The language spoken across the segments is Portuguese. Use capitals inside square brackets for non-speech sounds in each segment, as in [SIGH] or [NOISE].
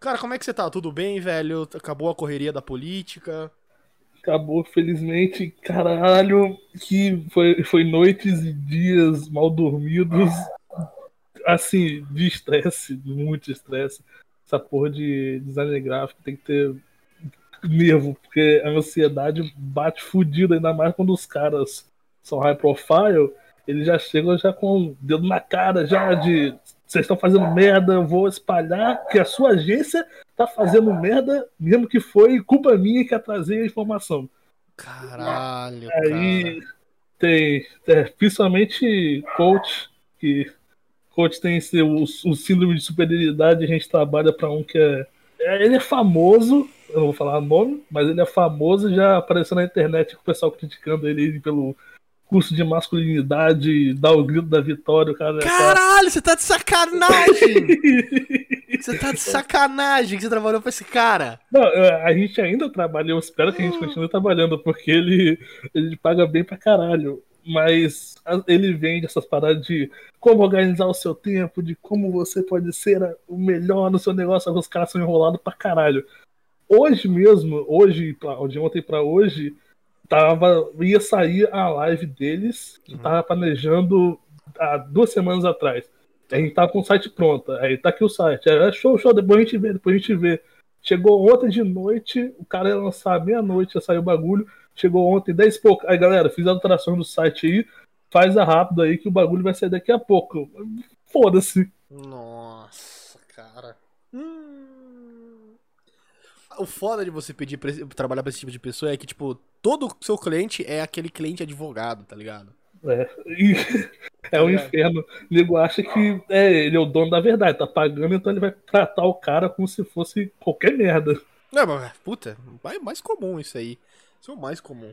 Cara, como é que você tá? Tudo bem, velho? Acabou a correria da política? Acabou, felizmente. Caralho, que foi, foi noites e dias mal dormidos. Assim, de estresse, muito estresse. Essa porra de design gráfico tem que ter nervo, porque a ansiedade bate fudida, ainda mais quando os caras são high profile, eles já chegam já com o dedo na cara, já de vocês estão fazendo merda, eu vou espalhar que a sua agência tá fazendo merda, mesmo que foi culpa minha que atrasei a informação. Caralho, Aí cara. tem, é, principalmente coach, que coach tem esse, o, o síndrome de superioridade, a gente trabalha para um que é, é, ele é famoso, eu não vou falar o nome, mas ele é famoso, já apareceu na internet com o pessoal criticando ele pelo curso de masculinidade, dar o grito da vitória, o cara. É Caralho, você tá de sacanagem! [LAUGHS] você tá de sacanagem que você trabalhou pra esse cara. Não, é, a gente ainda trabalha, eu espero que a gente continue trabalhando, porque ele, ele paga bem pra caralho. Mas ele vende essas paradas de como organizar o seu tempo, de como você pode ser o melhor no seu negócio, os caras são enrolados pra caralho. Hoje mesmo, hoje, de ontem pra hoje, tava, ia sair a live deles, que uhum. tava planejando há duas semanas atrás. A gente tava com o site pronto. Aí tá aqui o site. Aí, show, show, depois a gente vê, depois a gente vê. Chegou ontem de noite, o cara ia lançar meia-noite, ia sair o bagulho. Chegou ontem, 10 e pouco. Aí, galera, fiz a alteração do site aí. Faz a rápido aí que o bagulho vai sair daqui a pouco. Foda-se. Nossa, cara. Hum o foda de você pedir pra, trabalhar pra esse tipo de pessoa é que, tipo, todo seu cliente é aquele cliente advogado, tá ligado? É, [LAUGHS] é um é. inferno. O nego acha que é, ele é o dono da verdade, tá pagando, então ele vai tratar o cara como se fosse qualquer merda. Não, mas, puta, é mais comum isso aí. Isso é o mais comum.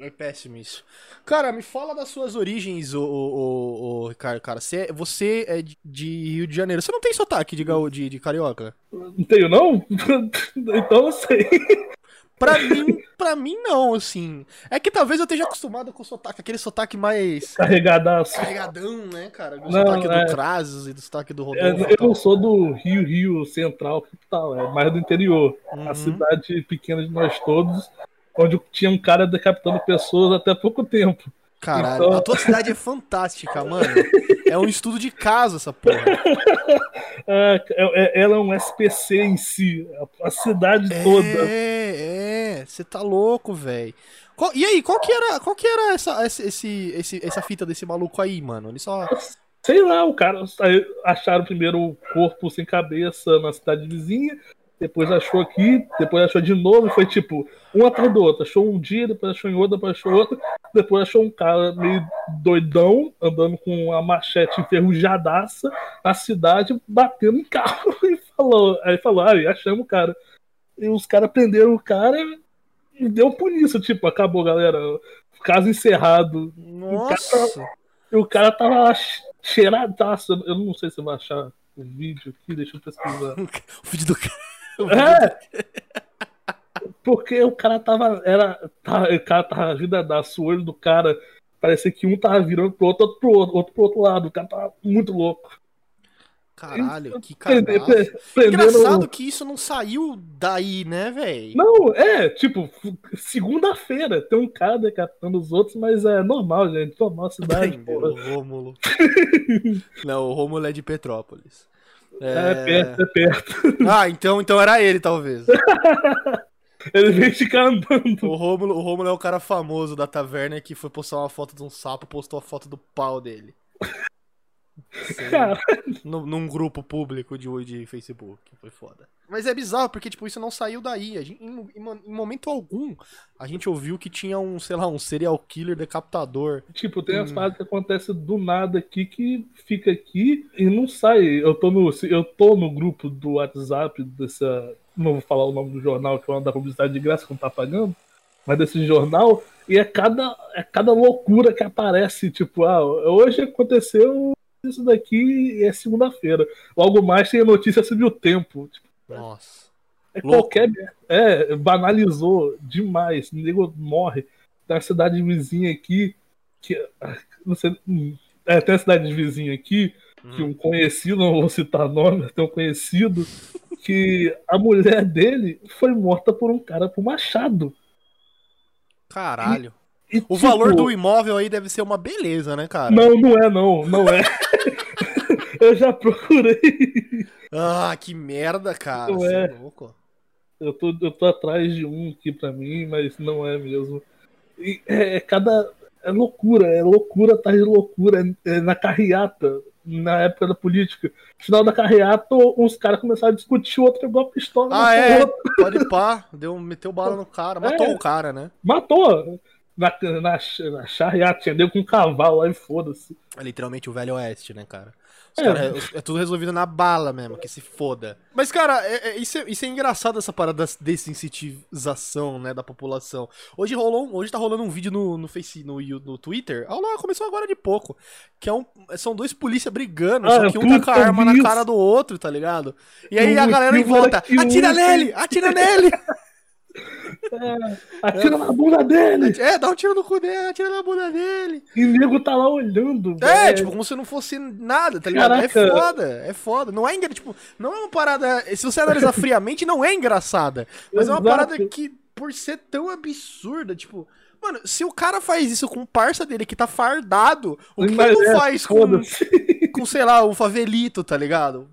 É péssimo isso. Cara, me fala das suas origens, o, Ricardo, cara. Você, é, você é de Rio de Janeiro. Você não tem sotaque de, de, de carioca? Não tenho, não? [LAUGHS] então não sei. Pra mim, pra mim não, assim. É que talvez eu esteja acostumado com o sotaque, aquele sotaque mais. Carregadaço. Carregadão, né, cara? O não, sotaque é... do Krasus e do sotaque do Rodolfo. É, eu não sou do Rio, Rio Central, capital, é mais do interior. Uhum. A cidade pequena de nós todos onde tinha um cara decapitando pessoas até pouco tempo. Caralho, então... a tua cidade é fantástica, mano. É um estudo de caso essa porra. [LAUGHS] É, é, ela é um SPC em si, a cidade é, toda. É, é, você tá louco, velho. E aí, qual que era, qual que era essa, esse, esse, essa fita desse maluco aí, mano? Ele só. Sei lá, o cara acharam primeiro o corpo sem cabeça na cidade vizinha, depois achou aqui, depois achou de novo, foi tipo, um atrás do outro. Achou um dia, depois achou em outro, depois achou outro, depois achou um cara meio doidão, andando com a machete enferrujadaça na cidade, batendo em carro. [LAUGHS] E falou, aí falou, aí achamos o cara. E os caras prenderam o cara e deu por isso, tipo, acabou, galera. Caso encerrado. Nossa! E o cara tava lá cheiradaço. Eu não sei se eu vou achar o vídeo aqui, deixa eu pesquisar. [LAUGHS] o vídeo do cara. [LAUGHS] É! Porque o cara tava. Era, tava, o cara tava vidaço, o olho do cara. Parecia que um tava virando pro outro, outro pro outro, outro pro outro lado. O cara tava muito louco. Caralho, que caralho. Engraçado que isso não saiu daí, né, velho? Não, é, tipo, segunda-feira tem um cara decapitando os outros, mas é normal, gente. Normal cidade. o Rômulo. [LAUGHS] não, o Rômulo é de Petrópolis. É... é perto, é perto. [LAUGHS] Ah, então, então era ele, talvez. [LAUGHS] ele veio ficar andando. O Rômulo, o Rômulo é o cara famoso da taverna que foi postar uma foto de um sapo, postou a foto do pau dele. No, num grupo público de, de Facebook. Foi foda. Mas é bizarro, porque, tipo, isso não saiu daí. Gente, em, em, em, momento algum, a gente ouviu que tinha um, sei lá, um serial killer decapitador. Tipo, tem hum. as paradas que acontecem do nada aqui que fica aqui e não sai. Eu tô no, eu tô no grupo do WhatsApp dessa. Não vou falar o nome do jornal, que é uma da publicidade de graça que não tá pagando. Mas desse jornal, e é cada, é cada loucura que aparece. Tipo, ah, hoje aconteceu isso daqui é segunda-feira. Logo mais tem a notícia sobre o tempo. Tipo, Nossa. É qualquer. É, banalizou demais. O nego morre. Tem uma cidade vizinha aqui. Que, não sei, é, tem uma cidade vizinha aqui. Hum. Que um conhecido, [LAUGHS] não vou citar nome, tem um conhecido. que a mulher dele foi morta por um cara com machado. Caralho. E, O tipo, valor do imóvel aí deve ser uma beleza, né, cara? Não, não é, não, não é. [LAUGHS] eu já procurei. Ah, que merda, cara. Não é. é louco. Eu tô, eu tô atrás de um aqui pra mim, mas não é mesmo. E é, é cada. É loucura, é loucura atrás de loucura. É na carreata, na época da política. No final da carreata, uns caras começaram a discutir, o outro pegou a pistola. Ah, é? outro. Pode pá. Deu, meteu bala no cara. Matou É. o cara, né? Matou. Na, na, na charreata, tinha deu com um cavalo lá e foda-se. É literalmente o Velho Oeste, né, cara? Os É. cara- é tudo resolvido na bala mesmo, que se foda. Mas, cara, é- é- isso, é, isso é engraçado, essa parada da desincentivização, né, da população. Hoje rolou, hoje tá rolando um vídeo no, no Face, no, no Twitter. Ah, lá, começou agora de pouco. Que é um, são dois polícia brigando, Ah, só que um tá com a arma eu na cara isso. do outro, tá ligado? E aí a galera em volta, atira nele, atira [LAUGHS] nele! Atira na bunda dele! É, dá um tiro no cu dele, atira na bunda dele. E o nego tá lá olhando. É, velho. tipo, como se não fosse nada, tá ligado? É Caraca. foda, é foda. Não é, engra- tipo, não é uma parada. Se você analisar [LAUGHS] friamente, não é engraçada. Mas é uma Exato. parada que, por ser tão absurda, tipo. Mano, se o cara faz isso com um parça dele que tá fardado, o que ele não é, faz com, com, sei lá, um favelito, tá ligado?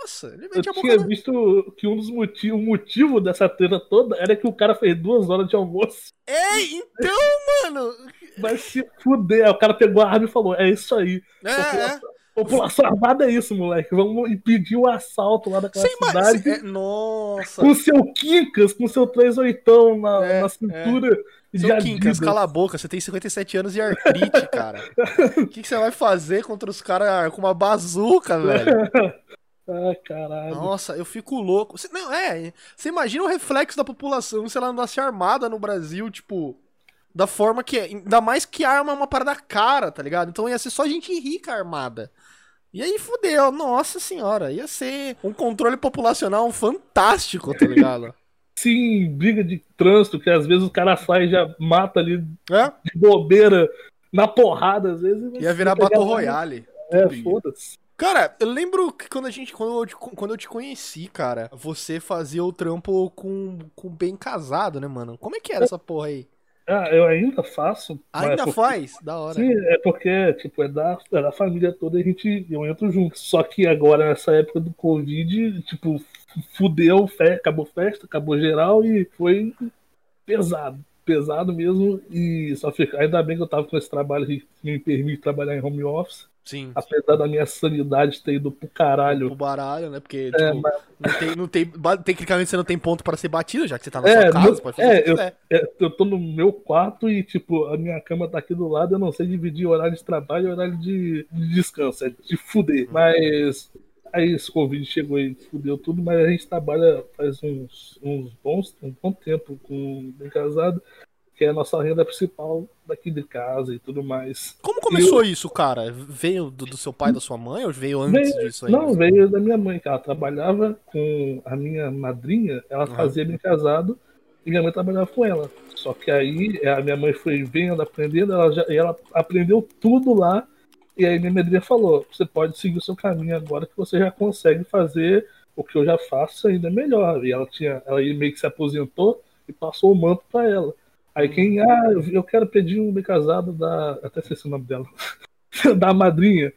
Nossa, ele Eu mete a boca tinha na... visto que um dos motivos, o motivo dessa treta toda era que o cara fez duas horas de almoço. Ei, então, mano. Vai se fuder. O cara pegou a arma e falou: É isso aí. É, é. População armada é isso, moleque. Vamos impedir o assalto lá daquela Sem mais. cidade. é, Nossa. Com seu Quincas, com seu 38 na, É, na cintura. de Seu Quincas, cala a boca, você tem 57 anos e artrite, cara. [LAUGHS] O que, que você vai fazer contra os caras com uma bazuca, velho? [LAUGHS] Ah, caralho. Nossa, eu fico louco. Você, não, é. Você imagina o reflexo da população se ela andasse armada no Brasil, tipo. Da forma que é. Ainda mais que arma é uma parada cara, tá ligado? Então ia ser só gente rica armada. E aí fudeu, nossa senhora. Ia ser um controle populacional fantástico, tá ligado? [LAUGHS] Sim, briga de trânsito, que às vezes o cara sai e já mata ali É? de bobeira na porrada, às vezes. Ia virar Battle Royale. É, foda-se. Cara, eu lembro que quando a gente. Quando eu, te- quando eu te conheci, cara, você fazia o trampo com, com bem casado, né, mano? Como é que era essa porra aí? Ah, eu ainda faço. Ainda porque- faz? Da hora. Sim, é porque, tipo, é da, é da família toda e a gente, eu entro junto. Só que agora, nessa época do Covid, tipo, fudeu, fe- acabou festa, acabou geral e foi pesado. Pesado mesmo. E só fica. Ainda bem que eu tava com esse trabalho que me permite trabalhar em home office. Sim. Apesar da minha sanidade ter ido pro caralho. O baralho, né? Porque, É, tipo, mas- não tem, não tem, tecnicamente você não tem ponto pra ser batido, já que você tá na É, sua casa, não- você pode fazer é, o que quiser. É, eu tô no meu quarto e, tipo, a minha cama tá aqui do lado, eu não sei dividir horário de trabalho e horário de, de descanso, é de fuder. Uhum. Mas aí esse Covid chegou e fudeu tudo, mas a gente trabalha faz uns, uns bons, um bom tempo com bem casado, que é a nossa renda principal daqui de casa e tudo mais. Como começou isso, cara? Veio do, do seu pai, da sua mãe, ou veio antes Veio- disso aí? Não, veio da minha mãe, que ela trabalhava com a minha madrinha, ela Uhum. fazia bem casado e minha mãe trabalhava com ela. Só que aí a minha mãe foi vendo, aprendendo, ela, já, e ela aprendeu tudo lá. E aí minha madrinha falou: você pode seguir o seu caminho agora que você já consegue fazer o que eu já faço ainda melhor. E ela tinha, ela meio que se aposentou e passou o manto para ela. Aí quem, ah, eu- quero pedir um bem casado da. Até esqueci o nome dela. [LAUGHS] da madrinha.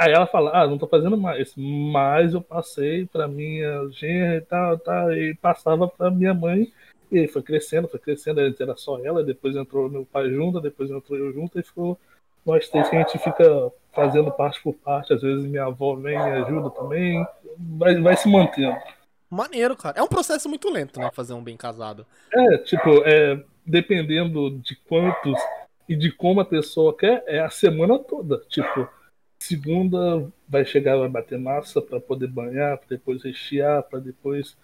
Aí ela fala, ah, não tô fazendo mais, mas eu passei pra minha genra e tal, tal, e passava pra minha mãe, e aí foi crescendo, foi crescendo, antes era só ela, depois entrou meu pai junto, depois entrou eu junto, e ficou nós três que a gente fica fazendo parte por parte, às vezes minha avó vem e ajuda também, vai, vai se mantendo. Maneiro, cara. É um processo muito lento, né? Fazer um bem casado. É, tipo, é, dependendo de quantos e de como a pessoa quer, é a semana toda. Tipo, segunda vai chegar, vai bater massa para poder banhar, pra depois rechear, para depois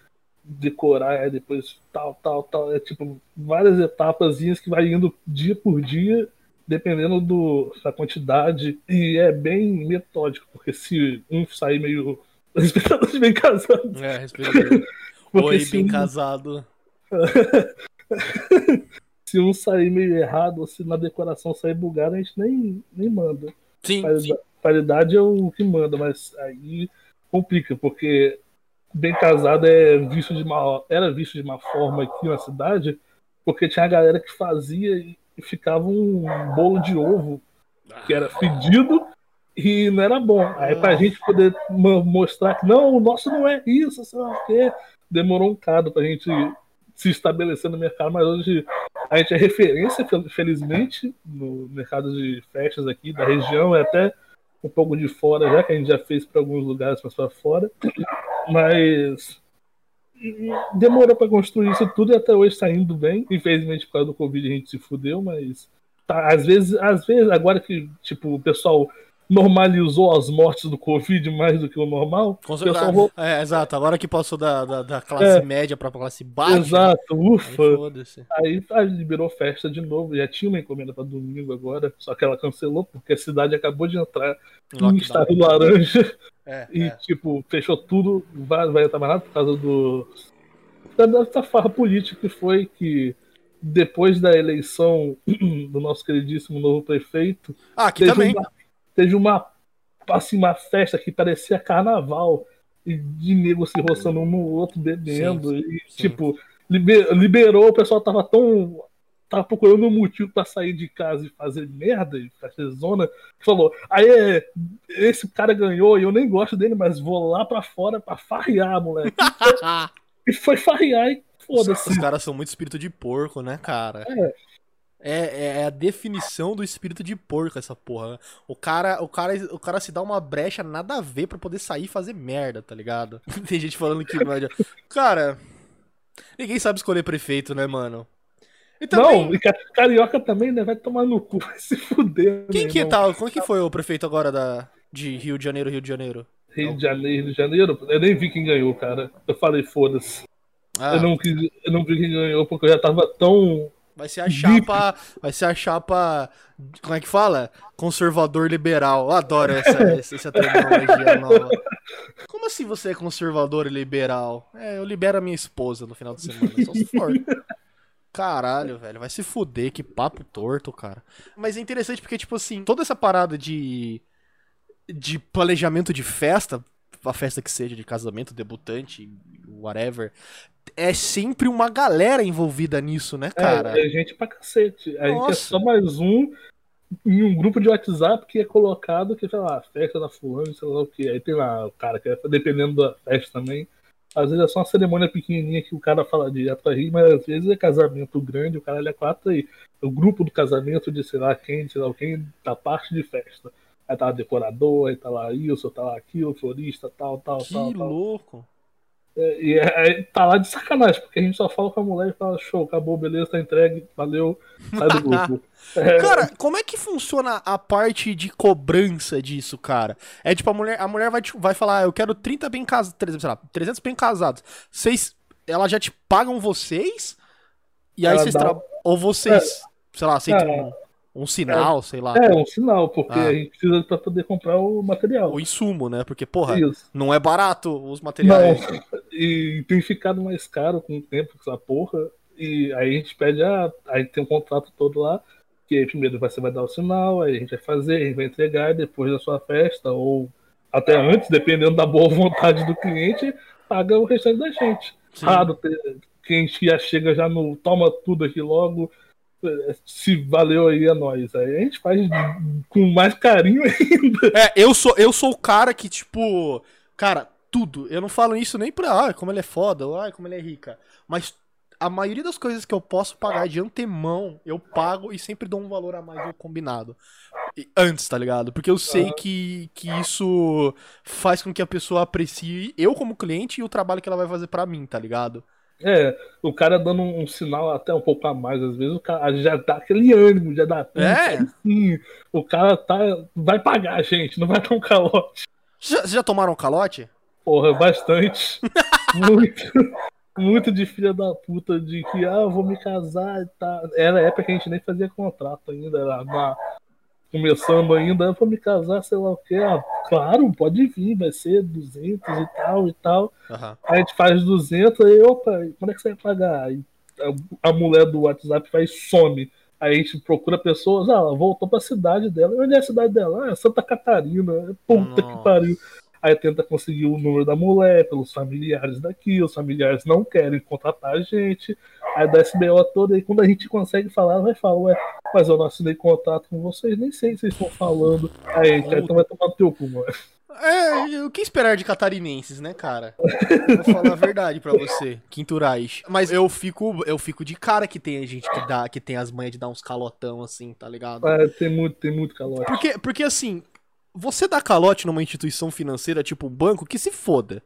decorar, aí depois tal, tal, tal. É tipo várias etapazinhas que vai indo dia por dia, dependendo do, da quantidade. E é bem metódico, porque se um sair meio. [LAUGHS] Espectadores bem casados. É. [LAUGHS] Porque Oi, bem um- casado. [LAUGHS] [LAUGHS] se um sair meio errado ou se na decoração sair bugado, a gente nem, nem manda. Sim, qualidade é o que manda, mas aí complica, porque bem casado é visto de uma, era visto de uma forma aqui na cidade, porque tinha a galera que fazia e ficava um bolo de ovo que era fedido e não era bom. Aí pra gente poder mostrar que não, o nosso não é isso, sei lá o quê, demorou um bocado pra gente se estabelecer no mercado, mas hoje a gente é referência, felizmente, no mercado de festas aqui da região, é até um pouco de fora já, que a gente já fez para alguns lugares, mas para fora. Mas demorou para construir isso tudo e até hoje está indo bem. Infelizmente, por causa do Covid, a gente se fudeu, mas tá, às vezes, às vezes, agora que tipo, o pessoal normalizou as mortes do Covid mais do que o normal. Com certeza. Vou... É, exato. Agora que passou da, da, da classe é. média pra classe baixa. Exato, ufa. Aí, aí, liberou festa de novo. Já tinha uma encomenda pra domingo agora, só que ela cancelou porque a cidade acabou de entrar em estado laranja. É, e, é. tipo, fechou tudo. Vai, vai estar mais nada por causa do. Da, farra política que foi que depois da eleição [CLEARS THROAT] do nosso queridíssimo novo prefeito. Ah, aqui também. Uma teve uma, assim, uma festa que parecia carnaval. E de nego se roçando um no outro, bebendo. Sim, e, sim. tipo, liberou, o pessoal tava tão. Tava procurando um motivo para sair de casa e fazer merda, e fazer zona. Que falou: aí esse cara ganhou e eu nem gosto dele, mas vou lá pra fora pra farrear, moleque. [LAUGHS] e foi farrear e foda-se. Os caras são muito espírito de porco, né, cara? É. É, é, a definição do espírito de porco essa porra. Né? O cara, o cara, o cara se dá uma brecha nada a ver para poder sair e fazer merda, tá ligado? [LAUGHS] Tem gente falando que não Cara, ninguém sabe escolher prefeito, né, mano? E também... Não, e carioca também, né? Vai tomar no cu, [LAUGHS] vai se fuder. Quem que tá? Como é que foi o prefeito agora da de Rio de Janeiro, Rio de Janeiro? Rio de Janeiro, Rio de Janeiro? Eu nem vi quem ganhou, cara. Eu falei, foda-se. Ah. Eu, não eu não vi quem ganhou porque eu já tava tão Vai ser a chapa. Vai ser a chapa. Como é que fala? Conservador liberal. Eu adoro [LAUGHS] essa, essa terminologia nova. Como assim você é conservador e liberal? É, eu libero a minha esposa no final de semana, só se for. Caralho, velho, vai se fuder, que papo torto, cara. Mas é interessante porque, tipo assim, toda essa parada de. de planejamento de festa, a festa que seja de casamento, debutante, whatever, é sempre uma galera envolvida nisso, né, cara? É, é gente pra cacete. A Nossa. gente é só mais um em um grupo de WhatsApp que é colocado que, sei lá, festa da fulano, sei lá o que. Aí tem lá o cara que é dependendo da festa também. Às vezes é só uma cerimônia pequenininha que o cara fala direto pra rir, mas às vezes é casamento grande, o cara é quatro aí. O grupo do casamento de sei lá quem, sei lá quem, da parte de festa. Aí tá lá decorador, aí tá lá isso, tá lá aquilo, florista, tal, tal, que tal. Que louco! É, e é, tá lá de sacanagem, porque a gente só fala com a mulher e fala, show, acabou, beleza, tá entregue, valeu, sai do grupo. [LAUGHS] é... Cara, como é que funciona a parte de cobrança disso, cara? É tipo, a mulher, a mulher vai, vai falar, ah, eu quero 30 bem casados, 300 bem casados. Vocês, ela já te pagam vocês? E aí ela vocês dá... Ou vocês, é. sei lá, aceitam... É. Um sinal, é, sei lá. É, um sinal, porque ah. a gente precisa pra poder comprar o material. O insumo, né? Porque, porra, Isso. não é barato os materiais. Não, [LAUGHS] e tem ficado mais caro com o tempo, essa porra. E aí a gente pede, ah, aí tem um contrato todo lá, que aí primeiro você vai dar o sinal, aí a gente vai fazer, a gente vai entregar depois da sua festa, ou até antes, dependendo da boa [LAUGHS] vontade do cliente, paga o restante da gente. Sim. Raro ter, quem já chega já no toma tudo aqui logo, se valeu aí é nós. Aí a gente faz com mais carinho [LAUGHS] ainda. É, eu sou, eu sou o cara que, tipo, cara, tudo. Eu não falo isso nem pra, ah, como ele é foda, ou, ah, como ele é rica. Mas a maioria das coisas que eu posso pagar de antemão, eu pago e sempre dou um valor a mais do combinado. Antes, tá ligado? Porque eu sei que, que isso faz com que a pessoa aprecie eu como cliente e o trabalho que ela vai fazer para mim, tá ligado? É, o cara dando um, um, sinal até um pouco a mais, às vezes o cara já dá aquele ânimo, já dá. É. Assim, o cara tá. Vai pagar, gente, não vai dar um calote. Já, já tomaram um calote? Porra, bastante. [LAUGHS] muito. Muito de filha da puta de que, ah, eu vou me casar e tá. Era época que a gente nem fazia contrato ainda, era uma começando ainda, eu vou me casar, sei lá o que. Ah, claro, pode vir, vai ser 200 e tal e tal. Uhum. Aí a gente faz 200, aí, opa, quando é que você vai pagar? Aí a, a mulher do WhatsApp vai some. Aí a gente procura pessoas, ah, ela voltou pra cidade dela. Onde é a cidade dela? Ah, é Santa Catarina. Puta que pariu. Aí tenta conseguir o número da mulher pelos familiares daqui, os familiares não querem contratar a gente, aí dá esse BO todo, aí quando a gente consegue falar, vai falar, ué, mas eu não assinei contato com vocês, nem sei o que vocês estão falando. Aí, então vai tomar no teu cu, mano. É, o que esperar de catarinenses, né, cara? Vou falar a verdade pra você, quinturais. Mas eu fico, eu fico de cara que tem gente que dá, que tem as manhas de dar uns calotão assim, tá ligado? É, tem muito, tem muito calote. Porque, porque assim, você dá calote numa instituição financeira tipo banco, que se foda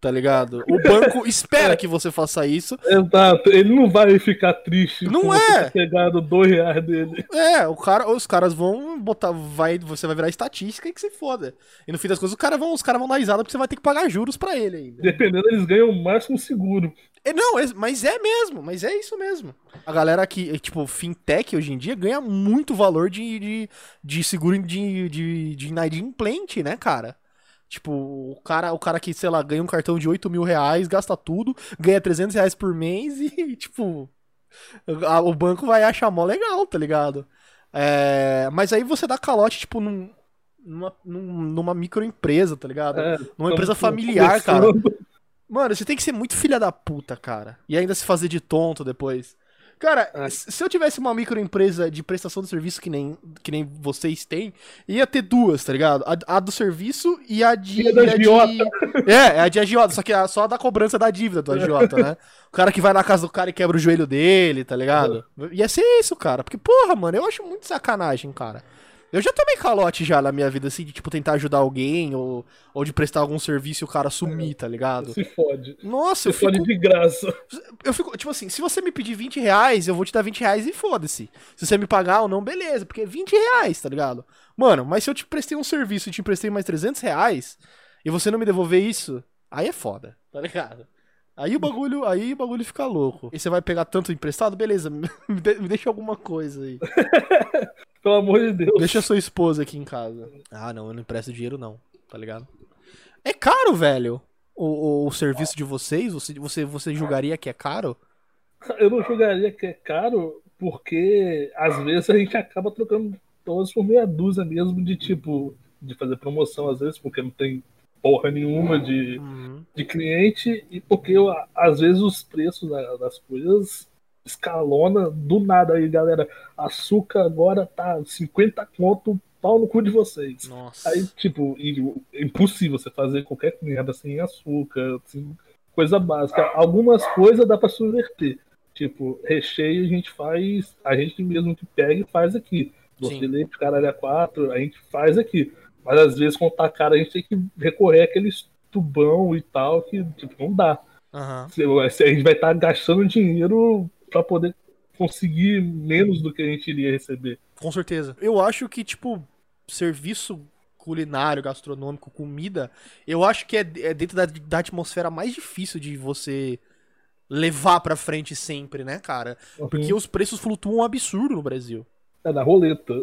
tá ligado? O banco [LAUGHS] espera que você faça isso. Exato, ele não vai ficar triste não é. pegado dois reais dele. É, o cara, os caras vão botar, vai, você vai virar estatística e que se foda. E no fim das coisas, os caras vão, os caras vão dar risada porque você vai ter que pagar juros para ele ainda. Dependendo, eles ganham mais com seguro. É, não, mas é mesmo, mas é isso mesmo. A galera que, tipo, fintech hoje em dia ganha muito valor de, de, de seguro de, de, de inadimplente, né, cara? Tipo, o cara, o cara que, sei lá, ganha um cartão de 8 mil reais, gasta tudo, ganha 300 reais por mês e, [LAUGHS] tipo, a, o banco vai achar mó legal, tá ligado? É, mas aí você dá calote, tipo, num, numa, numa microempresa, tá ligado? É, numa empresa familiar, cara. Mano, você tem que ser muito filha da puta, cara. E ainda se fazer de tonto depois. Cara, ah. se eu tivesse uma microempresa de prestação de serviço que nem, que nem vocês têm, ia ter duas, tá ligado? A, a do serviço e a de. E a, de... [LAUGHS] É, é a de agiota, só que é só a da cobrança da dívida do agiota, né? O cara que vai na casa do cara e quebra o joelho dele, tá ligado? Ia ser isso, cara. Porque, porra, mano, eu acho muito sacanagem, cara. Eu já tomei calote já na minha vida, assim, de, tipo, tentar ajudar alguém ou, ou de prestar algum serviço e o cara sumir, tá ligado? Se fode. Nossa, se eu fico... fode de graça. Eu fico, tipo assim, se você me pedir 20 reais, eu vou te dar 20 reais e foda-se. Se você me pagar ou não, beleza, porque é 20 reais, tá ligado? Mano, mas se eu te prestei um serviço e te emprestei mais 300 reais e você não me devolver isso, aí é foda, tá ligado? Aí o bagulho, aí o bagulho fica louco. E você vai pegar tanto emprestado? Beleza, [LAUGHS] me, me deixa alguma coisa aí. [LAUGHS] Pelo amor de Deus. Deixa a sua esposa aqui em casa. Ah, não, eu não empresto dinheiro não, tá ligado? É caro, velho. O, o, o serviço de vocês, você, você, você julgaria que é caro? Eu não julgaria que é caro, porque às vezes a gente acaba trocando todas por meia dúzia mesmo de tipo, de fazer promoção às vezes, porque não tem porra nenhuma de, uhum. de cliente e porque às vezes os preços das coisas escalona do nada aí, galera. Açúcar agora tá 50 conto, pau no cu de vocês. Nossa. Aí, tipo, é impossível você fazer qualquer merda sem açúcar, assim, coisa básica. Algumas coisas dá para subverter. Tipo, recheio a gente faz, a gente mesmo que pega e faz aqui. Doce de leite, caralho a quatro, a gente faz aqui. Mas às vezes, quando tá caro, a gente tem que recorrer àqueles tubão e tal, que tipo, não dá. Uhum. A gente vai estar tá gastando dinheiro para poder conseguir menos do que a gente iria receber. Com certeza. Eu acho que, tipo, serviço culinário, gastronômico, comida, eu acho que é, é dentro da, da, atmosfera mais difícil de você levar pra frente sempre, né, cara? Uhum. Porque os preços flutuam um absurdo no Brasil. É na roleta.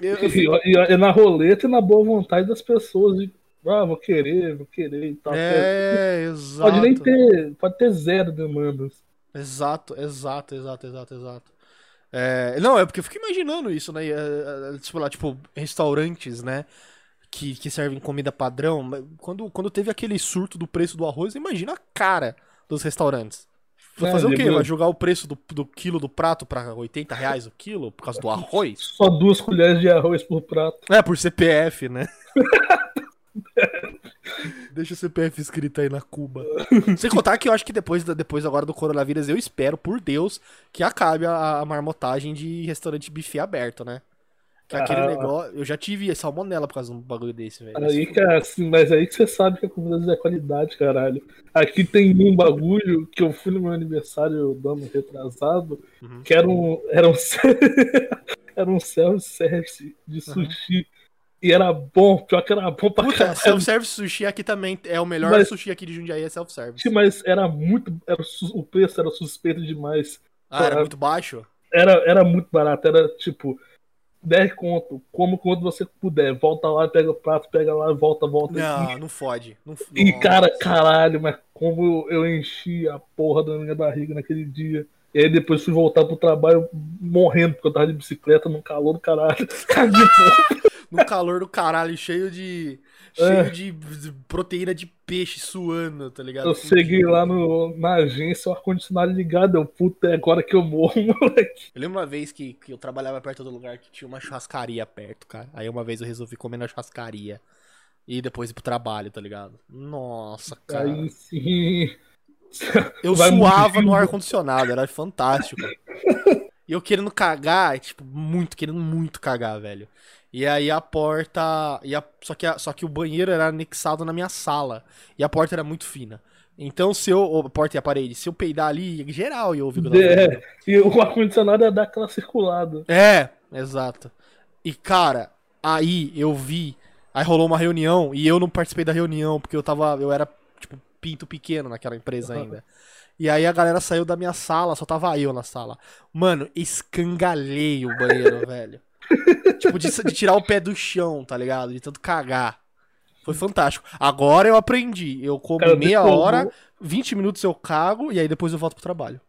Eu, eu fico... e, é na roleta e na boa vontade das pessoas. De, ah, vou querer, vou querer e tal. É, exato. Pode nem ter, pode ter zero demandas. Exato, exato, exato, exato, exato. É, não, é porque eu fico imaginando isso, né? É, é, tipo, lá, tipo, restaurantes, né? Que, que servem comida padrão. Quando, quando teve aquele surto do preço do arroz, imagina a cara dos restaurantes. Vai fazer é, o quê? Vai jogar o preço do, do quilo do prato pra 80 reais o quilo por causa do [LAUGHS] arroz? Só duas colheres de arroz por prato. É, por CPF, né? [LAUGHS] Deixa o CPF escrito aí na Cuba. [LAUGHS] Sem contar que eu acho que depois, depois agora do coronavírus, eu espero, por Deus, que acabe a, a marmotagem de restaurante buffet aberto, né? Que ah, aquele negócio. Eu já tive salmonela por causa de um bagulho desse, velho. Aí, cara, assim, mas aí que você sabe que a comida é qualidade, caralho. Aqui tem um bagulho que eu fui no meu aniversário do ano retrasado, uhum. que era um. Era um, [LAUGHS] era um self-service de sushi. Uhum e era bom, pior que era bom pra Puta, caralho. self-service sushi aqui também é o melhor mas, sushi aqui de Jundiaí, é self-service. Mas era muito. Era, o preço era suspeito demais. Ah, era, era muito baixo? Era, era muito barato, era tipo 10 conto, como quando você puder. Volta lá, pega o prato, pega lá, volta, volta. Não, não fode. Não, e cara, caralho, mas como eu enchi a porra da minha barriga naquele dia. E aí depois fui voltar pro trabalho morrendo, porque eu tava de bicicleta no calor do caralho. [LAUGHS] No calor do caralho, cheio de. É. Cheio de de proteína de peixe suando, tá ligado? Eu cheguei lá no, na agência, o ar-condicionado ligado. Eu, puta, é agora que eu morro, [LAUGHS] moleque. Eu lembro uma vez que, que eu trabalhava perto do lugar que tinha uma churrascaria perto, cara. Aí uma vez eu resolvi comer na churrascaria. E depois ir pro trabalho, tá ligado? Nossa, cara. Aí sim. Eu vai suava no ar-condicionado, era fantástico. E eu querendo cagar, tipo, muito, querendo muito cagar, velho. E aí a porta. E a, só, que a- só que o banheiro era anexado na minha sala. E a porta era muito fina. Então, se eu. A porta e a parede, se eu peidar ali, geral ia ouvir o que eu fazendo. É, e o ar-condicionado é dar aquela circulada. É, exato. E cara, aí eu vi, aí rolou uma reunião e eu não participei da reunião porque eu tava, eu era tipo pinto pequeno naquela empresa ainda. E aí a galera saiu da minha sala, só tava eu na sala. Mano, escangalhei o banheiro, [LAUGHS] velho. Tipo, de, de tirar o pé do chão, tá ligado? De tanto cagar. Foi fantástico. Agora eu aprendi. Eu como Cara, meia hora, 20 minutos eu cago e aí depois eu volto pro trabalho.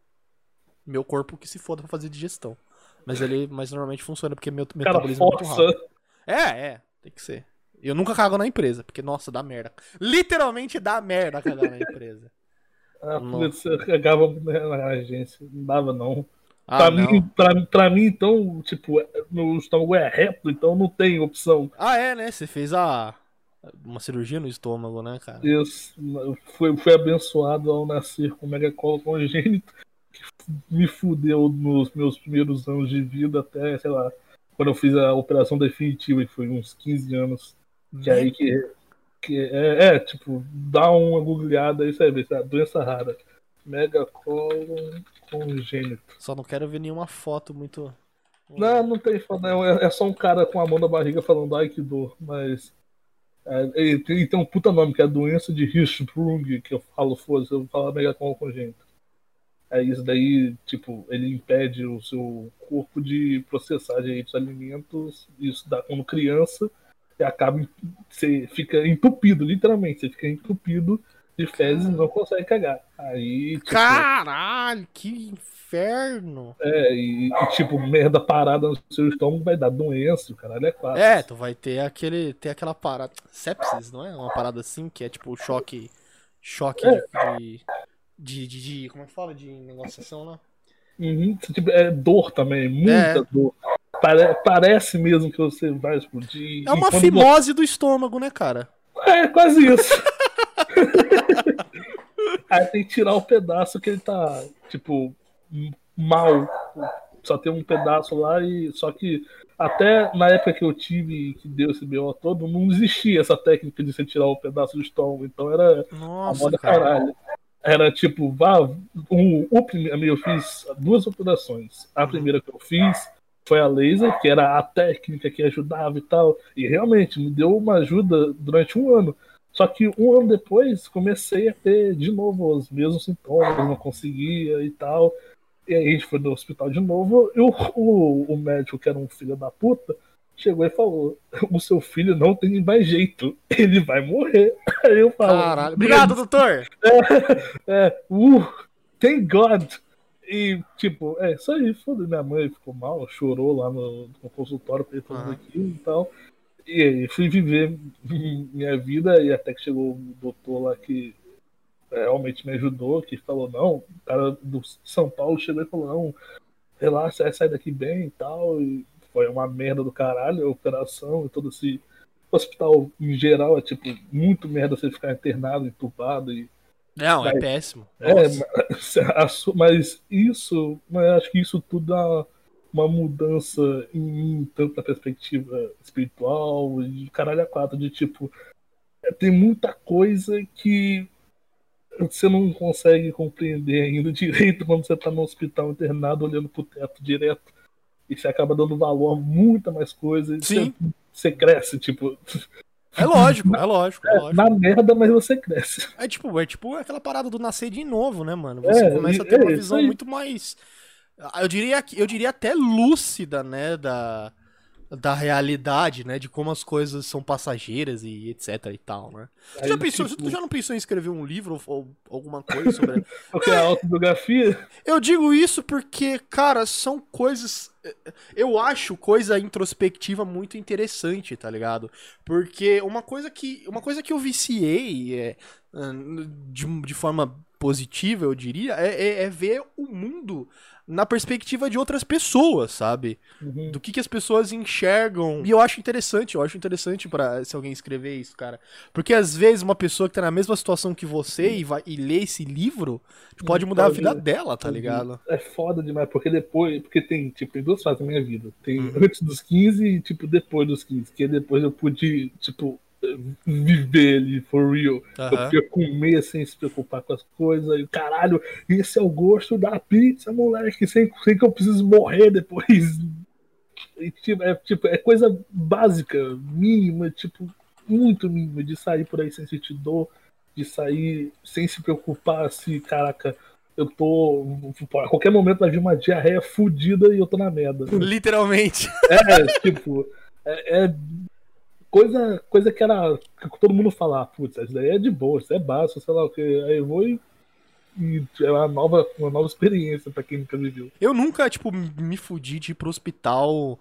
Meu corpo que se foda pra fazer digestão. Mas ele, mas normalmente funciona porque meu Cara, metabolismo é muito força. rápido. É, é, tem que ser. Eu nunca cago na empresa, porque nossa, dá merda. Literalmente dá merda cagar na empresa. [LAUGHS] Ah, putz, eu cagava na agência. Não dava, não. Ah, pra, não. mim, pra, pra mim, então, tipo, meu estômago é reto, então não tem opção. Ah, é, né? Você fez a uma cirurgia no estômago, né, cara? Eu fui, fui abençoado ao nascer com megacolo congênito, que me fudeu nos meus primeiros anos de vida, até, sei lá, quando eu fiz a operação definitiva, que foi uns 15 anos. Que aí que, que é, é, tipo, dá uma googleada aí, você sabe? doença rara. Megacolo congênito. Só não quero ver nenhuma foto muito. Não, não tem foda, não. É, é só um cara com a mão na barriga falando, ai que dor, mas. É, ele, tem, ele tem um puta nome, que é a doença de Hirschsprung, que eu falo, foda-se, eu vou falar megacolo congênito. É isso daí, tipo, ele impede o seu corpo de processar direitos alimentos, isso dá quando criança, acaba, você fica entupido, literalmente, você fica entupido de fezes e não consegue cagar. Aí, tipo, Caralho, que inferno! é, e, e, tipo, merda parada no seu estômago vai dar doença, o caralho é quatro. É, tu vai ter aquele. Ter aquela parada. Sepsis, não é? Uma parada assim, que é tipo choque. Choque É. de, de, de, de- Como é que fala? De negociação lá? Uhum, tipo, é dor também, muita É. dor. Pare- parece mesmo que você vai explodir. É uma fimose do estômago, né, cara? você- É, quase isso. [LAUGHS] [LAUGHS] Aí tem que tirar o pedaço que ele tá, tipo, mal. Só tem um pedaço lá e. Só que até na época que eu tive, que deu esse BO todo, não existia essa técnica de você tirar o pedaço do estômago. Então era a Nossa, moda cara. caralho. Era tipo, vá, o primeiro, eu fiz duas operações. A primeira que eu fiz foi a laser, que era a técnica que ajudava e tal. E realmente me deu uma ajuda durante um ano. Só que um ano depois comecei a ter de novo os mesmos sintomas, não conseguia e tal. E aí a gente foi no hospital de novo. E o, o, o médico, que era um filho da puta, chegou e falou: O seu filho não tem mais jeito, ele vai morrer. [LAUGHS] Aí eu falo: Caralho. Obrigado, doutor! [LAUGHS] é, uh, thank God. E, tipo, é isso aí, foda minha mãe ficou mal, chorou lá no, no consultório pra ele fazer Aham. aquilo e tal. E aí fui viver [LAUGHS] minha vida e até que chegou o doutor lá que é, realmente me ajudou, que falou, não, o cara do São Paulo chegou e falou, não, relaxa, sair daqui bem e tal. E foi uma merda do caralho a operação e todo esse hospital em geral é tipo muito merda você ficar internado, entubado e Não, é Vai. péssimo. é, mas, [LAUGHS] su- mas isso, mas acho que isso tudo dá uma mudança em mim, tanto na perspectiva espiritual e de caralho a quatro, de tipo, é, tem muita coisa que você não consegue compreender ainda [LAUGHS] direito quando você tá no hospital internado olhando pro teto direto. E você acaba dando valor a muita mais coisa. e Sim. Você, você cresce, tipo, É lógico, é lógico, é lógico. na merda, mas você cresce. É tipo, é tipo aquela parada do nascer de novo, né, mano? Você É, começa a ter uma é, visão muito mais. Eu diria, que- eu diria até lúcida, né? Da, da realidade, né? De como as coisas são passageiras e etc e tal, né? Tu já, pensou, tipo- tu já não pensou em escrever um livro ou, ou alguma coisa sobre. Porque [LAUGHS] a autobiografia. Eu digo isso porque, cara, são coisas. Eu acho coisa introspectiva muito interessante, tá ligado? Porque uma coisa que, uma coisa que eu viciei é, de, de forma positiva, eu diria, é, é- é ver o mundo na perspectiva de outras pessoas, sabe? Uhum. do que, que as pessoas enxergam. E eu acho interessante, eu acho interessante para se alguém escrever isso, cara. Porque às vezes uma pessoa que tá na mesma situação que você e vai e lê esse livro pode mudar a Pode- vida dela, tá ligado? É foda demais, porque depois. Porque tem, tipo, tem duas fases na minha vida. Tem Uhum. antes dos 15 e, tipo, depois dos 15. Que depois eu pude, tipo, viver ali, for real. Aham. Eu podia comer sem se preocupar com as coisas. E caralho, esse é o gosto da pizza, moleque. Sem, sem que eu precise morrer depois. E, tipo, é, tipo, é coisa básica, mínima, tipo, muito mínima, de sair por aí sem sentir dor, de sair sem se preocupar se, caraca, eu tô. A qualquer momento vai vir uma diarreia fudida e eu tô na merda. Literalmente. É, tipo, é, é coisa, coisa que era. Que todo mundo fala, "Ah, putz, isso daí é de boa, isso é básico, sei lá o que. Aí eu vou e. e é uma nova, uma nova experiência pra quem nunca viveu. Eu nunca, tipo, me fudi de ir pro hospital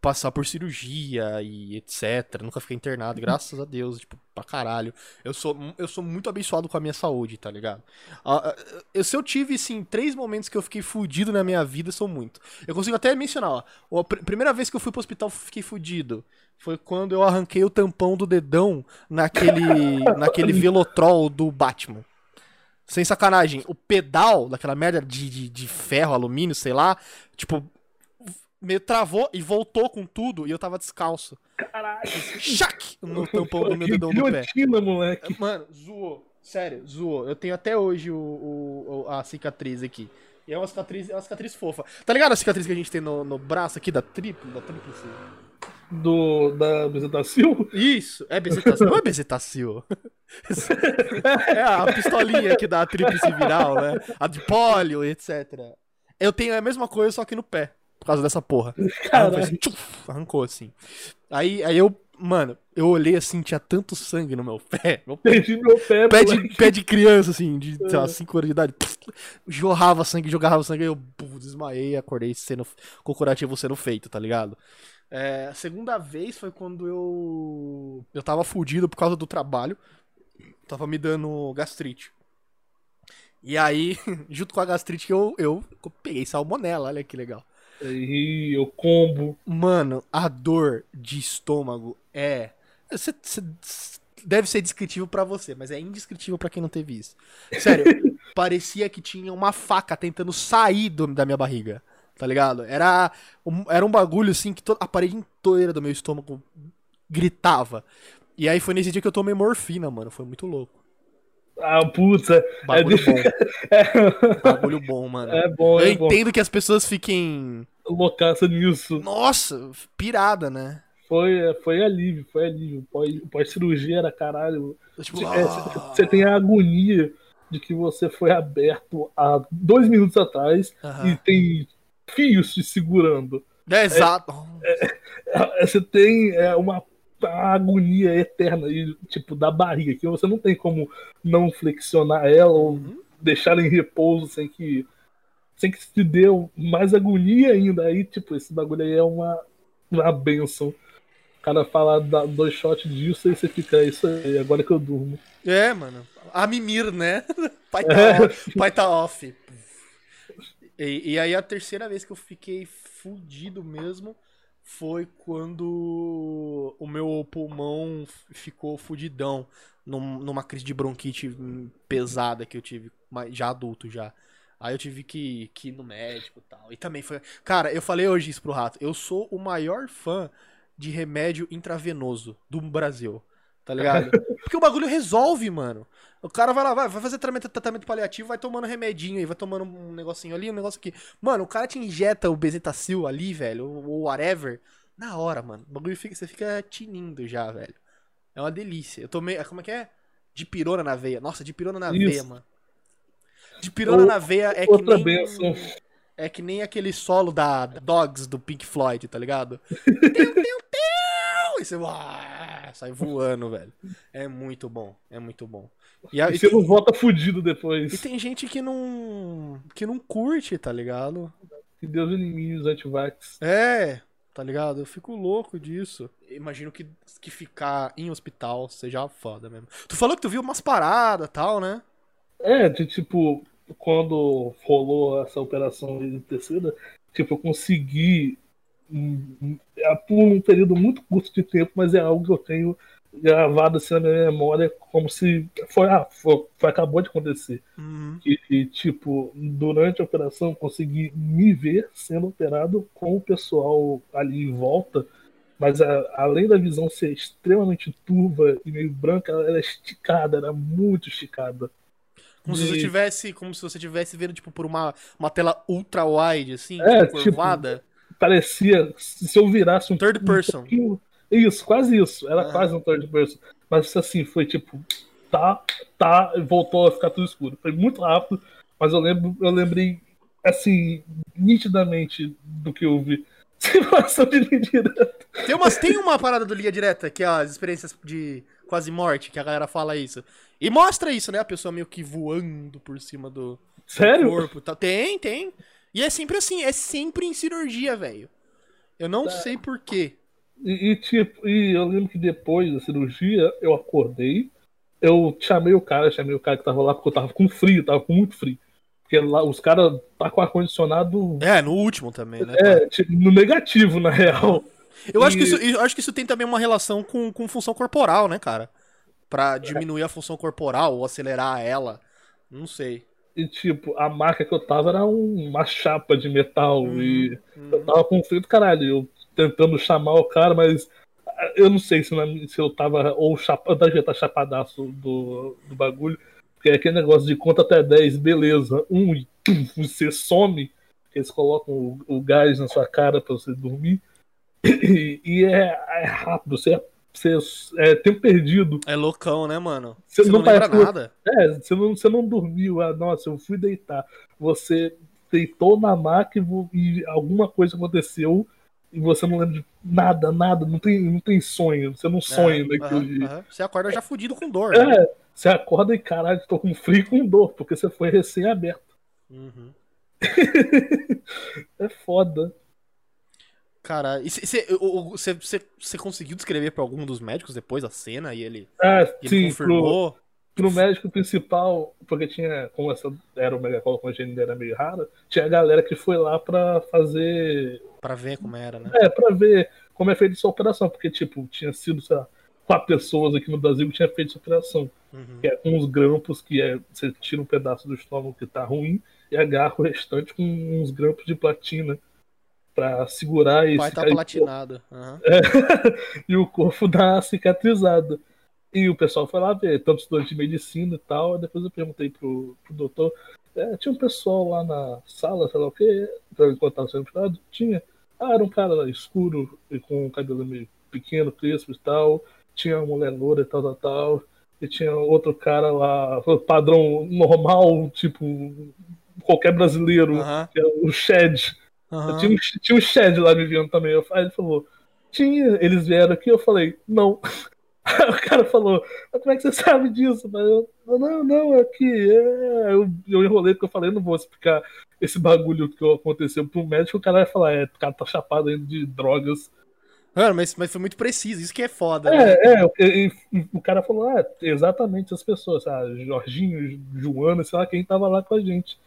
passar por cirurgia e etc. Nunca fiquei internado, graças a Deus, tipo, pra caralho. Eu sou, eu sou muito abençoado com a minha saúde, tá ligado? Ah, ah, eu- se eu tive, assim, três momentos que eu fiquei fudido na minha vida, são muito. Eu consigo até mencionar, ó. A pr- primeira vez que eu fui pro hospital, fiquei fudido. Foi quando eu arranquei o tampão do dedão naquele, [LAUGHS] naquele velotrol do Batman. Sem sacanagem, o pedal daquela merda de, de, de ferro, alumínio, sei lá, tipo, me travou e voltou com tudo e eu tava descalço. Caralho! Chac! No tampão do meu dedão do pé. moleque. Mano, zoou. Sério, zoou. Eu tenho até hoje o, o- o- a cicatriz aqui. E é uma cicatriz, é uma cicatriz fofa. Tá ligado a cicatriz que a gente tem no, no braço aqui da triplo, da tríplice? Do, da Bezetacil? Isso, é bezetacil. Não é bezetacil. [LAUGHS] é a pistolinha que dá a tríplice viral, né? A de pólio, etc. Eu tenho a mesma coisa, só que no pé. Por causa dessa porra. Aí assim, tchuf, arrancou assim. Aí, aí eu, mano, eu olhei assim, tinha tanto sangue no meu pé. Meu Perdi meu pé, pé de, pé de criança, assim, de, sei lá, 5 anos de idade. Jorrava sangue, jogava sangue, aí eu desmaiei acordei sendo, com o curativo sendo feito, tá ligado? É, a segunda vez foi quando eu. Eu tava fudido por causa do trabalho. Tava me dando gastrite. E aí, [LAUGHS] junto com a gastrite, eu, eu peguei salmonela, olha que legal. Aí eu combo. Mano, a dor de estômago é. cê- cê- deve ser descritível pra você, mas é indescritível pra quem não teve isso. Sério, [LAUGHS] parecia que tinha uma faca tentando sair do- da minha barriga. Tá ligado? Era um, era um bagulho assim que a parede inteira do meu estômago gritava. E aí foi nesse dia que eu tomei morfina, mano. Foi muito louco. Ah, puta. Bagulho de- bom. É, [LAUGHS] Bagulho bom, mano. é bom, Eu é bom. entendo que as pessoas fiquem. Loucaça nisso. Nossa, pirada, né? Foi, foi alívio, foi alívio. Pós- Pós-cirurgia era caralho. Tipo, Você tem a agonia de que você foi aberto há dois minutos atrás e tem fios te segurando. É, exato. É, Você tem é, uma agonia eterna e, tipo, da barriga, que você não tem como não flexionar ela ou Uhum. deixar em repouso sem que sem que te dê mais agonia ainda. Aí, tipo, esse bagulho aí é uma, uma benção. O cara fala dá dois shots disso e você fica, é isso aí, agora que eu durmo. É, mano. A mimir, né? [LAUGHS] Pai tá off. Pai tá off. E, e aí a terceira vez que eu fiquei fudido mesmo foi quando o meu pulmão ficou fudidão num- numa crise de bronquite pesada que eu tive, já adulto já. Aí eu tive que, que ir no médico e tal. E também foi. Cara, eu falei hoje isso pro rato. Eu sou o maior fã de remédio intravenoso do Brasil. Tá ligado? Porque o bagulho resolve, mano. O cara vai lá, vai, vai fazer tratamento, tratamento paliativo, vai tomando remedinho aí, vai tomando um negocinho ali, um negócio aqui. Mano, o cara te injeta o bezetacil ali, velho, ou whatever, na hora, mano. O bagulho fica, você fica tinindo já, velho. É uma delícia. Eu tomei, como é que é? De pirona na veia. Nossa, de pirona na Isso. veia, mano. De pirona Ou- na veia é que nem... benção. É que nem aquele solo da Dogs do Pink Floyd, tá ligado? [LAUGHS] teu, teu, teu! E você sai voando, velho. É muito bom, é muito bom. E, a, e você não volta fudido depois. E tem gente que não. que não curte, tá ligado? Que Deus elimine os antivax. É, tá ligado? Eu fico louco disso. Imagino que, que ficar em hospital seja foda mesmo. Tu falou que tu viu umas paradas tal, né? É, de tipo, quando rolou essa operação de terceira, tipo, eu consegui por um período muito curto de tempo, mas é algo que eu tenho gravado assim na minha memória como se foi, ah, foi, foi acabou de acontecer. Uhum. E, e, tipo, durante a operação consegui me ver sendo operado com o pessoal ali em volta, mas a, além da visão ser extremamente turva e meio branca, ela era esticada, era muito esticada. Como se você tivesse, como se você tivesse vendo tipo por uma, uma tela ultra wide assim, é, tipo, curvada. Tipo, parecia se eu virasse um third person. Um isso, quase isso. Era ah. quase um third person. Mas assim, foi tipo, tá, tá, voltou a ficar tudo escuro. Foi muito rápido, mas eu lembro, eu lembrei assim, nitidamente do que eu vi. [LAUGHS] Simulação de linha direta. Tem, umas, tem uma parada do linha direta, que é as experiências de quase morte, que a galera fala isso. E mostra isso, né? A pessoa meio que voando por cima do, Sério? do corpo. Tá. Tem, tem. E é sempre assim, é sempre em cirurgia, velho. Eu não tá. sei porquê. E, e, tipo, e eu lembro que depois da cirurgia eu acordei, eu chamei o cara, chamei o cara que tava lá porque eu tava com frio, tava com muito frio. Porque lá os caras tá com ar-condicionado. É, no último também, né? É, tipo, no negativo, na real. Eu, e... acho que isso, eu acho que isso tem também uma relação com, com função corporal, né, cara? Pra diminuir a função corporal ou acelerar ela. Não sei. E tipo, a marca que eu tava era um, uma chapa de metal. Uhum, e uhum. eu tava com frio do caralho. Eu tentando chamar o cara, mas ah, eu não sei se, se eu tava. Ou chapa, da jeito chapadaço do, do bagulho. Porque é aquele negócio de conta até 10, beleza. Um e você some. Eles colocam o, o, gás na sua cara pra você dormir. [COUGHS] E, e é, é, rápido, você, você é tempo perdido. É loucão, né, mano? Você, você não, não lembra nada. É, você não, você não dormiu. Ah, nossa, eu fui deitar. Você deitou na maca e, e alguma coisa aconteceu e você não lembra de nada, nada, não tem, não tem sonho, você não sonha é, naquele uh -huh, Você acorda já fudido com dor. É, né? você acorda e caralho, tô com frio com dor, porque você foi recém-aberto. Uhum. [LAUGHS] é foda. Cara, e você conseguiu descrever pra algum dos médicos depois a cena e ele, ah, ele sim, confirmou? Pro, pro médico principal, porque tinha, como essa era o Megacola congênita era meio rara, tinha a galera que foi lá pra fazer. Pra ver como era, né? É, pra ver como é feita essa operação, porque, tipo, tinha sido, sei lá, quatro pessoas aqui no Brasil que tinha feito essa operação. Uhum. Que é com uns grampos que é, você tira um pedaço do estômago que tá ruim e agarra o restante com uns grampos de platina para segurar e. O pai tá platinado. Uhum. É, [LAUGHS] e o corpo dá cicatrizada. E o pessoal foi lá ver, tanto estudante de medicina e tal. Depois eu perguntei pro, pro doutor. É, tinha um pessoal lá na sala, sei lá o quê, enquanto tava sendo operado? Tinha. Ah, era um cara escuro e com cabelo meio pequeno, crespo e tal. Tinha uma mulher loura e tal, tal, tal. E tinha outro cara lá, padrão normal, tipo, qualquer brasileiro, que é o Shed. Tinha, tinha um Shed lá vivendo também. Aí ele falou, tinha, eles vieram aqui, eu falei, não. [LAUGHS] o cara falou, como é que você [LAUGHS] sabe disso? Eu, não, não, é que é... eu, eu enrolei porque eu falei, eu não vou explicar esse bagulho que aconteceu pro médico, o cara vai falar, é, o cara tá chapado ainda de drogas. Mano, mas, mas foi muito preciso, isso que é foda. É, né? é, o, o cara falou, ah, exatamente as pessoas, sabe? Jorginho, Joana, sei lá, quem tava lá com a gente,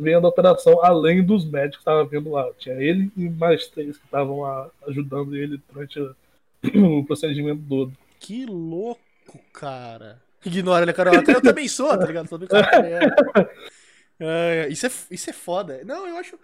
vendo a operação, além dos médicos que estavam vendo lá. Tinha ele e mais três que estavam lá ajudando ele durante [CLEARS THROAT] o procedimento todo. Que louco, cara. Ignora, né, cara? Eu também sou, tá ligado? Também [LAUGHS] é. isso, é, isso é foda. Não, eu acho.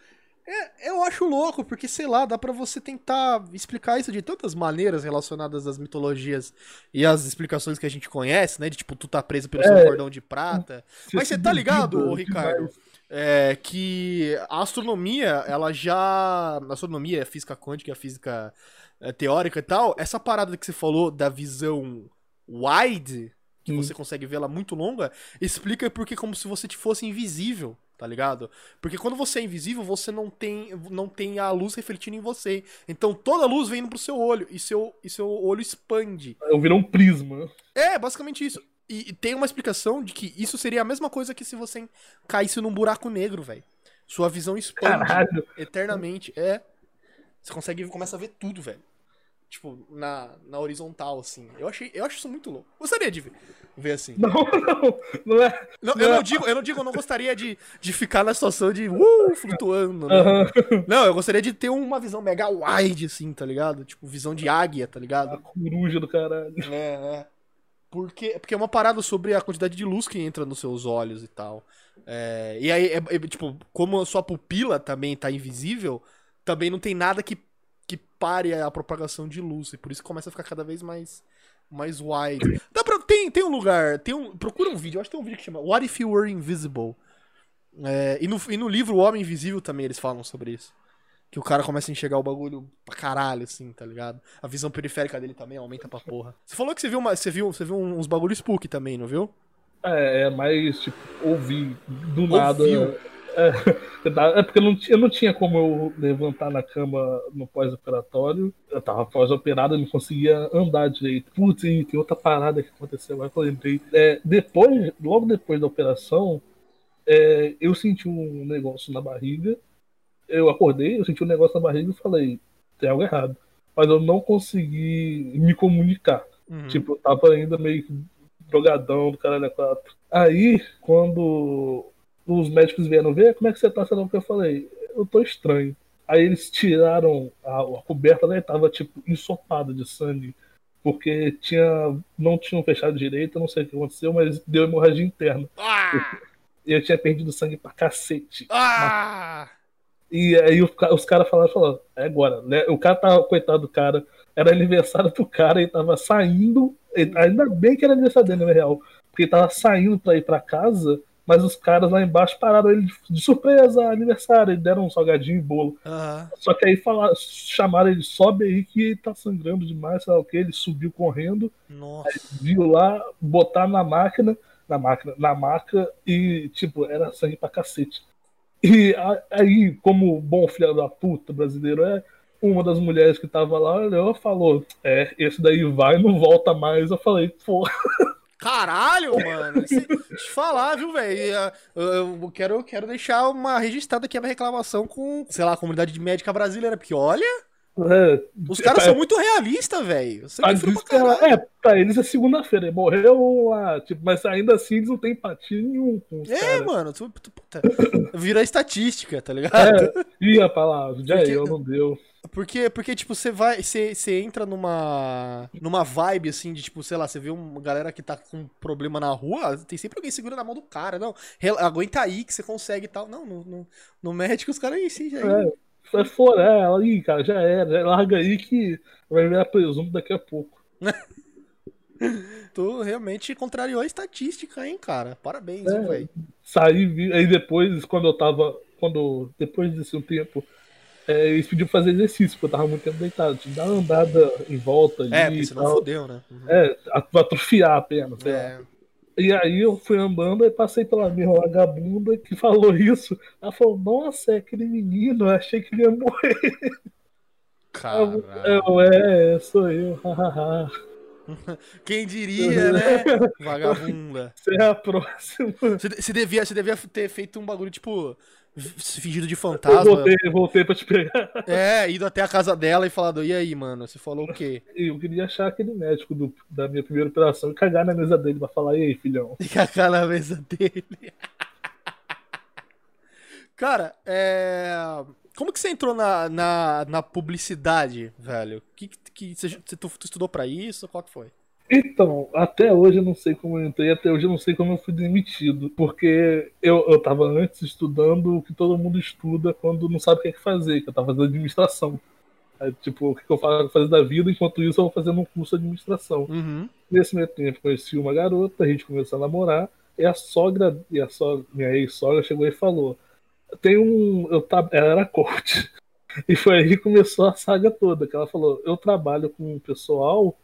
É, eu acho louco, porque, sei lá, dá para você tentar explicar isso de tantas maneiras relacionadas às mitologias e às explicações que a gente conhece, né? De tipo, tu tá preso pelo é, seu cordão de prata. Mas você tá ligado, ô, Ricardo? É, que a astronomia, ela já. A astronomia, a física quântica, a física é, teórica e tal, essa parada que você falou da visão wide, que hum. você consegue ver ela muito longa, explica porque como se você fosse invisível, tá ligado? Porque quando você é invisível, você não tem, não tem a luz refletindo em você. Então toda a luz vem indo pro seu olho e seu, e seu olho expande. Eu virei um prisma. É, basicamente isso. E, e tem uma explicação de que isso seria a mesma coisa que se você caísse num buraco negro, velho. Sua visão expande Caralho. eternamente. É. Você consegue, começa a ver tudo, velho. Tipo, na, na horizontal, assim. Eu, achei, eu acho isso muito louco. Gostaria de ver, ver assim. Não, não, não é. Não, eu não digo, eu não digo, eu não gostaria de, de ficar na situação de uh, flutuando, né? Não, eu gostaria de ter uma visão mega wide, assim, tá ligado? Tipo, visão de águia, tá A ligado? coruja do caralho. É, é. Porque, porque é uma parada sobre a quantidade de luz que entra nos seus olhos e tal. É, e aí, é, é, tipo, como a sua pupila também tá invisível, também não tem nada que, que pare a propagação de luz. E por isso começa a ficar cada vez mais, mais wide. [CLEARS THROAT] Dá pra, tem, tem um lugar, tem um, procura um vídeo, eu acho que tem um vídeo que chama What If You Were Invisible? É, e, no, e no livro O Homem Invisível também eles falam sobre isso. Que o cara começa a enxergar o bagulho pra caralho, assim, tá ligado? A visão periférica dele também aumenta pra porra. Você falou que você viu, uma, você viu, você viu uns bagulho spook também, não viu? É, é mais, tipo, ouvir do Ouviu. nada. É, dá- é porque eu não, ti- eu não tinha como eu levantar na cama no pós-operatório. Eu tava pós-operado e não conseguia andar direito. Putz, e tem outra parada que aconteceu agora que eu lembrei. É, depois, logo depois da operação, é, eu senti um negócio na barriga. Eu acordei, eu senti um negócio na barriga e falei, tem algo errado. Mas eu não consegui me comunicar. Uhum. Tipo, eu tava ainda meio que drogadão do caralho a quatro. Aí, quando os médicos vieram ver, como é que você tá? Sei lá o que eu falei, eu tô estranho. Aí eles tiraram a, a coberta, né? Tava tipo ensopada de sangue. Porque tinha, não tinham fechado direito, eu não sei o que aconteceu, mas deu hemorragia interna. Ah! E eu tinha perdido sangue pra cacete. Ah! E aí o ca- os caras falaram, falaram, é agora, né? O cara tava, coitado do cara, era aniversário do cara e tava saindo. e- Ainda bem que era aniversário dele, na real. Porque ele tava saindo pra ir pra casa, mas os caras lá embaixo pararam ele de, surpresa, aniversário, e deram um salgadinho e bolo. Aham. Só que aí falaram, chamaram ele, sobe aí que tá sangrando demais, sei lá o que, ele subiu correndo, viu lá, botar na máquina, na máquina, na maca, e tipo, era sangue pra cacete. E aí, como bom filho da puta brasileiro é, uma das mulheres que tava lá olhou e falou: É, esse daí vai, não volta mais. Eu falei, pô, Caralho, mano. Deixa eu te falar, viu, velho? Ah, Eu, quero, eu quero deixar uma registrada aqui a minha reclamação com, sei lá, a comunidade de médica brasileira, porque olha, é, os caras são muito realistas, velho. É, pra eles é segunda-feira, morreu lá, tipo, mas ainda assim eles não têm empatia nenhum É, caras. mano, tu, tu- puta, vira estatística, tá ligado? É, ia pra lá, já Porque- eu, não deu. Porque, porque tipo, você vai. Você, você entra numa. numa vibe assim de, tipo, sei lá, você vê uma galera que tá com problema na rua, tem sempre alguém segura na mão do cara. Não, aguenta aí que você consegue e tal. Não, no, no, no médico os caras aí sim, já. É, foi fora, é, ela, ih, cara, já era, já larga aí que vai virar presumo daqui a pouco. [LAUGHS] Tu realmente contrariou a estatística, hein, cara. Parabéns, É. velho. Saí, aí depois, quando eu tava, quando, depois desse um tempo, é, eles pediam fazer exercício, porque eu tava muito tempo deitado, tinha que dar uma andada em volta ali É, porque senão fodeu, né? Uhum. É, at- atrofiar a perna, sei lá. É. E aí eu fui andando e passei pela minha vagabunda que [LAUGHS] falou isso. Ela falou, nossa, é aquele menino, eu achei que ele ia morrer. Caralho. Eu, é, sou eu, hahaha. [LAUGHS] Quem diria, né? [LAUGHS] Vagabunda. Você é a próxima. Você devia, você devia ter feito um bagulho, tipo, f- fingido de Eu fantasma. voltei, voltei pra te pegar. É, ido até a casa dela e falado, e aí, mano? Você falou o quê? Eu queria achar aquele médico do- da minha primeira operação e cagar na mesa dele pra falar, e aí, filhão? [LAUGHS] E cagar na mesa dele. Cara, é. Como que você entrou na, na, na publicidade, velho? Que, que, que você, você- tu, tu estudou pra isso? Qual que foi? Então, até hoje eu não sei como eu entrei, até hoje eu não sei como eu fui demitido. Porque eu, eu tava antes estudando o que todo mundo estuda quando não sabe o que é que fazer, que eu tava fazendo administração. Aí, tipo, o que eu faço fazer da vida, enquanto isso eu vou fazendo um curso de administração. Uhum. Nesse meio tempo conheci uma garota, a gente começou a namorar, e a sogra, e a sogra, minha ex-sogra chegou e falou: Tem um. Eu tá, ela era coach. [LAUGHS] E foi aí que começou a saga toda, que ela falou: Eu trabalho com um pessoal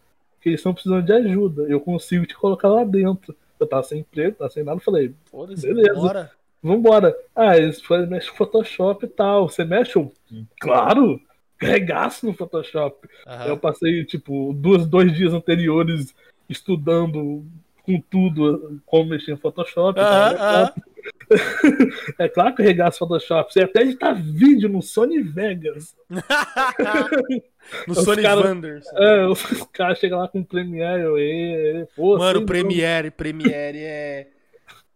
que eles estão precisando de ajuda, eu consigo te colocar lá dentro. Eu tava sem emprego, tava sem nada, eu falei, Beleza. bora. vambora. Ah, eles mexem com Photoshop e tal. Você mexe? Eu, claro! Regaço no Photoshop. Aham. Eu passei, tipo, dois, dois dias anteriores estudando com tudo como mexer em Photoshop. Aham, tá? aham. É claro que eu regaço Photoshop. Você até editar vídeo no Sony Vegas. [LAUGHS] no Os Sony cara- Wonders. É, os caras chegam lá com o Premiere, eu, Mano, sem Premiere, Premiere é.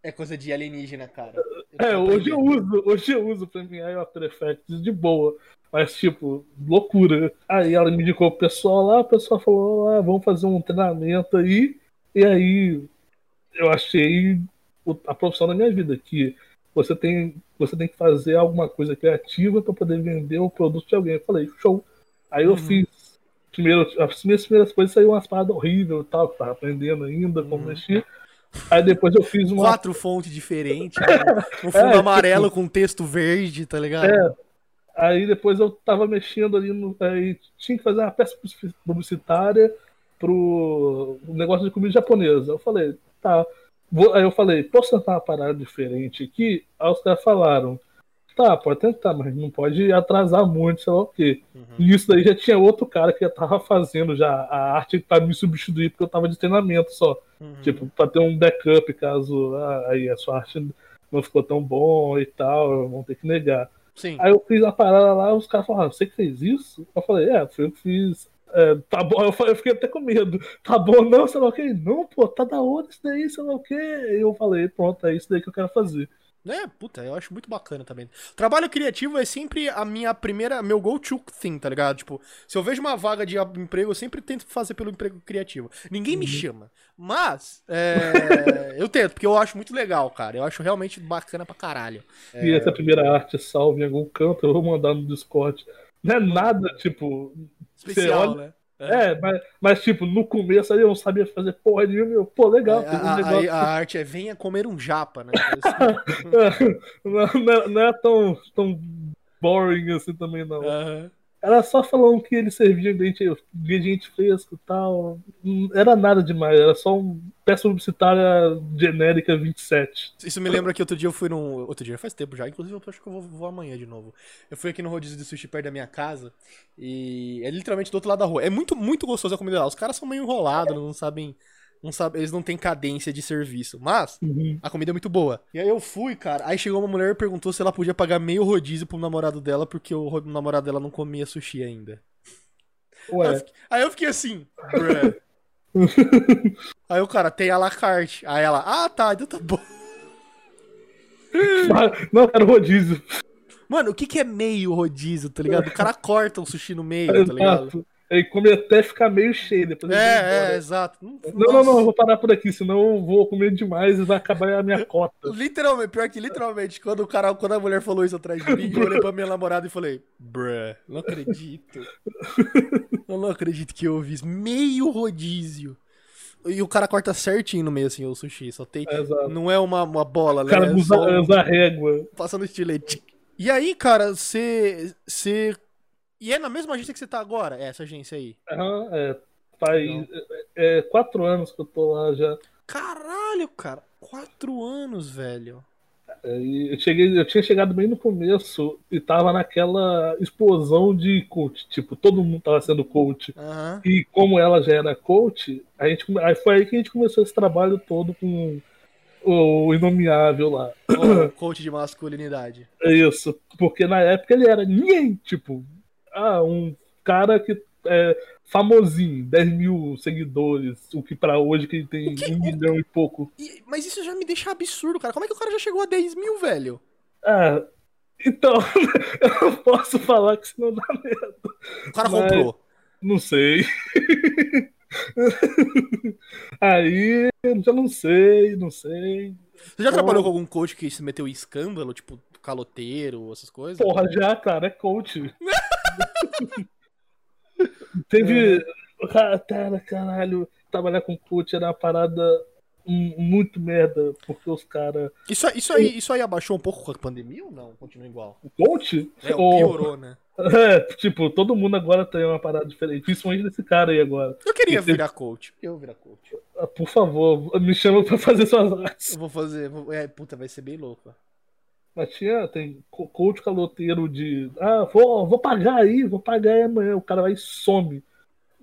É coisa de alienígena, cara. É, hoje eu uso, hoje eu uso Premiere e After Effects de boa. Mas, tipo, loucura. Aí ela me indicou o pessoal lá, o pessoal falou, ah, vamos fazer um treinamento aí. E aí eu achei o- a profissão da minha vida, que você tem, você tem que fazer alguma coisa criativa para poder vender o produto de alguém. Eu falei, show. Aí eu Uhum. fiz. Primeiro, as minhas primeiras coisas saíram umas paradas horríveis e tal, tava aprendendo ainda como Uhum. mexer. Aí depois eu fiz uma. Quatro fontes diferentes. né? Um fundo [LAUGHS] É, amarelo com texto verde, tá ligado? É. Aí depois eu tava mexendo ali no. Aí tinha que fazer uma peça publicitária pro um negócio de comida japonesa. Eu falei, tá. Aí eu falei, posso tentar uma parada diferente aqui? Aí os caras falaram, tá, pode tentar, mas não pode atrasar muito, sei lá o quê. Uhum. E isso daí já tinha outro cara que já tava fazendo já a arte pra me substituir, porque eu tava de treinamento só. Uhum. Tipo, pra ter um backup caso ah, aí a sua arte não ficou tão bom e tal, vão ter que negar. Sim. Aí eu fiz a parada lá, os caras falaram, você que fez isso? Eu falei, é, foi eu que fiz. É, tá bom, eu, eu fiquei até com medo. Tá bom, não, sei lá o que. Não, pô, tá da hora isso daí, sei lá o que. E eu falei, pronto, é isso daí que eu quero fazer. É, puta, eu acho muito bacana também. Trabalho criativo é sempre a minha primeira, meu go-to thing, tá ligado? Tipo, se eu vejo uma vaga de emprego, eu sempre tento fazer pelo emprego criativo. Ninguém me chama, mas é, [LAUGHS] eu tento, porque eu acho muito legal, cara. Eu acho realmente bacana pra caralho. E essa primeira arte salve em algum canto, eu vou mandar no Discord. Não é nada, tipo. Especial, olha- né? É, mas, mas tipo, no começo aí eu não sabia fazer porra nenhuma. eu, Pô, legal, É, um a, a- negócio. a arte é venha comer um japa, né? [LAUGHS] não, não é- não é tão, tão boring assim também, não. Aham. Era só falando que ele servia ingrediente, ingrediente fresco e tal. Não Era nada demais, era só um peça publicitária genérica 27. Isso me lembra que outro dia eu fui num. Outro dia faz tempo já, inclusive eu acho que eu vou, vou amanhã de novo. Eu fui aqui no rodízio de sushi perto da minha casa e é literalmente do outro lado da rua. É muito, muito gostoso a comida lá. Os caras são meio enrolados, não sabem. Não sabem eles não têm cadência de serviço. Mas a comida é muito boa. E aí eu fui, cara. Aí chegou uma mulher e perguntou se ela podia pagar meio rodízio pro namorado dela, porque o namorado dela não comia sushi ainda. Aí eu Ué, fiquei- Aí eu fiquei assim, bruh. [LAUGHS] Aí o cara, tem a la carte. Aí ela, ah tá, então tá bom. não, era rodízio. Mano, o que, que é meio rodízio, tá ligado? O cara corta o sushi no meio, tá ligado? Ele come até ficar meio cheio, depois É, é, exato. Não, Não, não, eu vou parar por aqui, senão eu vou comer demais e vai acabar a minha cota. Literalmente, pior que literalmente, quando o cara, quando a mulher falou isso atrás de mim, eu olhei pra minha namorada e falei, bruh, não acredito. Eu não acredito que eu ouvi isso. Meio rodízio. E o cara corta certinho no meio, assim, o sushi. Só tem. Exato. Não é uma, uma bola, O né? cara É usa, só um- usa régua. passando estilete. E aí, cara, você. Você. E é na mesma agência que você tá agora? Essa agência aí. Aham, é, faz é, é, quatro anos que eu tô lá já. Caralho, cara. Quatro anos, velho. É, eu, cheguei, eu tinha chegado bem no começo e tava naquela explosão de coach. Tipo, todo mundo tava sendo coach. Aham. E como ela já era coach, a gente, aí foi aí que a gente começou esse trabalho todo com o Inomeável lá. Ô, [COUGHS] coach de masculinidade. É isso. Porque na época ele era ninguém. Tipo, ah, um cara que é famosinho, 10 mil seguidores. O que pra hoje que ele tem que- um milhão e pouco. Mas isso já me deixa absurdo, cara. Como é que o cara já chegou a 10 mil, velho? Ah, então, [LAUGHS] eu não posso falar que senão dá merda. O cara Mas- comprou. Não sei. Aí, eu já não sei, não sei. Você já trabalhou com algum coach que se meteu em escândalo, tipo caloteiro, essas coisas? Porra, já, cara, é coach. [LAUGHS] [LAUGHS] Teve. Cara, cara, caralho, trabalhar com coach era uma parada muito merda, porque os caras. Isso, isso, aí, isso aí abaixou um pouco com a pandemia ou não? Continua igual? Coach? É, Ou- piorou, né? [LAUGHS] É, tipo, todo mundo agora tem uma parada diferente, principalmente desse cara aí agora. Eu queria Esse- virar coach. Eu virar coach. Ah, Por favor, me chama pra fazer suas artes. Eu vou fazer. É, puta, vai ser bem louco. Mas tinha, tem coach caloteiro de. Ah, vou, vou pagar aí, vou pagar aí amanhã. O cara vai e some.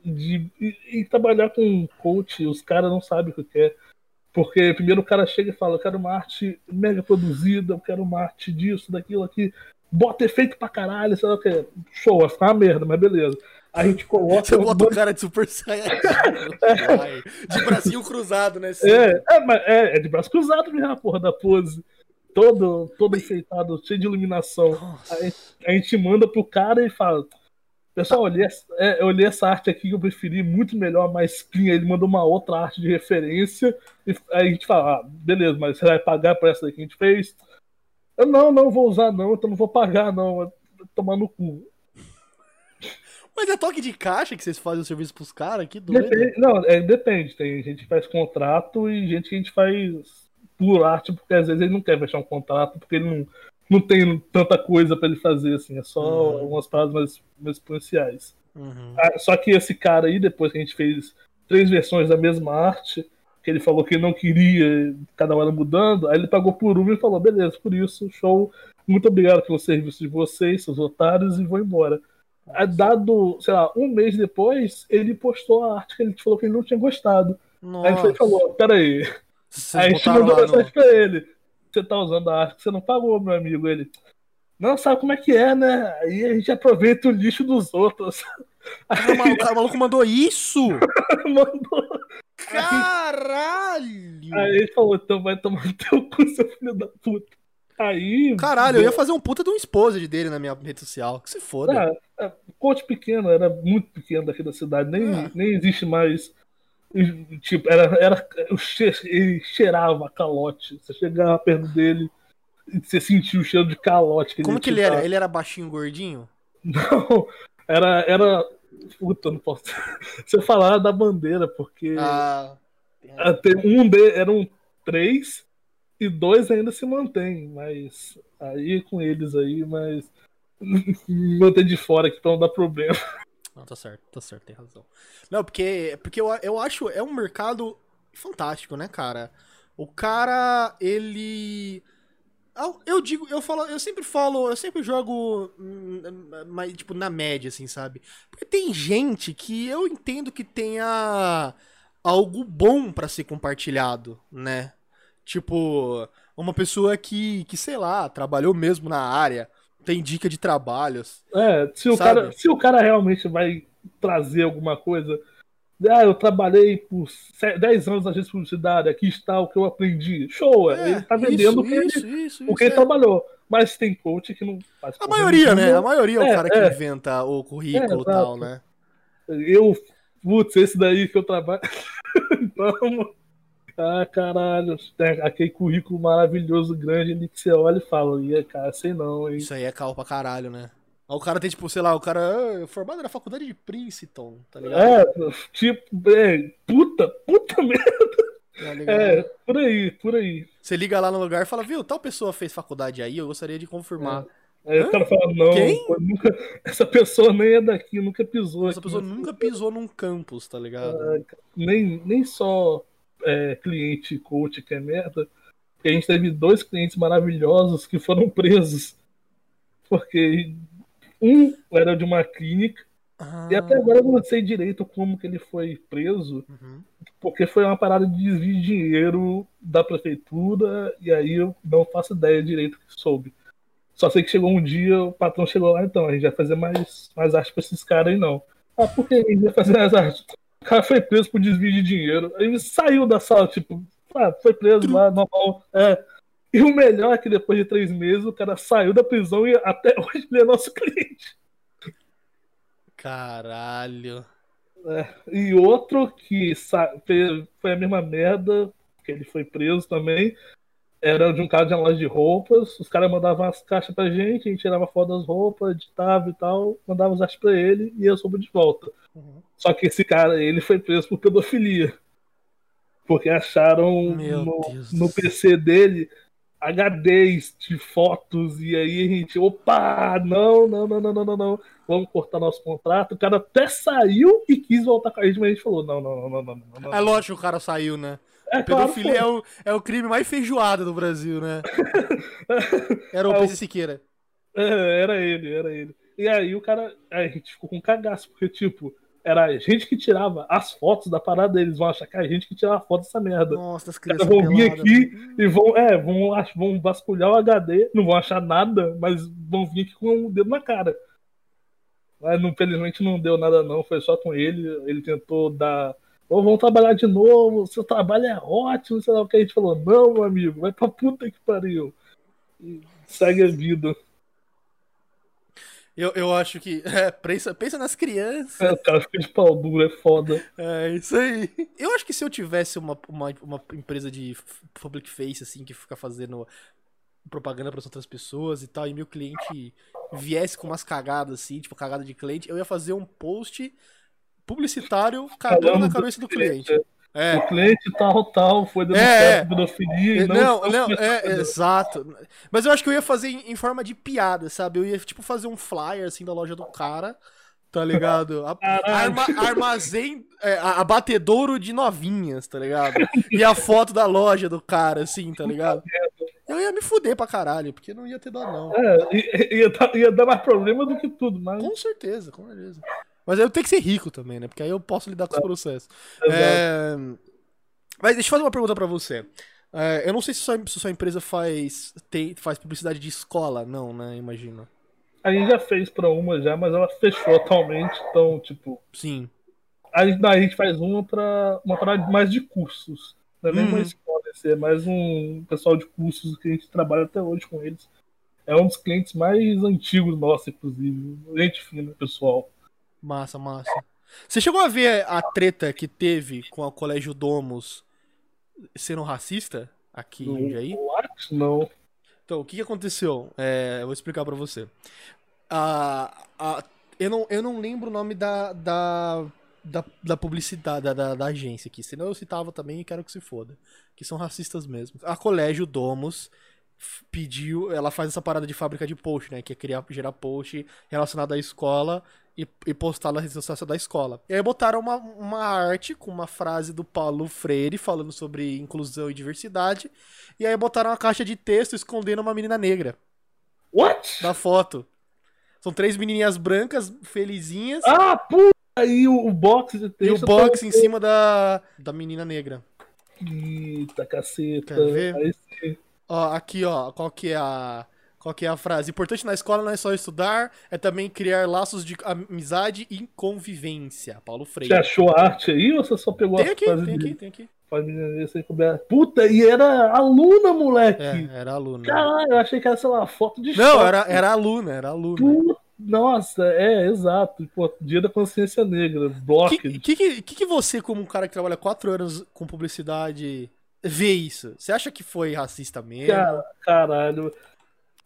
De, e, e trabalhar com coach, os caras não sabem o que quer. Porque primeiro o cara chega e fala: Eu quero uma arte mega produzida, eu quero uma arte disso, daquilo aqui. Bota efeito pra caralho, sei lá o que. Show, vai ficar uma merda, mas beleza. A gente coloca. Você bota o cara de Super Saiyajin. [LAUGHS] de bracinho cruzado, né? É, é, é, é de braço cruzado mesmo a porra da pose todo, todo enfeitado, cheio de iluminação. Aí, a gente manda pro cara e fala: Pessoal, eu olhei, é, eu olhei essa arte aqui que eu preferi, muito melhor, mais clean. Ele mandou uma outra arte de referência. E aí a gente fala: ah, beleza, mas você vai pagar por essa daqui que a gente fez? Eu, não, não vou usar, não, então não vou pagar, não. Tomar no cu. Mas é toque de caixa que vocês fazem o serviço pros caras? Que doido. Depende, não, é, depende. Tem gente que faz contrato e gente que a gente faz por arte, porque às vezes ele não quer fechar um contrato, porque ele não, não tem tanta coisa para ele fazer, assim, é só uhum. umas paradas mais, mais policiais. Uhum. Ah, só que esse cara aí, depois que a gente fez três versões da mesma arte, que ele falou que não queria, cada hora mudando, aí ele pagou por uma e falou, beleza, por isso, show, muito obrigado pelo serviço de vocês, seus otários, e vou embora. Aí, dado, sei lá, um mês depois, ele postou a arte que ele falou que ele não tinha gostado. Nossa. Aí ele falou, peraí, vocês aí a gente mandou mensagem no... pra ele. Você tá usando a arte que você não pagou, meu amigo. Ele. Não, sabe como é que é, né? Aí a gente aproveita o lixo dos outros. [LAUGHS] Aí... o maluco mandou isso? [LAUGHS] mandou. Caralho! Aí ele falou, então vai tomar teu cu, seu filho da puta. Aí. Caralho, eu ia fazer um puta de um esposa dele na minha rede social. Que se foda. É, é, pequeno, era muito pequeno daqui da cidade. Nem, é. nem existe mais Tipo, era, era, ele cheirava calote. Você chegava perto dele e você sentia o cheiro de calote. Que Como que ele era? Ele era baixinho, gordinho? [LAUGHS] Não, era. era... Puta, não posso. [LAUGHS] Se eu falar da bandeira, porque. Ah, um de, eram três e dois ainda se mantém, mas aí com eles aí, mas [LAUGHS] manter de fora aqui pra não dar problema. Não, tá certo, tá certo, tem razão. Não, porque, porque eu, eu acho, é um mercado fantástico, né, cara? O cara, ele. Eu digo, eu falo, eu sempre falo, eu sempre jogo mais, tipo, na média, assim, sabe? Porque tem gente que eu entendo que tenha algo bom para ser compartilhado, né? Tipo, uma pessoa que, que, sei lá, trabalhou mesmo na área, tem dica de trabalhos. É, se o, cara, se o cara realmente vai trazer alguma coisa. Ah, eu trabalhei por 10 anos na agência publicidade, aqui está o que eu aprendi. Show, é, ele está vendendo o que, isso, ele, isso, o que ele é. trabalhou. Mas tem coach que não faz A maioria, né? A maioria é, o cara que é. inventa o currículo e tal, né? Eu, putz, esse daí que eu trabalho. [LAUGHS] Vamos. Ah, caralho, tem aquele currículo maravilhoso, grande ali que você olha e fala, ia, cara, sei não, hein? Isso aí é cal pra caralho, né? O cara tem, tipo, sei lá, o cara é formado na faculdade de Princeton, tá ligado? É, tipo, é, puta, puta [LAUGHS] merda. Tá é, por aí, por aí. Você liga lá no lugar e fala, viu, tal pessoa fez faculdade aí, eu gostaria de confirmar. É. Aí Hã? o cara fala, não, nunca, essa pessoa nem é daqui, nunca pisou. Essa aqui, pessoa nunca pisou num campus, tá ligado? É, nem, nem só é, cliente coach que é merda, porque a gente teve dois clientes maravilhosos que foram presos. Porque um era de uma clínica, ah. e até agora eu não sei direito como que ele foi preso, uhum. porque foi uma parada de desvio de dinheiro da prefeitura, e aí eu não faço ideia direito que soube. Só sei que chegou um dia, o patrão chegou lá, então, a gente vai fazer mais, mais arte pra esses caras aí não. Ah, por que a gente vai fazer mais arte? O cara foi preso por desvio de dinheiro. Ele saiu da sala, tipo, ah, foi preso lá, normal. É. E o melhor é que depois de três meses o cara saiu da prisão e até [LAUGHS] hoje ele é nosso cliente. Caralho. É. E outro que foi a mesma merda, que ele foi preso também, era de um cara de uma loja de roupas. Os caras mandavam as caixas pra gente, a gente tirava foto das roupas, editava e tal, mandava os achos pra ele e eu soube de volta. Uhum. Só que esse cara, ele foi preso por pedofilia. Porque acharam no, no PC dele HDs de fotos e aí a gente, opa, não, não, não, não, não, não, não, vamos cortar nosso contrato. O cara até saiu e quis voltar com a gente, mas a gente falou, não, não, não, não, não, não. É lógico que o cara saiu, né? É, claro, Pedofilia é o, é o crime mais feijoado do Brasil, né? [LAUGHS] Era o É PC Siqueira. É, era ele, era ele. E aí o cara. aí a gente ficou com cagaço, porque, tipo, era a gente que tirava as fotos da parada deles. Vão achar que é a gente que tirava a foto dessa merda. Nossa, as caras crianças vão vir aqui e vão, é, vão, vão vasculhar o HD, não vão achar nada, mas vão vir aqui com o dedo na cara. Mas não, felizmente não deu nada não, foi só com ele, ele tentou dar, ô, vamos trabalhar de novo, seu trabalho é ótimo, sei lá o que a gente falou, não, meu amigo, vai pra puta que pariu. E segue a vida. Eu, eu acho que. [LAUGHS] É, pensa, pensa nas crianças. É, o cara fica de pau duro, é foda. É isso aí. Eu acho que se eu tivesse uma, uma, uma empresa de public face, assim, que fica fazendo propaganda para outras pessoas e tal, e meu cliente viesse com umas cagadas, assim, tipo cagada de cliente, eu ia fazer um post publicitário cagando na cabeça do cliente. cliente. É. O cliente tal, tal, foi É, denunciado é. por pedofilia e não... Não, não, é, exato. Mas eu acho que eu ia fazer em, forma de piada, sabe? Eu ia, tipo, fazer um flyer, assim, da loja do cara, tá ligado? A- arma- armazém, é, abatedouro de novinhas, tá ligado? E a foto da loja do cara, assim, tá ligado? Eu ia me fuder pra caralho, porque não ia ter dó, não. É, ia, ia dar, ia dar mais problema do que tudo, mas... Com certeza, com certeza. Mas eu tenho que ser rico também, né? Porque aí eu posso lidar com os processos. É... Mas deixa eu fazer uma pergunta pra você. É, eu não sei se sua, se sua empresa faz, tem, faz publicidade de escola, não, né? Imagino. A gente já fez pra uma já, mas ela fechou atualmente, então, tipo, Sim. a gente, não, a gente faz uma pra uma parada mais de cursos. Não é nem uma Uhum. escola, é mais um pessoal de cursos que a gente trabalha até hoje com eles. É um dos clientes mais antigos nossos, inclusive. Gente fina, pessoal. Massa, massa. Você chegou a ver a treta que teve com o Colégio Domus sendo racista aqui em? What? Não. Então, o que, aconteceu? É, eu vou explicar pra você. Ah, ah, eu, não, eu não lembro o nome da, da, da, da publicidade, da, da, da agência aqui. Senão eu citava também e quero que se foda. Que são racistas mesmo. A Colégio Domus pediu. Ela faz essa parada de fábrica de post, né? Que é criar, gerar post relacionado à escola e, e postar na rede social da escola. E aí botaram uma, uma arte com uma frase do Paulo Freire falando sobre inclusão e diversidade. E aí botaram uma caixa de texto escondendo uma menina negra What? na foto. São três menininhas brancas, felizinhas, Ah, puta! Aí o, o box de e o texto. box tá- em cima da, da menina negra. Eita, caceta. Quer ver? Aí sim. Ó, aqui, ó, qual que é a. Qual que é a frase? Importante na escola não é só estudar, é também criar laços de amizade e convivência. Paulo Freire. Você achou a arte aí ou você só pegou Tem a aqui, frase tem aqui, tem aqui. Sem cobrar. Puta, e era aluna, moleque. É, era aluna. Caralho, eu achei que era, sei lá, foto de Não, choque. era, era aluna, era aluna. Puta, Nossa, é, exato. Pô, dia da consciência negra, O bloco. que, que, que, que que você, como um cara que trabalha quatro anos com publicidade, vê isso? Você acha que foi racista mesmo? Cara, caralho.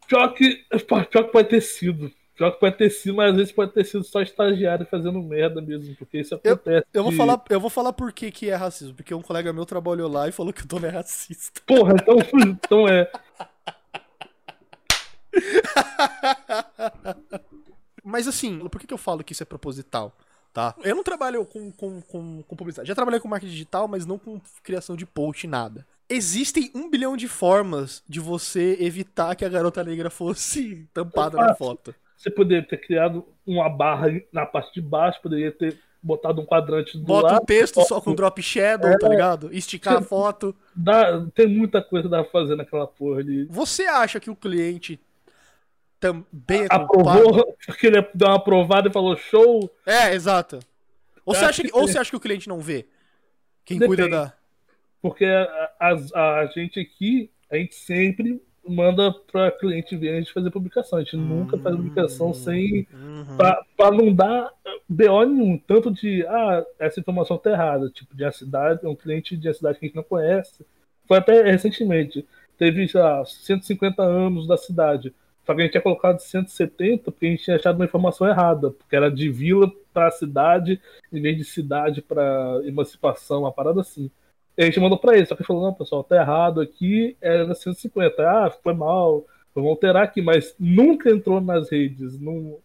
Pior que, pior que pode ter sido. Pior que pode ter sido, mas às vezes pode ter sido só estagiário fazendo merda mesmo, porque isso acontece. Eu vou de- falar, eu vou falar por que, que é racismo, porque um colega meu trabalhou lá e falou que o dono é racista. Porra, então, então é. [LAUGHS] Mas assim, por que, que eu falo que isso é proposital? Tá? Eu não trabalho com, com, com, com publicidade. Já trabalhei com marketing digital, mas não com criação de post, nada. Existem um bilhão de formas de você evitar que a garota negra fosse [LAUGHS] tampada na foto. Você poderia ter criado uma barra na parte de baixo, poderia ter botado um quadrante do Bota lado. um texto só com drop shadow, tá ligado? Esticar a foto. Dá, tem muita coisa que dá pra fazer naquela porra ali. Você acha que o cliente também é culpado? [LAUGHS] Aprovou, porque ele deu uma aprovada e falou show. É, exato. Ou você, acha que, ou você acha que o cliente não vê? Quem Depende. cuida da. Porque a, a- a gente aqui, a gente sempre manda pra cliente ver a gente fazer publicação. A gente nunca faz publicação sem. Uhum. Pra não dar BO nenhum. Tanto de, ah, essa informação tá errada. Tipo, de uma cidade, um cliente de uma cidade que a gente não conhece. Foi até recentemente. Teve, lá, 150 anos da cidade. Só que a gente tinha colocado 170 porque a gente tinha achado uma informação errada. Porque era de vila pra cidade, em vez de cidade pra emancipação, uma parada assim. E a gente mandou pra ele, só que ele falou, não, pessoal, tá errado aqui, era 150. Ah, foi mal, vamos alterar aqui, mas nunca entrou nas redes. Não,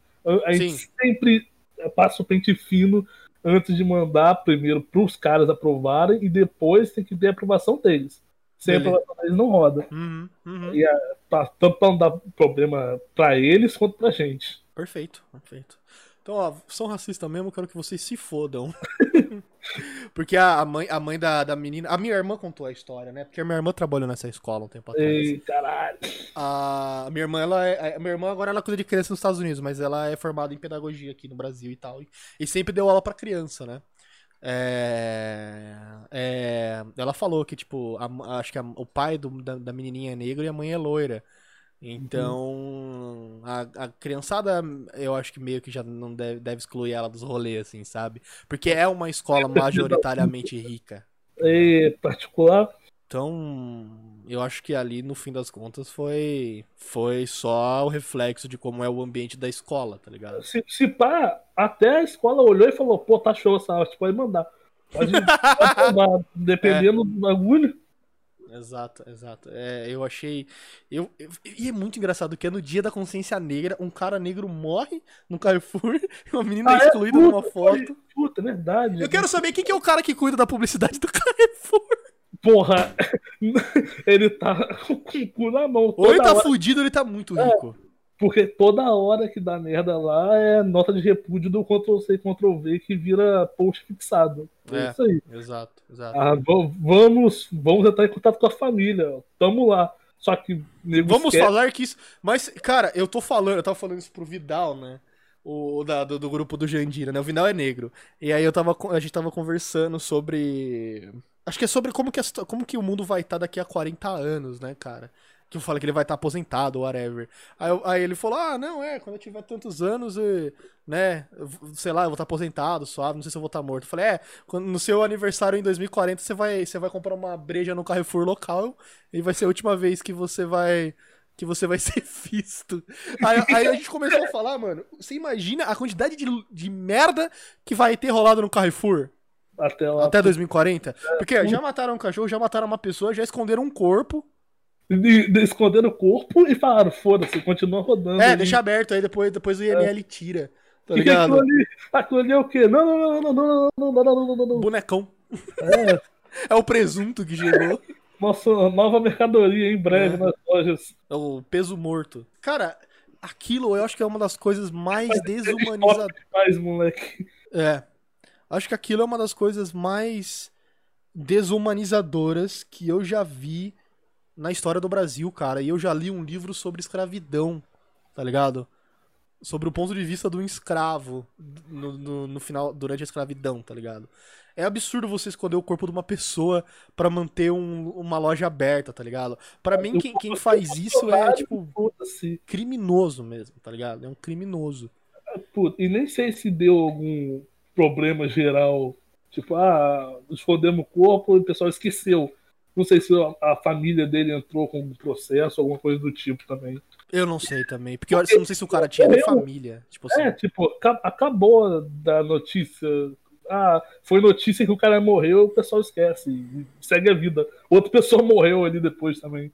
a gente Sim. sempre passa o pente fino antes de mandar primeiro pros caras aprovarem e depois tem que ter a aprovação deles. Sem Beleza. aprovação deles não roda. Uhum, uhum. E a, tá, tanto pra não dar problema pra eles quanto pra gente. Perfeito, perfeito. Então, ó, são racistas mesmo, quero que vocês se fodam. [LAUGHS] Porque a mãe, a mãe da, da menina. A minha irmã contou a história, né? Porque a minha irmã trabalhou nessa escola um tempo atrás. Ei, caralho. A minha irmã, ela é. A minha irmã agora ela cuida de criança nos Estados Unidos, mas ela é formada em pedagogia aqui no Brasil e tal. E, e sempre deu aula pra criança, né? É, é, ela falou que, tipo, a- acho que a- o pai do- da, da menininha é negro e a mãe é loira. Então, a, a criançada, eu acho que meio que já não deve, deve excluir ela dos rolês, assim, sabe? Porque é uma escola [LAUGHS] majoritariamente rica. Ei, particular. Então, eu acho que ali, no fim das contas, foi, foi só o reflexo de como é o ambiente da escola, tá ligado? Se, se pá, até a escola olhou e falou, pô, tá show essa arte, pode mandar. Pode, pode mandar, [LAUGHS] dependendo do bagulho. Exato, exato. É, eu achei. Eu, eu- e é muito engraçado que é no dia da consciência negra, um cara negro morre no Carrefour [LAUGHS] e uma menina Ah, é é? excluída Puta, numa foto. Puta, é verdade. Eu quero saber quem que é o cara que cuida da publicidade do [LAUGHS] Carrefour. Porra, [LAUGHS] ele tá com o cu na mão. Ou ele tá hora, fudido ou ele tá muito É. rico. Porque toda hora que dá merda lá é nota de repúdio do Ctrl-C e Ctrl-V que vira post fixado. É, É. isso aí. Exato, exato. Ah, va- vamos, vamos entrar em contato com a família. Tamo lá. Só que Vamos falar que isso. Mas, cara, eu tô falando, eu tava falando isso pro Vidal, né? O da, do, do grupo do Jandira, né? O Vidal é negro. E aí eu tava, a gente tava conversando sobre. Acho que é sobre como que, a como que o mundo vai estar daqui a 40 anos, né, cara? Que eu falei que ele vai estar aposentado, whatever. Aí, aí ele falou: Ah, não, é, quando eu tiver tantos anos, eh, né? Sei lá, eu vou estar aposentado, suave, não sei se eu vou estar morto. Eu falei: É, quando, no seu aniversário em 2040, você vai, você vai comprar uma breja no Carrefour local e vai ser a última vez que você vai que você vai [LAUGHS] ser visto. Aí, aí a gente começou a falar, mano, você imagina a quantidade de, de merda que vai ter rolado no Carrefour Até lá. até 2040? Porque já mataram um cachorro, já mataram uma pessoa, já esconderam um corpo. De, de esconder o corpo e falaram, foda-se, continua rodando. É, ali. deixa aberto, aí depois, depois o IML tira. Tá Que que é aquilo ali? Aquilo ali é o quê? Não, não, não, não, não, não, não, não, não, não, não, não. Bonecão. É, É o presunto que chegou. nossa nova mercadoria em breve É. nas lojas. É o peso morto. Cara, aquilo eu acho que é uma das coisas mais desumanizadoras. demais, moleque. É. Acho que aquilo é uma das coisas mais desumanizadoras que eu já vi na história do Brasil, cara. E eu já li um livro sobre escravidão, tá ligado? Sobre o ponto de vista do escravo no, no, no final, durante a escravidão, tá ligado? É absurdo você esconder o corpo de uma pessoa pra manter um- uma loja aberta, tá ligado? Pra mim, quem, quem faz isso é, tipo, criminoso mesmo, tá ligado? É um criminoso. Puta, E nem sei se deu algum problema geral. Tipo, ah, escondemos o corpo e o pessoal esqueceu. Não sei se a, a família dele entrou com um processo, alguma coisa do tipo também. Eu não sei também. Porque eu eu não sei se o cara tinha Eu- família. Tipo assim. É, tipo, aca- acabou da notícia. Ah, foi notícia que o cara morreu, o pessoal esquece. e segue a vida. Outra pessoa [LAUGHS] morreu ali depois também.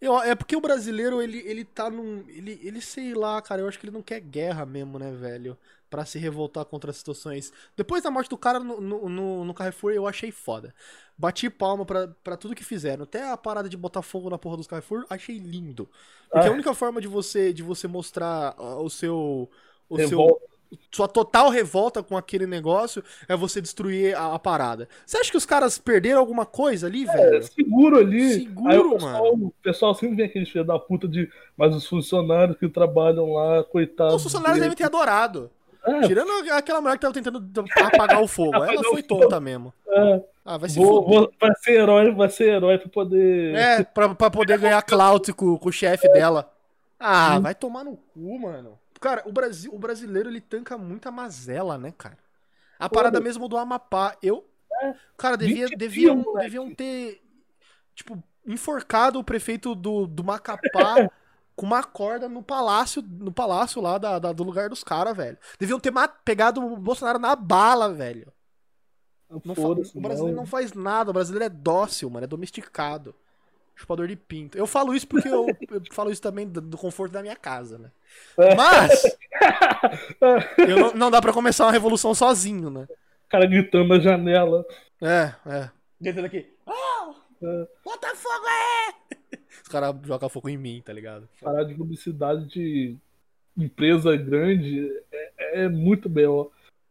Eu- é porque o brasileiro, ele, ele tá num. Ele, ele, sei lá, cara, eu acho que ele não quer guerra mesmo, né, velho? Pra se revoltar contra as situações. Depois da morte do cara no, no, no- Carrefour, eu achei foda. Bati palma pra, pra tudo que fizeram. Até a parada de botar fogo na porra dos Carrefour, achei lindo. Porque Ah. a única forma de você, de você mostrar ah, o seu. O seu Revolta. sua total revolta com aquele negócio é você destruir a, a parada. Você acha que os caras perderam alguma coisa ali, É, velho? seguro ali. Seguro, Aí o pessoal, mano. o pessoal sempre vem aqueles filhos da puta de. Mas os funcionários que trabalham lá, coitados. Os funcionários devem ter adorado. É, Tirando aquela mulher que tava tentando apagar o fogo. Ela foi tonta mesmo. é. Ah, vai se Vou, vou- vai ser herói, vai ser herói pra poder. É, pra, pra poder ganhar clout com, com o chefe dela. Ah, vai tomar no cu, mano. Cara, o, Brasil, o brasileiro, ele tanca muita mazela, né, cara? A parada mesmo do Amapá. Eu. Cara, devia, 20 deviam, deviam ter, tipo, enforcado o prefeito do, do Macapá [LAUGHS] com uma corda no palácio, no palácio lá da, da- do lugar dos caras, velho. Deviam ter pegado o Bolsonaro na bala, velho. Não fa- Foda-se, o brasileiro não faz nada, o brasileiro é dócil, mano, é domesticado. Chupador de pinto. Eu falo isso porque eu, [LAUGHS] eu falo isso também do, do conforto da minha casa, né? É. Mas [LAUGHS] eu não, não dá pra começar uma revolução sozinho, né? cara gritando na janela. É, é. Gritando aqui. Oh! É. Bota fogo aí! Os caras jogam fogo em mim, tá ligado? Parar de publicidade de empresa grande é, é muito bem,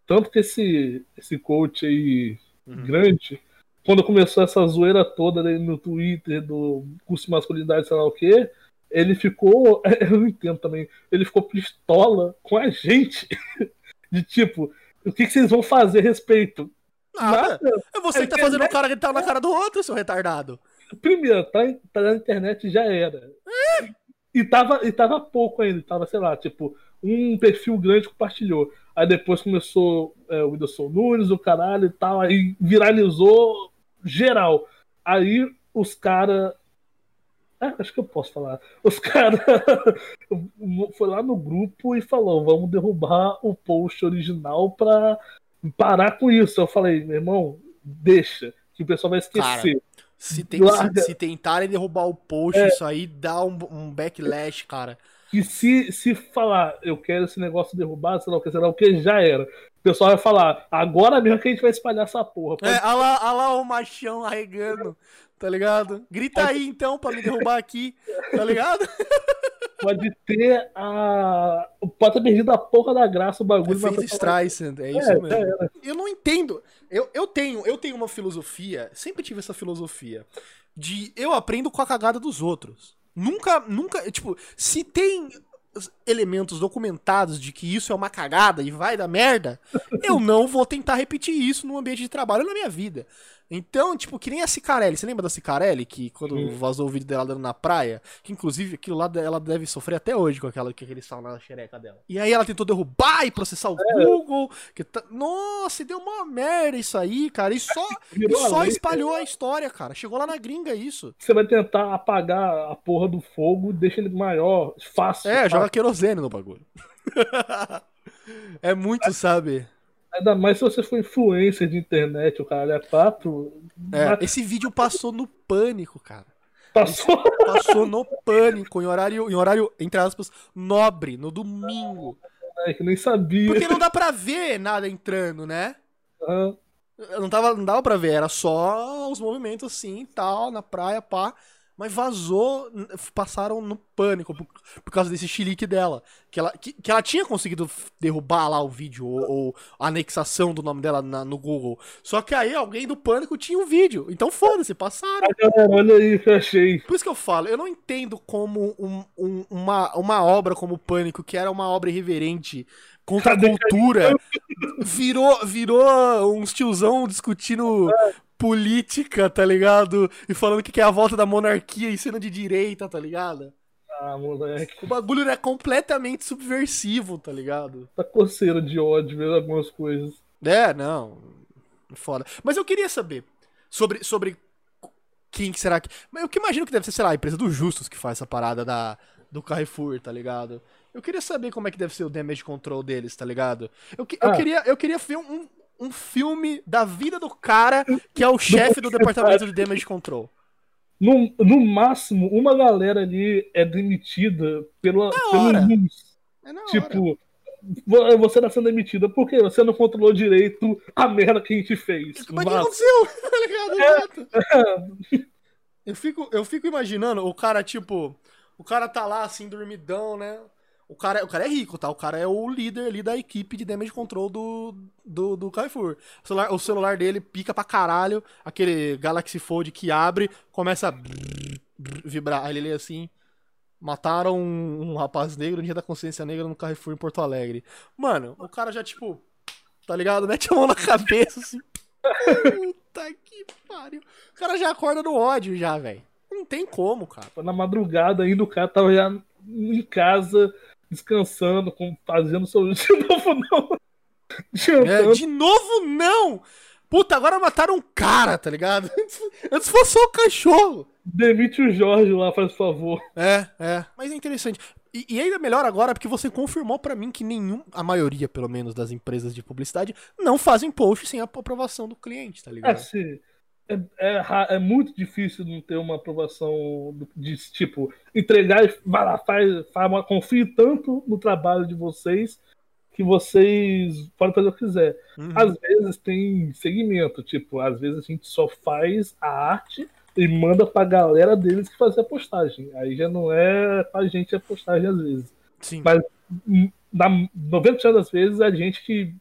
Tanto que esse, esse coach aí uhum. grande, quando começou essa zoeira toda no Twitter do curso de masculinidade, sei lá o que, ele ficou. [LAUGHS] Eu não entendo também. Ele ficou pistola com a gente. [LAUGHS] De tipo, o que, que vocês vão fazer a respeito? Nada. Nada. É você que tá fazendo o cara gritar na cara do outro, seu retardado. Primeiro, tá, na internet já era. E, tava, e tava pouco ainda. Tava, sei lá, tipo, um perfil grande compartilhou. Aí depois começou é, o Whindersson Nunes, o caralho e tal. Aí viralizou geral. Aí os caras. É, acho que eu posso falar. Os caras [LAUGHS] foi lá no grupo e falou: vamos derrubar o post original pra parar com isso. Eu falei, meu irmão, deixa, que o pessoal vai esquecer. Cara, se, tem, se, se, tentarem derrubar o post, é, isso aí dá um, um backlash, cara. Que se, se falar, eu quero esse negócio derrubado, sei lá o que, sei lá o que, já era. O pessoal vai falar, agora mesmo que a gente vai espalhar essa porra. Pode... É, olha lá, olha lá o machão arregando, tá ligado? Grita aí então pra me derrubar aqui, tá ligado? [LAUGHS] Pode ter a. Pode ter perdido a porra da graça o bagulho. É feito Streisand, é isso é, mesmo. É, é. Eu não entendo. Eu, eu, tenho, eu tenho uma filosofia, sempre tive essa filosofia, de eu aprendo com a cagada dos outros. Nunca, nunca, tipo, se tem elementos documentados de que isso é uma cagada e vai dar merda, eu não vou tentar repetir isso no ambiente de trabalho na minha vida. Então, tipo, que nem a Cicarelli. Você lembra da Cicarelli? Que quando vazou o vídeo dela dando na praia, que inclusive aquilo lá ela deve sofrer até hoje com aquela que eles falam na xereca dela. E aí ela tentou derrubar e processar o é. Google. Que tá... Nossa, deu uma merda isso aí, cara. E só, [LAUGHS] e só espalhou a história, cara. Chegou lá na gringa isso. Você vai tentar apagar a porra do fogo, deixa ele maior, fácil. É, fácil. joga querosene no bagulho. [LAUGHS] é muito, sabe? Ainda mais se você for influencer de internet, o cara é pato. É, esse vídeo passou no pânico, cara. Passou? Passou no pânico, em horário, em horário, entre aspas, nobre, no domingo. É, que nem sabia. Porque não dá pra ver nada entrando, né? Uhum. Não, tava, não dava pra ver, era só os movimentos assim, tal, na praia, pá mas vazou, passaram no pânico por, por causa desse chilique dela. Que ela, que, que, ela tinha conseguido derrubar lá o vídeo, ou, ou a anexação do nome dela na, no Google. Só que aí alguém do pânico tinha o um vídeo. Então foda-se, passaram. olha eu achei. Por isso que eu falo, eu não entendo como um, um, uma, uma obra como o Pânico, que era uma obra irreverente contra a cultura, virou, virou uns tiozão discutindo política, tá ligado? E falando que é a volta da monarquia e sendo de direita, tá ligado? Ah, moleque. O bagulho é completamente subversivo, tá ligado? Tá coceira de ódio vendo algumas coisas. É, não. Foda. Mas eu queria saber sobre, sobre quem que será que. Mas eu que imagino que deve ser, sei lá, a empresa do Justus que faz essa parada da, do Carrefour, tá ligado? Eu queria saber como é que deve ser o damage control deles, tá ligado? Eu, eu, ah. queria, eu queria ver um, um filme da vida do cara que é o chefe do departamento de damage control. No, no máximo, uma galera ali é demitida pela, pelo NUS. É tipo, hora. você tá sendo demitida porque você não controlou direito a merda que a gente fez. Mas o que aconteceu? [LAUGHS] Tá é, é. [LAUGHS] Eu, fico, eu fico imaginando o cara, tipo, o cara tá lá assim, dormidão, né? O cara, o cara é rico, tá? O cara é o líder ali da equipe de damage control do, do, do Carrefour. O celular, o celular dele pica pra caralho, aquele Galaxy Fold que abre, começa a vibrar. Aí ele lê assim: mataram um, um, rapaz negro no dia da consciência negra no Carrefour em Porto Alegre. Mano, o cara já, tipo, tá ligado? [LAUGHS] Mete a mão na cabeça assim. Puta que pariu. O cara já acorda no ódio já, velho. Não tem como, cara. Na madrugada ainda o cara tava já em casa descansando, com, fazendo seu. [LAUGHS] De novo, não. É, de novo, não! Puta, agora mataram um cara, tá ligado? Antes fosse só o cachorro. Demite o Jorge lá, faz favor. É, é. Mas é interessante. E, e ainda melhor agora, porque você confirmou para mim que nenhum, a maioria, pelo menos, das empresas de publicidade não fazem post sem a aprovação do cliente, tá ligado? É, sim. É, é, é, muito difícil não ter uma aprovação de tipo entregar e vai lá, faz, faz confie tanto no trabalho de vocês que vocês podem fazer o que quiser. Uhum. Às vezes tem segmento, tipo, às vezes a gente só faz a arte e manda pra galera deles que fazer a postagem. Aí já não é pra gente a postagem às vezes. Sim. Mas hum, na 90% das vezes é a gente que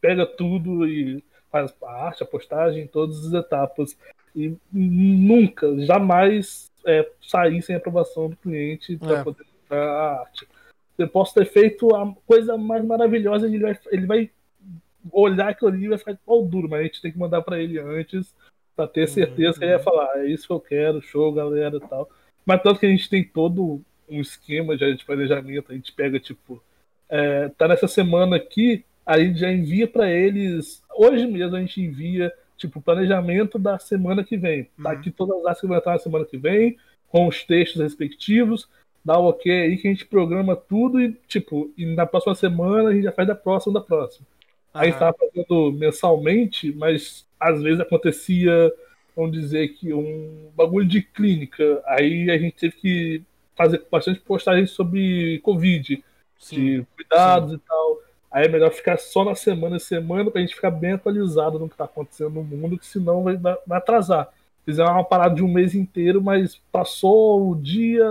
pega tudo e faz a arte, a postagem, todas as etapas. E nunca, jamais é, sair sem aprovação do cliente para É. poder mostrar a arte. Eu posso ter feito a coisa mais maravilhosa, ele vai, ele vai olhar aquilo ali e vai ficar de pau duro, mas a gente tem que mandar para ele antes para ter certeza que ele vai falar, é isso que eu quero, show, galera e tal. Mas tanto que a gente tem todo um esquema já de planejamento, a gente pega, tipo, é, tá nessa semana aqui, a gente já envia para eles, hoje mesmo a gente envia, tipo, o planejamento da semana que vem. Tá Uhum. aqui todas as que vai estar na semana que vem, com os textos respectivos, dá o ok aí que a gente programa tudo e, tipo, e na próxima semana a gente já faz da próxima da próxima. Aí Aham. estava fazendo mensalmente, mas às vezes acontecia, vamos dizer que um bagulho de clínica. Aí a gente teve que fazer bastante postagem sobre Covid, Sim. de cuidados e tal. Aí é melhor ficar só na semana a semana pra gente ficar bem atualizado no que tá acontecendo no mundo, que senão vai, vai atrasar. Fizeram uma parada de um mês inteiro, mas passou o dia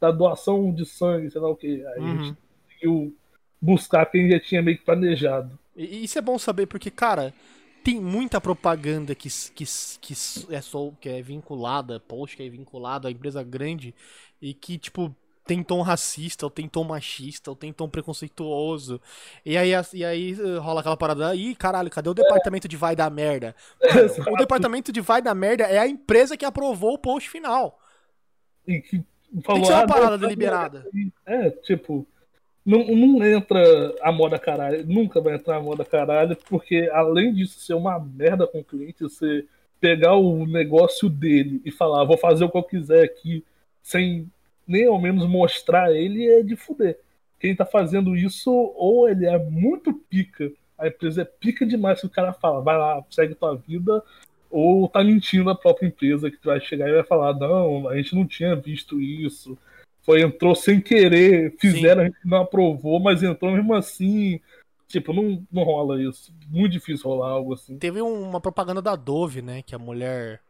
da doação de sangue, sei lá o que. Aí a Uhum. gente conseguiu buscar quem já tinha meio que planejado. E e isso é bom saber porque, cara, tem muita propaganda que, que, que é só que é vinculada, post que é vinculado a empresa grande e que, tipo, tem tom racista, ou tem tom machista, ou tem tom preconceituoso. E aí, e aí eh, rola aquela parada, aí, caralho, cadê [LAUGHS] o departamento de vai dar merda? O departamento de vai dar merda é a empresa que aprovou o post final. E que Tem falou, que ser uma "Ah, parada tá deliberada. É, tipo, não, não entra a moda caralho, nunca vai entrar a moda caralho, porque além disso ser uma merda com o cliente, você pegar o negócio dele e falar, vou fazer o que eu quiser aqui, sem nem ao menos mostrar ele, é de fuder. Quem tá fazendo isso, ou ele é muito pica, a empresa é pica demais que o cara fala, vai lá, segue tua vida, ou tá mentindo a própria empresa que vai chegar e vai falar, não, a gente não tinha visto isso. Foi, entrou sem querer, fizeram, a gente não aprovou, mas entrou mesmo assim. Tipo, não, não rola isso. Muito difícil rolar algo assim. Teve um- uma propaganda da Dove, né? Que a mulher.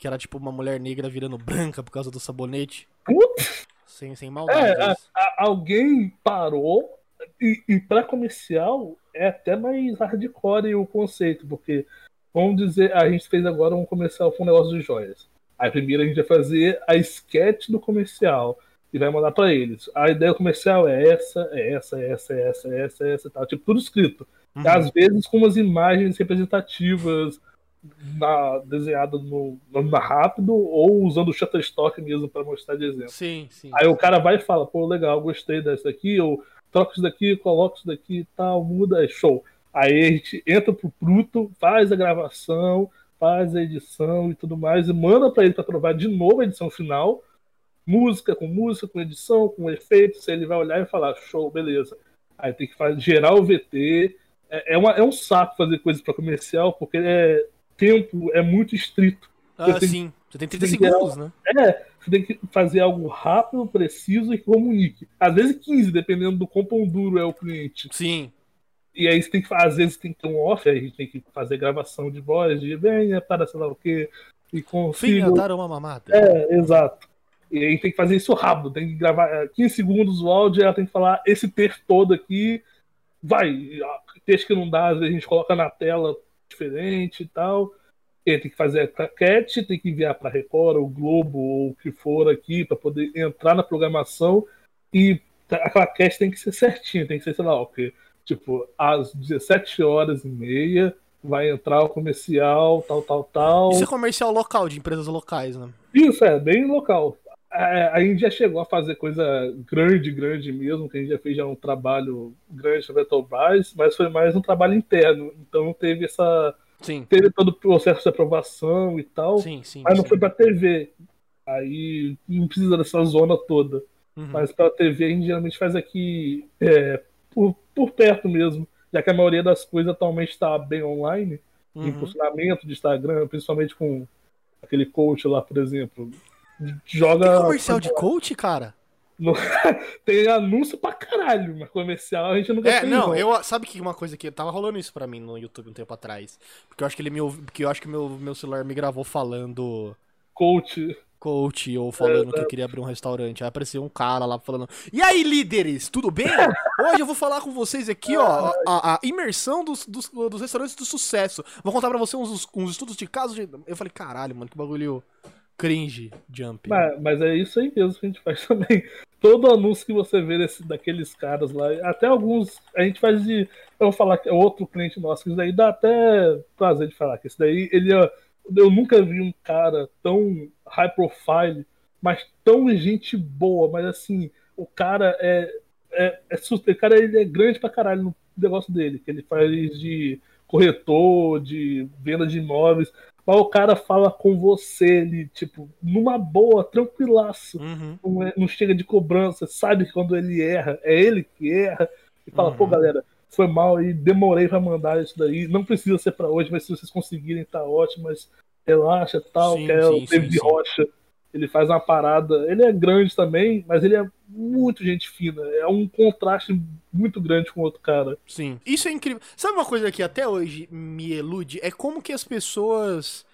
Que era tipo uma mulher negra virando branca por causa do sabonete. Putz, Sem, sem maldade. É, a- a- alguém parou, e, e pra comercial é até mais hardcore o conceito, porque, vamos dizer, a gente fez agora um comercial com um negócio de joias. Aí primeiro a gente vai fazer a sketch do comercial e vai mandar pra eles. A ideia comercial é essa, é essa, é essa, é essa, é essa, é essa, tal. Tipo, tudo escrito. Uhum. Às vezes com umas imagens representativas na, desenhadas no, na rápido ou usando o Shutterstock mesmo para mostrar de exemplo. Sim, sim. Aí o cara vai e fala, pô, legal, gostei dessa daqui, ou troca isso daqui, coloca isso daqui e tal, muda, é show. Aí a gente entra pro Pluto, faz a gravação, faz a edição e tudo mais, e manda para ele para provar de novo a edição final, música com música, com edição, com efeitos, ele vai olhar e falar, show, beleza. Aí tem que fazer, gerar o VT. É, é, uma, é um saco fazer coisa para comercial, porque é, tempo é muito estrito. Ah, tem- sim. Você tem 30 tem que segundos, né? É, você tem que fazer algo rápido, preciso e que comunique. Às vezes 15, dependendo do quão pão duro é o cliente. Sim. E aí você tem que às vezes tem que ter um off, aí a gente tem que fazer gravação de voz, de venha para sei lá o que, e consigo. dar uma mamada. É, exato. E aí tem que fazer isso rápido, tem que gravar é, 15 segundos o áudio, e ela tem que falar esse texto todo aqui, vai. Texto que não dá, às vezes a gente coloca na tela diferente e tal. E aí tem que fazer a claquete, tem que enviar para Record, ou Globo, ou o que for aqui, para poder entrar na programação. E a claquete tem que ser certinha, tem que ser, sei lá, o quê? Tipo, às 17 horas e meia vai entrar o comercial, tal, tal, tal. Isso é comercial local, de empresas locais, né? Isso, é, bem local. É, a gente já chegou a fazer coisa grande, grande mesmo, que a gente já fez já um trabalho grande na Petrobras, mas foi mais um trabalho interno. Então não teve essa. Sim. Teve todo o processo de aprovação e tal, Sim, sim. mas não foi pra TV. Aí não precisa dessa zona toda. Uhum. Mas pra TV a gente geralmente faz aqui é, por, por perto mesmo. Já que a maioria das coisas atualmente está bem online, Uhum. impulsionamento de Instagram, principalmente com aquele coach lá, por exemplo. Joga. Tem comercial de coach, cara? no- [LAUGHS] Tem anúncio pra caralho mas comercial a gente nunca É, não, eu. Sabe que uma coisa que tava rolando isso pra mim no YouTube um tempo atrás? Porque eu acho que ele me ouvi, Porque eu acho que meu, meu celular me gravou falando Coach. coach ou falando que eu queria abrir um restaurante. Aí apareceu um cara lá falando: E aí, líderes, tudo bem? Hoje eu vou falar com vocês aqui, ó, [LAUGHS] a, a imersão dos, dos, dos restaurantes do sucesso. Vou contar pra você uns, uns estudos de caso. De... Eu falei: caralho, mano, que bagulho cringe, jump. Mas, mas é isso aí mesmo que a gente faz [LAUGHS] também. Todo anúncio que você vê desse, daqueles caras lá, até alguns, a gente faz de. Eu vou falar que é outro cliente nosso, que isso daí dá até prazer de falar, que esse daí, ele é- Eu nunca vi um cara tão high profile, mas tão gente boa, mas assim, o cara é. é, é cara ele é grande pra caralho no negócio dele, que ele faz de corretor, de venda de imóveis. Mas o cara fala com você, ele, tipo, numa boa, tranquilaço Uhum. não, é- não chega de cobrança, sabe quando ele erra, é ele que erra, e fala, Uhum. pô, galera, foi mal e demorei pra mandar isso daí, não precisa ser pra hoje, mas se vocês conseguirem, tá ótimo, mas relaxa tal, Sim, que é sim, o David sim, sim. Ele faz uma parada, ele é grande também, mas ele é muito gente fina, é um contraste muito grande com o outro cara. Sim. Isso é incrível. Sabe uma coisa que até hoje me elude? É como que as pessoas.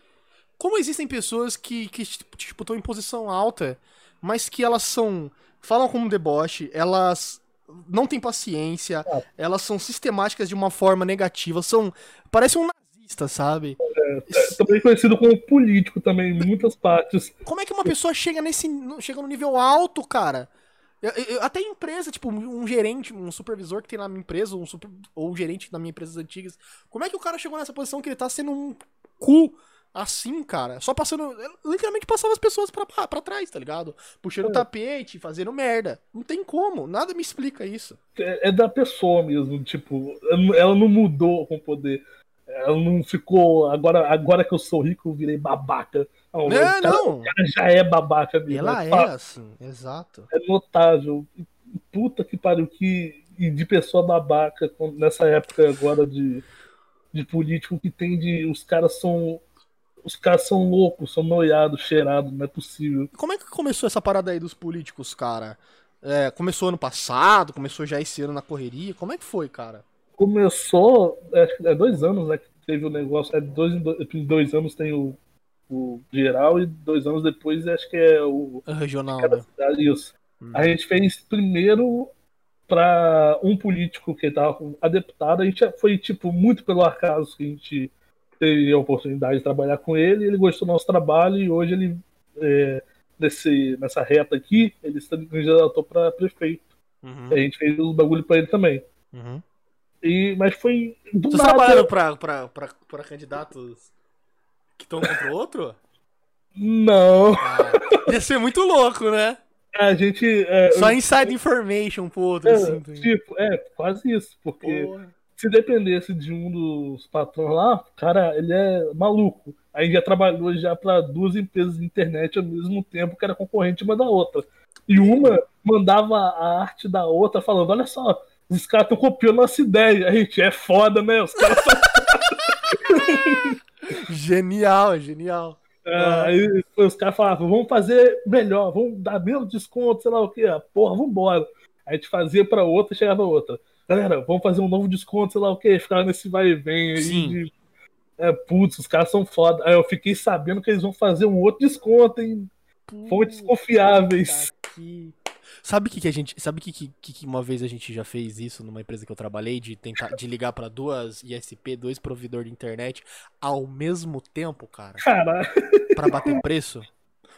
Como existem pessoas que, que tipo, estão em posição alta, mas que elas são. falam como deboche, elas não têm paciência, Ah. elas são sistemáticas de uma forma negativa, são. Parece um nazista, sabe? Também conhecido como político também, em muitas partes. Como é que uma pessoa chega nesse. chega no nível alto, cara? Eu- eu- até em empresa, tipo, um gerente, um supervisor que tem na minha empresa, um super, ou um gerente na minha empresa antigas. Como é que o cara chegou nessa posição que ele tá sendo um cu assim, cara? Só passando. Literalmente passava as pessoas pra, trás, tá ligado? Puxando o tapete, fazendo merda. Não tem como, nada me explica isso. é, é da pessoa mesmo, tipo, ela não mudou com o poder. Ela não ficou. Agora, agora que eu sou rico, eu virei babaca. Não, É, cara, não. cara já é babaca mesmo. Ela é fa- assim, exato. é notável. Puta que pariu, que. E de pessoa babaca nessa época agora de, de político que tem de. Os caras são. Os caras são loucos, são noiados, cheirados, não é possível. Como é que começou essa parada aí dos políticos, cara? É, começou ano passado, começou já esse ano na correria. Como é que foi, cara? Começou. Acho que é dois anos, né? Que teve o negócio. É dois, dois, anos tem o, o geral e dois anos depois acho que é o Regional, cada né? cidade. Isso. Hum. A gente fez primeiro para um político que estava com a deputada. A gente foi tipo muito pelo acaso que a gente teve a oportunidade de trabalhar com ele. Ele gostou do nosso trabalho e hoje ele é, nesse, nessa reta aqui ele se candidatou para prefeito. Uhum, A gente fez o bagulho para ele também. uhum. E, mas foi do Vocês nada. trabalharam pra, pra, pra, pra candidatos que estão contra o outro? Não. Ah, ia ser muito louco, né? A gente. É, Só inside information pro outro, é, assim. tipo, é, quase isso. Porque Porra. se dependesse de um dos patrões lá, cara, ele é maluco. Aí já trabalhou já para duas empresas de internet ao mesmo tempo que era concorrente uma da outra. E uma mandava a arte da outra falando: olha só, os caras estão copiando nossa ideia. A gente é foda, né? Os caras são. [LAUGHS] Genial, genial. Ah, aí os caras falavam, vamos fazer melhor, vamos dar menos desconto, sei lá o que, porra, vambora. Aí a gente fazia pra outra e chegava outra. Galera, vamos fazer um novo desconto, sei lá o que, ficava nesse vai e vem aí. Sim. de- É, putz, os caras são foda. Aí eu fiquei sabendo que eles vão fazer um outro desconto em fontes confiáveis. Puta que- Sabe o que, que a gente. Sabe que, que, que uma vez a gente já fez isso numa empresa que eu trabalhei, de tentar de ligar pra duas ISP, dois provedor de internet, ao mesmo tempo, cara, Caralho. pra bater preço?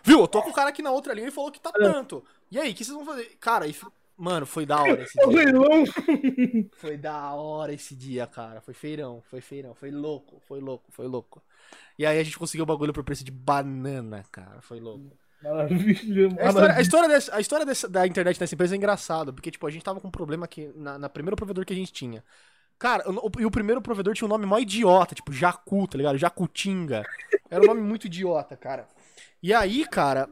Viu? Eu tô com o cara aqui na outra linha e falou que tá É. tanto. E aí, o que vocês vão fazer? Cara, e mano, foi da hora esse [LAUGHS] dia. leilão. Foi da hora esse dia, cara. Foi feirão, foi feirão, foi louco, foi louco, foi louco. E aí a gente conseguiu o bagulho por preço de banana, cara. Foi louco. Maravilha, A história, a maravilha. história, dessa- a história dessa- da internet nessa empresa é engraçada, porque, tipo, a gente tava com um problema aqui na, na primeiro provedor que a gente tinha. Cara, o- o- e o primeiro provedor tinha um nome mó idiota, tipo, Jacu, tá ligado? Jacutinga. Era um nome muito idiota, cara. E aí, cara,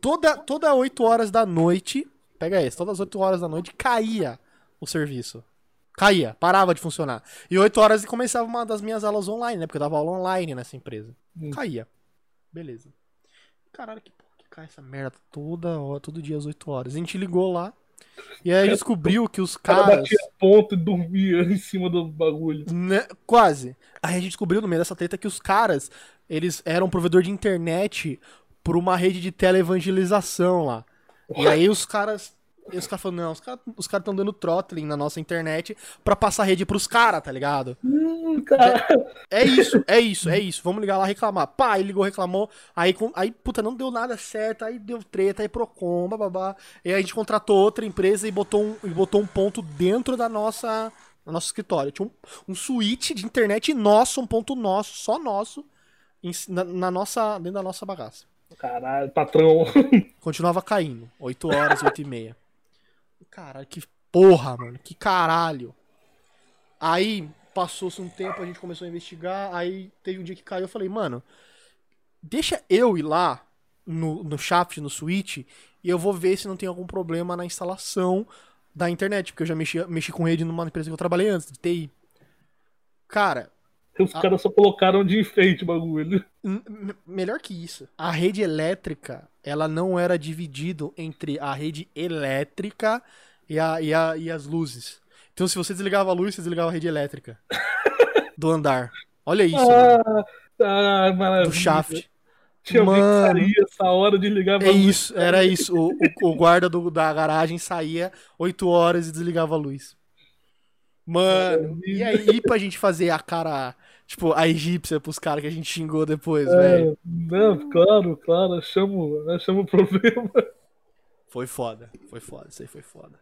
toda, toda 8 horas da noite, pega esse, todas as 8 horas da noite caía o serviço. Caía, parava de funcionar. E 8 horas começava uma das minhas aulas online, né? Porque eu dava aula online nessa empresa. Hum. Caía. Beleza. Caralho, que cai essa merda toda hora, todo dia às 8 horas. A gente ligou lá. E aí descobriu que os O cara caras. batia ponto e dormia [LAUGHS] em cima do bagulho. Né, quase. Aí a gente descobriu no meio dessa treta que os caras, eles eram provedor de internet por uma rede de teleevangelização lá. E aí os caras. E os caras falaram, não, os caras os cara estão dando throttling na nossa internet pra passar rede pros caras, tá ligado? Hum, cara. É isso, é isso, é isso. Vamos ligar lá reclamar. Pá, ele ligou, reclamou. Aí, com- aí, puta, não deu nada certo. Aí deu treta, aí Procon, bababá. E aí a gente contratou outra empresa e botou um, e botou um ponto dentro da nossa, do nosso escritório. Tinha um, um switch de internet nosso, um ponto nosso, só nosso, em- na, na nossa, dentro da nossa bagaça. Caralho, patrão. [LAUGHS] Continuava caindo. 8 horas, 8 e meia. Caralho, que porra, mano. Que caralho. Aí, passou-se um tempo, a gente começou a investigar. Aí, teve um dia que caiu. Eu falei, mano, deixa eu ir lá no, no shaft, no switch, e eu vou ver se não tem algum problema na instalação da internet. Porque eu já mexi, mexi com rede numa empresa que eu trabalhei antes, de TI. Cara, Os caras só colocaram de enfeite o bagulho. Melhor que isso. A rede elétrica, ela não era dividida entre a rede elétrica e, a, e, a, e as luzes. Então, se você desligava a luz, você desligava a rede elétrica [LAUGHS] do andar. Olha isso. Ah, ah, maravilha. do shaft. Tinha alguém Mano. que saía essa hora de ligar É isso, era isso. O, o, o guarda do- da garagem saía 8 horas e desligava a luz. Mano, e aí pra gente fazer a cara, tipo, a egípcia pros caras que a gente xingou depois, velho? É, não, claro, claro, chamo, né, chamo o problema. Foi foda, foi foda, isso aí foi foda.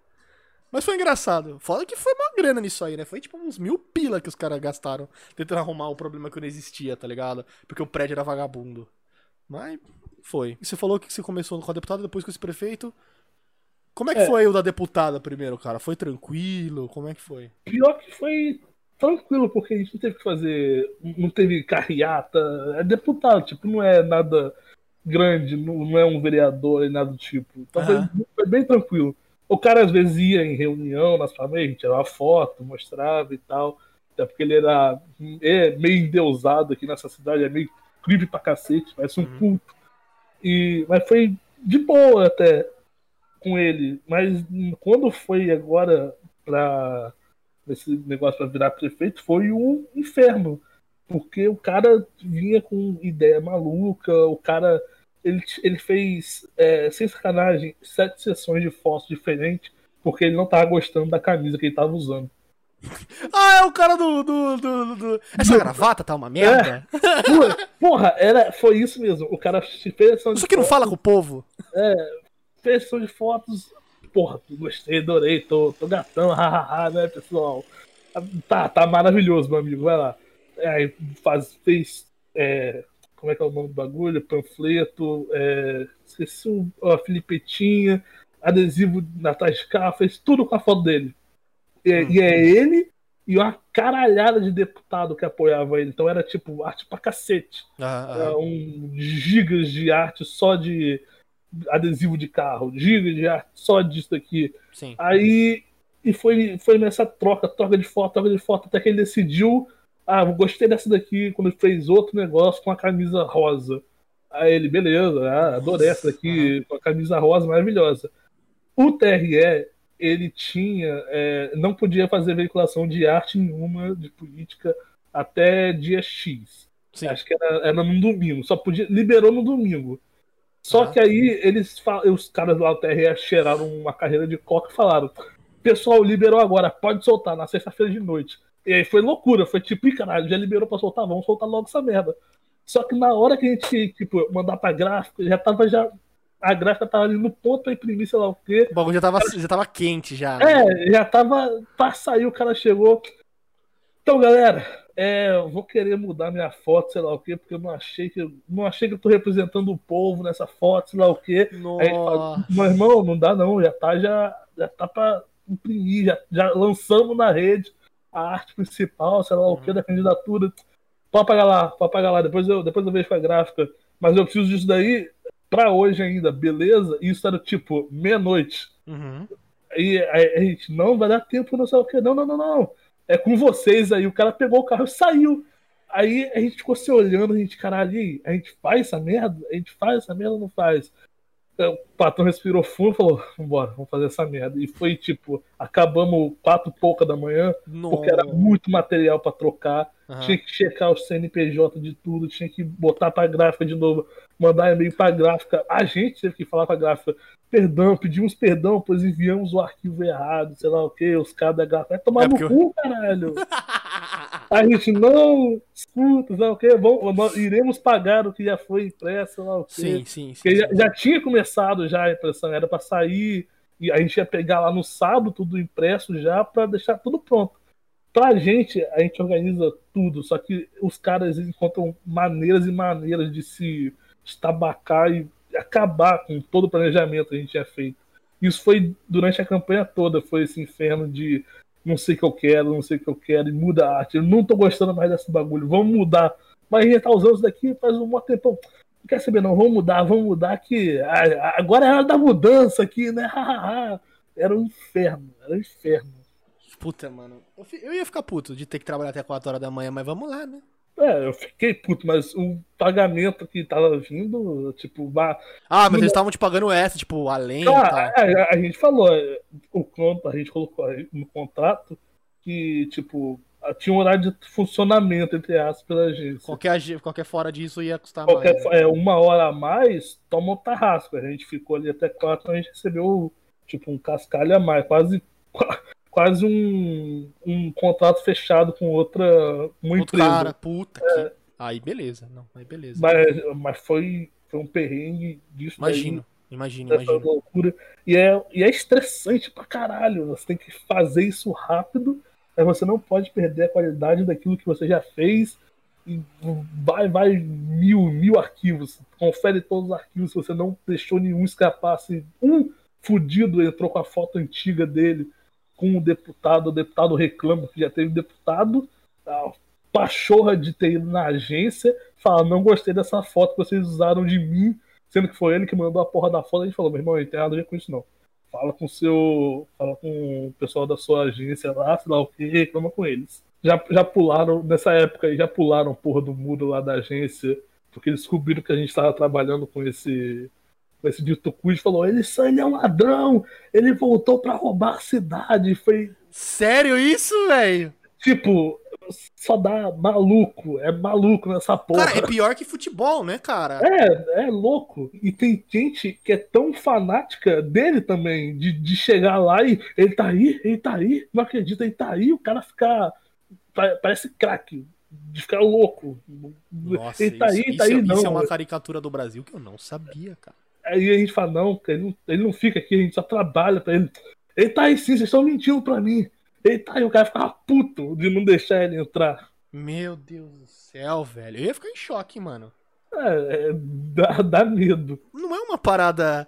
Mas foi engraçado. Foda que foi uma grana nisso aí, né? Foi tipo uns mil pila que os caras gastaram tentando arrumar o problema que não existia, tá ligado? Porque o prédio era vagabundo. Mas foi. E você falou que você começou com a deputada, depois com esse prefeito. Como é que É. foi o da deputada primeiro, cara? Foi tranquilo? Como é que foi? Pior que foi tranquilo, porque a gente não teve que fazer. Não teve carreata. É deputado, tipo, não é nada grande, não, não é um vereador nem nada do tipo. Então foi- Aham. foi, bem tranquilo. O cara às vezes ia em reunião na sua mente, tirava foto, mostrava e tal. Até porque ele era é meio endeusado aqui nessa cidade, é meio creepy pra cacete, parece um Uhum. culto. E, mas foi de boa até com ele. Mas hum, quando foi agora pra esse negócio pra virar prefeito, foi um inferno. Porque o cara vinha com ideia maluca, o cara. Ele, ele fez, é, sem sacanagem, sete sessões de fotos diferentes, porque ele não tava gostando da camisa que ele tava usando. [LAUGHS] Ah, é o cara do. do, do, do- Essa gravata tá uma merda? Porra, porra, era, foi isso mesmo. O cara fez Isso aqui não fala com o povo? fez sessão de fotos. Porra, gostei, adorei, tô, tô gatão, [LAUGHS] hahaha, né, pessoal? Tá, tá maravilhoso, meu amigo, vai lá. É, Aí faz, fez. é, como é que é o nome do bagulho? Panfleto, é, esqueci o, a filipetinha, adesivo de carro, fez tudo com a foto dele. E, e é ele e uma caralhada de deputado que apoiava ele. Então era tipo arte pra cacete. Ah, É, um gigas de arte só de adesivo de carro, gigas de arte só disso aqui. sim. Aí e foi, foi nessa troca, troca de foto, troca de foto, até que ele decidiu, ah, gostei dessa daqui, quando ele fez outro negócio com a camisa rosa. Aí ele, beleza, ah, adorei essa daqui, com a camisa rosa maravilhosa. O TRE, ele tinha, é, não podia fazer veiculação de arte nenhuma de política até dia X. Sim. Acho que era, era no domingo. Só podia. Liberou no domingo. Só Ah. que aí eles os caras do TRE cheiraram uma carreira de coca e falaram: Pessoal, liberou agora, pode soltar na sexta-feira de noite. E aí foi loucura, foi tipo, "Ih, caralho, já liberou pra soltar, vamos soltar logo essa merda. Só que na hora que a gente, tipo, mandar pra gráfica, já tava já. A gráfica tava ali no ponto pra imprimir, sei lá o quê. O bagulho já tava, já tava quente já. né? É, já tava pra sair, o cara chegou. Então, galera, é, eu vou querer mudar minha foto, sei lá o quê, porque eu não achei que eu não achei que eu tô representando o povo nessa foto, sei lá o quê. Aí fala, meu irmão, não dá não, já tá já, já tá pra imprimir, já, já lançamos na rede a arte principal, sei lá o que, da candidatura. Pode pagar lá, pode pagar lá, depois eu, depois eu vejo com a gráfica. Mas eu preciso disso daí pra hoje ainda, beleza? E isso era tipo meia-noite. Uhum. Aí aí a gente, não, vai dar tempo, não sei o que. Não, não, não, não. É com vocês aí. O cara pegou o carro e saiu. Aí a gente ficou se olhando, a gente, caralho, aí? a gente faz essa merda? A gente faz essa merda ou não faz? O patrão respirou fundo e falou: Vambora, vamos fazer essa merda. E foi tipo, acabamos quatro e pouca da manhã, Nossa. porque era muito material pra trocar. Aham. Tinha que checar os CNPJ de tudo, tinha que botar pra gráfica de novo, mandar e-mail pra gráfica. A gente teve que falar pra gráfica: Perdão, pedimos perdão, pois enviamos o arquivo errado, sei lá o que, os caras da gráfica. Vai tomar É no cu, caralho. A gente não escuta, sei lá o que, vamos, iremos pagar o que já foi impresso, sei lá o que. Sim, sim, sim. Já, já tinha começado já a impressão, era pra sair e a gente ia pegar lá no sábado tudo impresso já pra deixar tudo pronto. Pra gente, a gente organiza tudo, só que os caras encontram maneiras e maneiras de se estabacar e acabar com todo o planejamento que a gente tinha feito. Isso foi durante a campanha toda, foi esse inferno de não sei o que eu quero, não sei o que eu quero, e muda a arte. Eu não tô gostando mais desse bagulho, vamos mudar. Mas a gente tá usando isso daqui faz um tempão. Não quer saber, não, vamos mudar, vamos mudar, que a- agora é hora da mudança aqui, né? [LAUGHS] Era um inferno, era um inferno. Puta, mano. Eu ia ficar puto de ter que trabalhar até 4 horas da manhã, mas vamos lá, né? É, eu fiquei puto, mas o pagamento que tava vindo, tipo. Ah, mas Não. eles estavam te pagando essa, tipo, além. Ah, é, a, a gente falou, é, o conto, a gente colocou no contrato que, tipo, tinha um horário de funcionamento, entre aspas, pela agência. Qualquer, qualquer fora disso ia custar Qualquer, mais. né? é, uma hora a mais, toma um tarrasco. A gente ficou ali até quatro, a gente recebeu, tipo, um cascalho a mais, quase, qua- quase um, um contrato fechado com outra, uma Outro empresa. cara, puta que. Aí beleza, não, aí beleza. Mas, mas foi, foi um perrengue disso daí. Imagino, imagino, imagino. loucura. E é, e é estressante pra caralho. Você tem que fazer isso rápido, mas você não pode perder a qualidade daquilo que você já fez. E vai, vai mil, mil arquivos. Confere todos os arquivos se você não deixou nenhum escapar. Se um fudido entrou com a foto antiga dele com o deputado, o deputado reclama que já teve deputado, a pachorra de ter ido na agência, fala, não gostei dessa foto que vocês usaram de mim, sendo que foi ele que mandou a porra da foto, a gente falou, meu irmão, não tem nada a ver com isso não. Fala com seu. Fala com o pessoal da sua agência lá, sei lá o que, reclama com eles. Já, já pularam, nessa época aí, já pularam porra do muro lá da agência, porque descobriram que a gente estava trabalhando com esse. Esse dito cujo falou, ele, ele é um ladrão, ele voltou pra roubar a cidade. Foi Sério isso, velho? tipo, só dá maluco, é maluco nessa porra. Cara, é pior que futebol, né, cara? É, é louco. E tem gente que é tão fanática dele também, de, de chegar lá e ele tá aí, ele tá aí, não acredita, ele tá aí, o cara ficar. pa- Parece craque, de ficar louco. Nossa, ele tá isso, aí, isso tá aí, é, não. isso é uma caricatura do Brasil que eu não sabia, cara. Aí a gente fala, não, cara, ele não, ele não fica aqui, a gente só trabalha pra ele. Ele tá aí sim, vocês estão mentindo pra mim. Ele tá aí, o cara ficava puto de não deixar ele entrar. Meu Deus do céu, velho. Eu ia ficar em choque, mano. É, é, dá, dá medo. Não é uma parada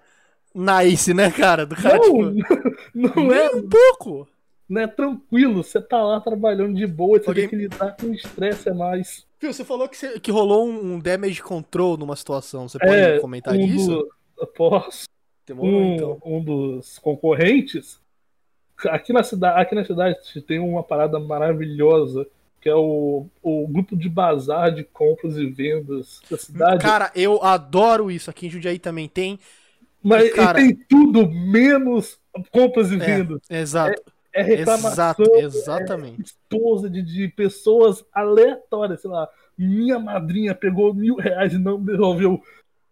nice, né, cara? Do cara, Não, tipo. [LAUGHS] não é um pouco. não é tranquilo, você tá lá trabalhando de boa, você Alguém- tem que lidar com estresse a mais. Fio, você falou que, você- que rolou um, um damage control numa situação. Você pode É, comentar um disso? do- posso, Demorou, um, então. um dos concorrentes, aqui na, cidade, aqui na cidade tem uma parada maravilhosa, que é o, o grupo de bazar de compras e vendas da cidade. Cara, eu adoro isso. Aqui em Jundiaí também tem. mas cara- ele tem tudo menos compras e vendas. Exato. É reclamação, Exato, é exatamente. esposa de, de pessoas aleatórias, sei lá, minha madrinha pegou mil reais e não devolveu.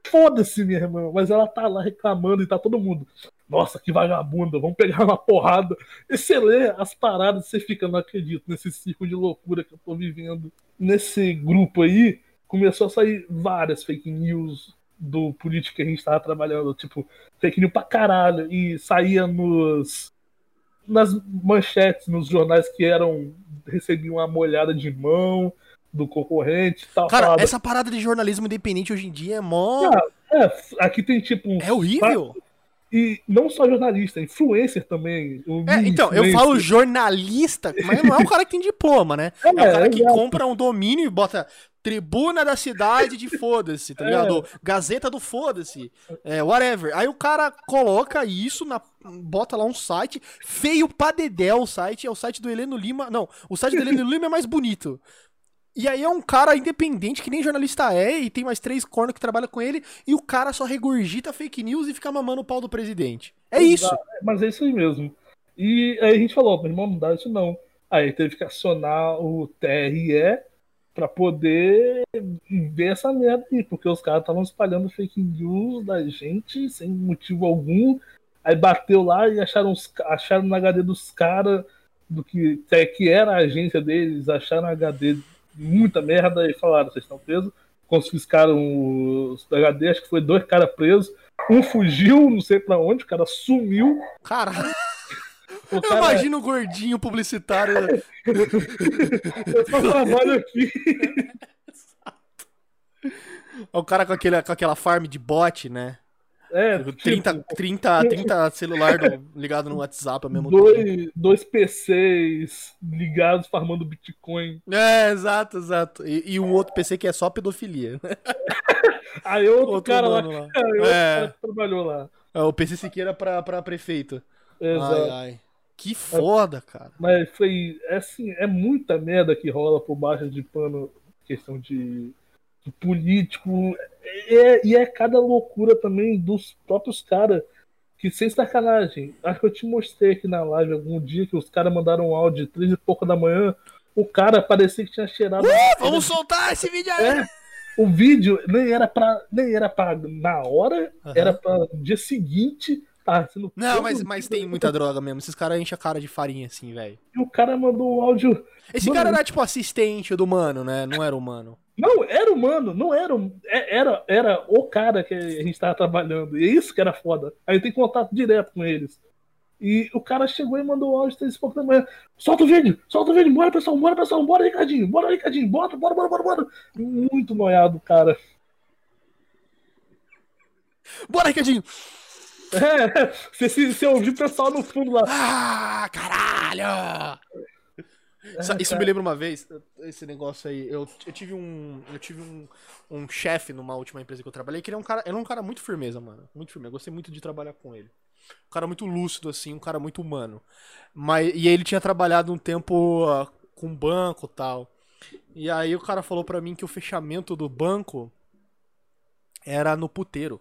Foda-se, minha irmã, mas ela tá lá reclamando e tá todo mundo. Nossa, que vagabunda, vamos pegar uma porrada. E você lê as paradas, você fica, não acredito, nesse ciclo de loucura que eu tô vivendo. Nesse grupo aí, começou a sair várias fake news do político que a gente tava trabalhando, tipo, fake news pra caralho, e saía nos nas manchetes, nos jornais que eram recebiam uma molhada de mão do concorrente e tal. Cara, falava, essa parada de jornalismo independente hoje em dia é mó. Ah, É, aqui tem tipo um. É horrível. E não só jornalista, influencer também. um É, então, eu falo jornalista, mas não é o cara que tem diploma, né? [LAUGHS] É, o É, cara que exato. compra um domínio e bota tribuna da cidade de foda-se, tá É. ligado? Gazeta do foda-se, é, whatever. Aí o cara coloca isso, na, bota lá um site, feio pra dedéu o site, é o site do Heleno Lima. Não, o site do Heleno [LAUGHS] Lima é mais bonito. E aí é um cara independente, que nem jornalista é, e tem mais três cornos que trabalham com ele, e o cara só regurgita fake news e fica mamando o pau do presidente. É isso. Mas é isso aí mesmo. E aí a gente falou, meu irmão, não dá isso não. Aí teve que acionar o TRE para poder ver essa merda aí, porque os caras estavam espalhando fake news da gente sem motivo algum. Aí bateu lá e acharam, os, acharam no HD dos caras do que, que era a agência deles, acharam HD muita merda e falaram, vocês estão presos. Confiscaram os HD, acho que foi dois caras presos. Um fugiu, não sei pra onde, o cara sumiu. Caralho. O cara... Eu imagino o gordinho publicitário. eu só trabalho aqui. [LAUGHS] o cara com, aquele, com aquela farm de bot, né? É, 30, tipo, 30, 30 [LAUGHS] celular ligado no WhatsApp ao mesmo dois, tempo. Dois PCs ligados farmando Bitcoin. É, exato, exato. E, e um outro PC que é só pedofilia. [LAUGHS] Aí outro, outro cara lá, lá. [LAUGHS] Aí é. cara que trabalhou lá. É, o PC Siqueira pra, pra prefeito. Exato. Ai, ai. Que foda, cara. Mas foi. É assim, é muita merda que rola por baixo de pano, questão de político. É, e é cada loucura também dos próprios caras. Que sem sacanagem, acho que eu te mostrei aqui na live algum dia que os caras mandaram um áudio de três e pouco da manhã. O cara parecia que tinha cheirado. Uh, vamos soltar esse vídeo aí! É, o vídeo nem era pra. Nem era pra na hora, uhum. era pra dia seguinte. Tá não, mas, mas tem muita droga mesmo. Esses caras enchem a cara de farinha, assim, velho. E o cara mandou um áudio. Esse mano, cara era tipo assistente do mano, né? Não era humano. Não, era humano, não era. É, era, era o cara que a gente tava trabalhando. E é isso que era foda. Aí tem contato direto com eles. E o cara chegou e mandou o áudio três pouco da manhã. Solta o vídeo, solta o vídeo, bora pessoal, bora pessoal, bora Ricardinho, bora Ricardinho, bora, bora, bora, bora, bora. Muito noiado, cara. Bora, Ricardinho! É, [LAUGHS] você, você ouviu o pessoal no fundo lá. Ah, caralho! Isso, me lembra uma vez, esse negócio aí. Eu, eu tive um. Eu tive um, um chefe numa última empresa que eu trabalhei, que ele é um cara. Ele é um cara muito firmeza, mano. Muito firmeza. Eu gostei muito de trabalhar com ele. Um cara muito lúcido, assim, um cara muito humano. Mas, e ele tinha trabalhado um tempo uh, com banco tal. E aí o cara falou para mim que o fechamento do banco era no puteiro.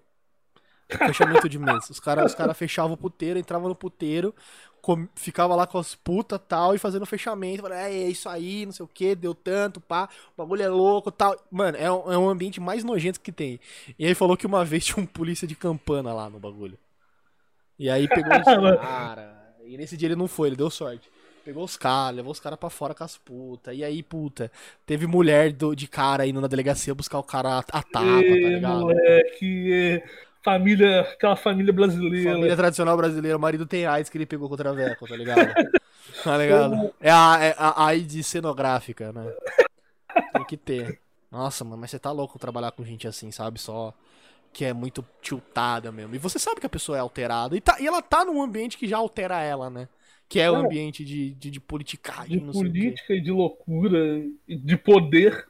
Fechamento de mês. Os caras os cara fechavam o puteiro, entravam no puteiro, com, ficava lá com as putas tal, e fazendo fechamento. Falava, é, é isso aí, não sei o que, deu tanto, pá, o bagulho é louco tal. Mano, é um, é um ambiente mais nojento que tem. E aí falou que uma vez [LAUGHS] tinha um polícia de campana lá no bagulho. E aí pegou os [LAUGHS] caras. E nesse dia ele não foi, ele deu sorte. Pegou os caras, levou os caras pra fora com as putas. E aí, puta, teve mulher do, de cara indo na delegacia buscar o cara a, a tapa, tá ligado? Moleque, família, aquela família brasileira. Família tradicional brasileira, o marido tem AIDS que ele pegou contra a Veco, tá ligado? [LAUGHS] tá ligado? É a, é a AIDS cenográfica, né? Tem que ter. Nossa, mano, mas você tá louco trabalhar com gente assim, sabe? Só que é muito tiltada mesmo. E você sabe que a pessoa é alterada. E, tá, e ela tá num ambiente que já altera ela, né? Que é, o ambiente de, de, de politicagem. De política e de loucura, de poder.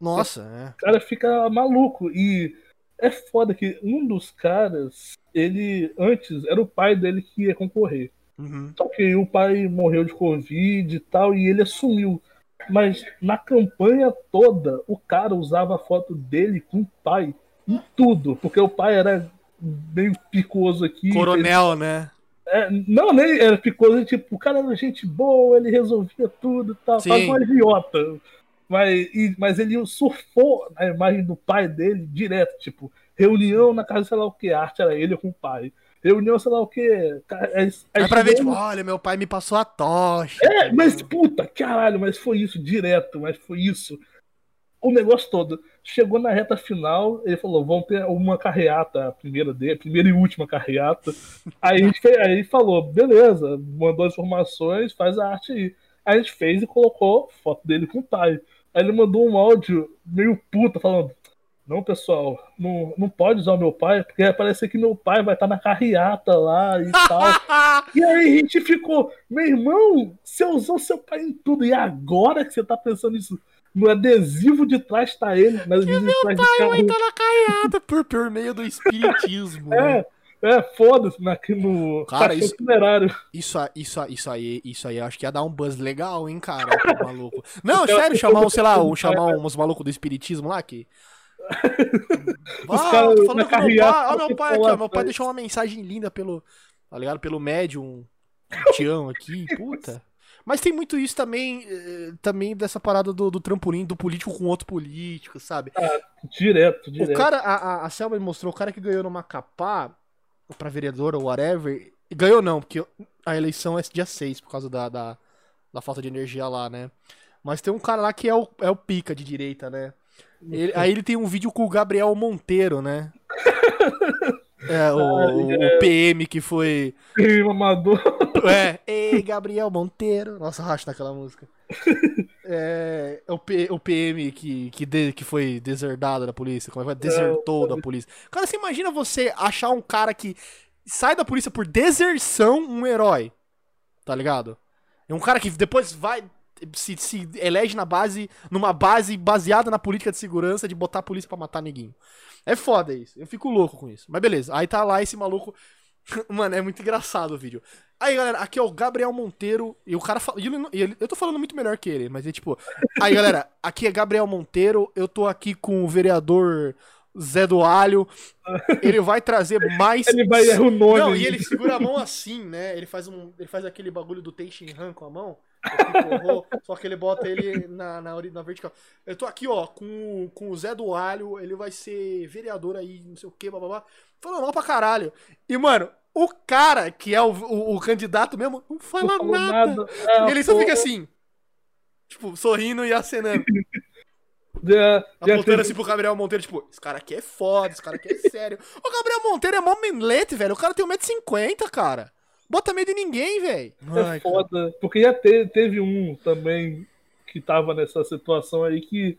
Nossa, é. O cara fica maluco. E é foda que um dos caras, ele antes era o pai dele que ia concorrer. Uhum. Só que o pai morreu de Covid e tal, e ele assumiu. Mas na campanha toda, o cara usava a foto dele com o pai em tudo, porque o pai era meio picoso aqui. Coronel, ele... né? É, não, nem era picoso, tipo, o cara era gente boa, ele resolvia tudo e tal, faz um idiota. Mas, e, mas ele surfou a imagem do pai dele direto, tipo, reunião na casa, sei lá o que, arte era ele com o pai. Reunião, sei lá o que. É, é pra ver, tipo, olha, meu pai me passou a tocha. É, mas puta, caralho, mas foi isso, direto, mas foi isso. O negócio todo. Chegou na reta final, ele falou: vamos ter uma carreata, a primeira dele, a primeira e última carreata. Aí a aí falou: beleza, mandou as informações, faz a arte aí. Aí a gente fez e colocou foto dele com o pai. Aí ele mandou um áudio meio puta falando: Não, pessoal, não, não pode usar o meu pai, porque vai parecer que meu pai vai estar na carreata lá e [LAUGHS] tal. e aí a gente ficou, meu irmão, você usou seu pai em tudo, e agora que você tá pensando nisso? No adesivo de trás tá ele, trás meu pai vai estar na carreata por, por meio do [LAUGHS] espiritismo. é, É, foda-se aqui no Cara, isso- funerário. Isso, isso, isso aí, isso aí, acho que ia dar um buzz legal, hein, cara, [LAUGHS] maluco. Não, sério, chamar, um, sei lá, um, [LAUGHS] chamar uns malucos do espiritismo lá que. [LAUGHS] Ah, tô falando com meu pai. Ó, meu pai aqui, falar, ó. Meu pai deixou uma mensagem linda pelo. Tá ligado? Pelo médium. Tião aqui, puta. Mas tem muito isso também, eh, também dessa parada do, do trampolim do político com outro político, sabe? Direto, O direto. cara, a, a, a Selma me mostrou o cara que ganhou no Macapá, pra vereador ou whatever. E ganhou não, porque a eleição é dia 6 por causa da, da, da falta de energia lá, né? Mas tem um cara lá que é o, é o pica de direita, né? Ele- aí ele tem um vídeo com o Gabriel Monteiro, né? [LAUGHS] É, o, o PM que foi. Sim, amador. É, ei, Gabriel Monteiro. Nossa, racha naquela música. É, o, P- o PM que, que, de- que foi deserdado da polícia, como é que vai? Desertou da polícia. Cara, você imagina você achar um cara que sai da polícia por deserção um herói, tá ligado? É um cara que depois vai. Se, se elege na base, numa base baseada na política de segurança de botar a polícia pra matar neguinho. É foda isso. Eu fico louco com isso. Mas beleza. Aí tá lá esse maluco. [LAUGHS] Mano, é muito engraçado o vídeo. Aí, galera, aqui é o Gabriel Monteiro. E o cara fala. eu tô falando muito melhor que ele, mas é tipo. Aí, galera, aqui é Gabriel Monteiro. Eu tô aqui com o vereador Zé do Alho. Ele vai trazer [LAUGHS] mais. Ele vai errar o nome. Não, e ele segura a mão assim, né? Ele faz, um, ele faz aquele bagulho do Tenshin Han com a mão. o Kiko-Ro, Só que ele bota ele na, na, na vertical. Eu tô aqui, ó, com, com o Zé do Alho. Ele vai ser vereador aí, não sei o que, bababá. Falando mal pra caralho. E, mano, o cara que é o, o, o candidato mesmo não fala Não nada. nada. É, Ele só pô, fica assim. Tipo, sorrindo e acenando. Já, já Apontando assim pro Gabriel Monteiro, tipo, esse cara aqui é foda, esse cara aqui é [LAUGHS] sério. O Gabriel Monteiro é mó menlete, velho. O cara tem 1,50m, cara. Bota medo em ninguém, velho. É foda. Porque já te- teve um também que tava nessa situação aí que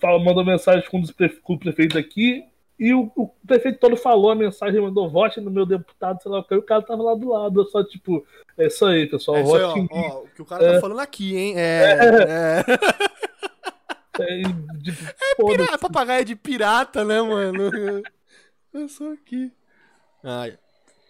fala, mandou mensagem com, com o prefeito aqui. E o, o prefeito todo falou a mensagem, mandou vote no meu deputado, sei lá o que, e o cara tava lá do lado. Só, tipo, é isso aí, pessoal. É isso aí, vote ó, em mim. ó, o que o cara tá falando aqui, hein? [LAUGHS] É. É, É, [LAUGHS] e, tipo, pira- foda-se. papagaio de pirata, né, mano? [LAUGHS] Eu sou aqui. Ai,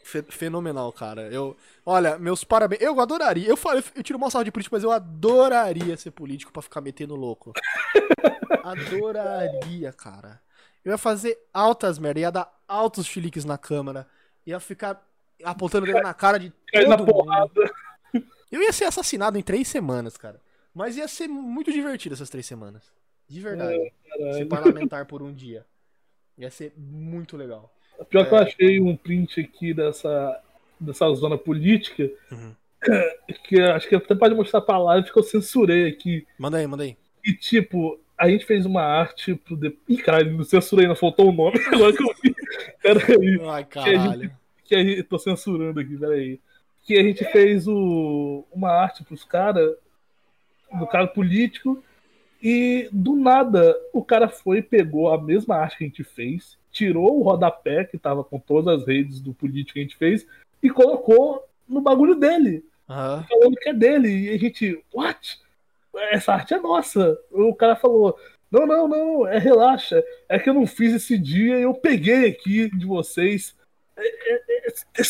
fe- fenomenal, cara. Eu, olha, meus parabéns. Eu adoraria. Eu, falo, eu tiro uma salva de político, mas eu adoraria ser político pra ficar metendo louco. [LAUGHS] adoraria, cara. Eu ia fazer altas merda, ia dar altos chiliques na câmera, ia ficar apontando o dedo na cara de Cai na todo mundo. porrada. Eu ia ser assassinado em três semanas, cara. Mas ia ser muito divertido essas três semanas. De verdade. Ser Caralho. parlamentar por um dia. Ia ser muito legal. Pior que eu É. achei um print aqui dessa, dessa zona política, Uhum. [COUGHS] que acho que até pode mostrar pra live que eu censurei aqui. Manda aí, manda aí. E tipo, a gente fez uma arte pro. De... Ih, caralho, não censurei, não faltou o nome. [LAUGHS] Agora que eu vi. Peraí, Ai, caralho. que a gente. Tô censurando aqui, peraí. Que a gente fez o... uma arte pros caras, do cara político, e do nada o cara foi e pegou a mesma arte que a gente fez, tirou o rodapé que tava com todas as redes do político que a gente fez, e colocou no bagulho dele Aham. falando que é dele. E a gente, what? Essa arte é nossa. O cara falou, não, não, não, é relaxa. É que eu não fiz esse dia e eu peguei aqui de vocês. É- é- é-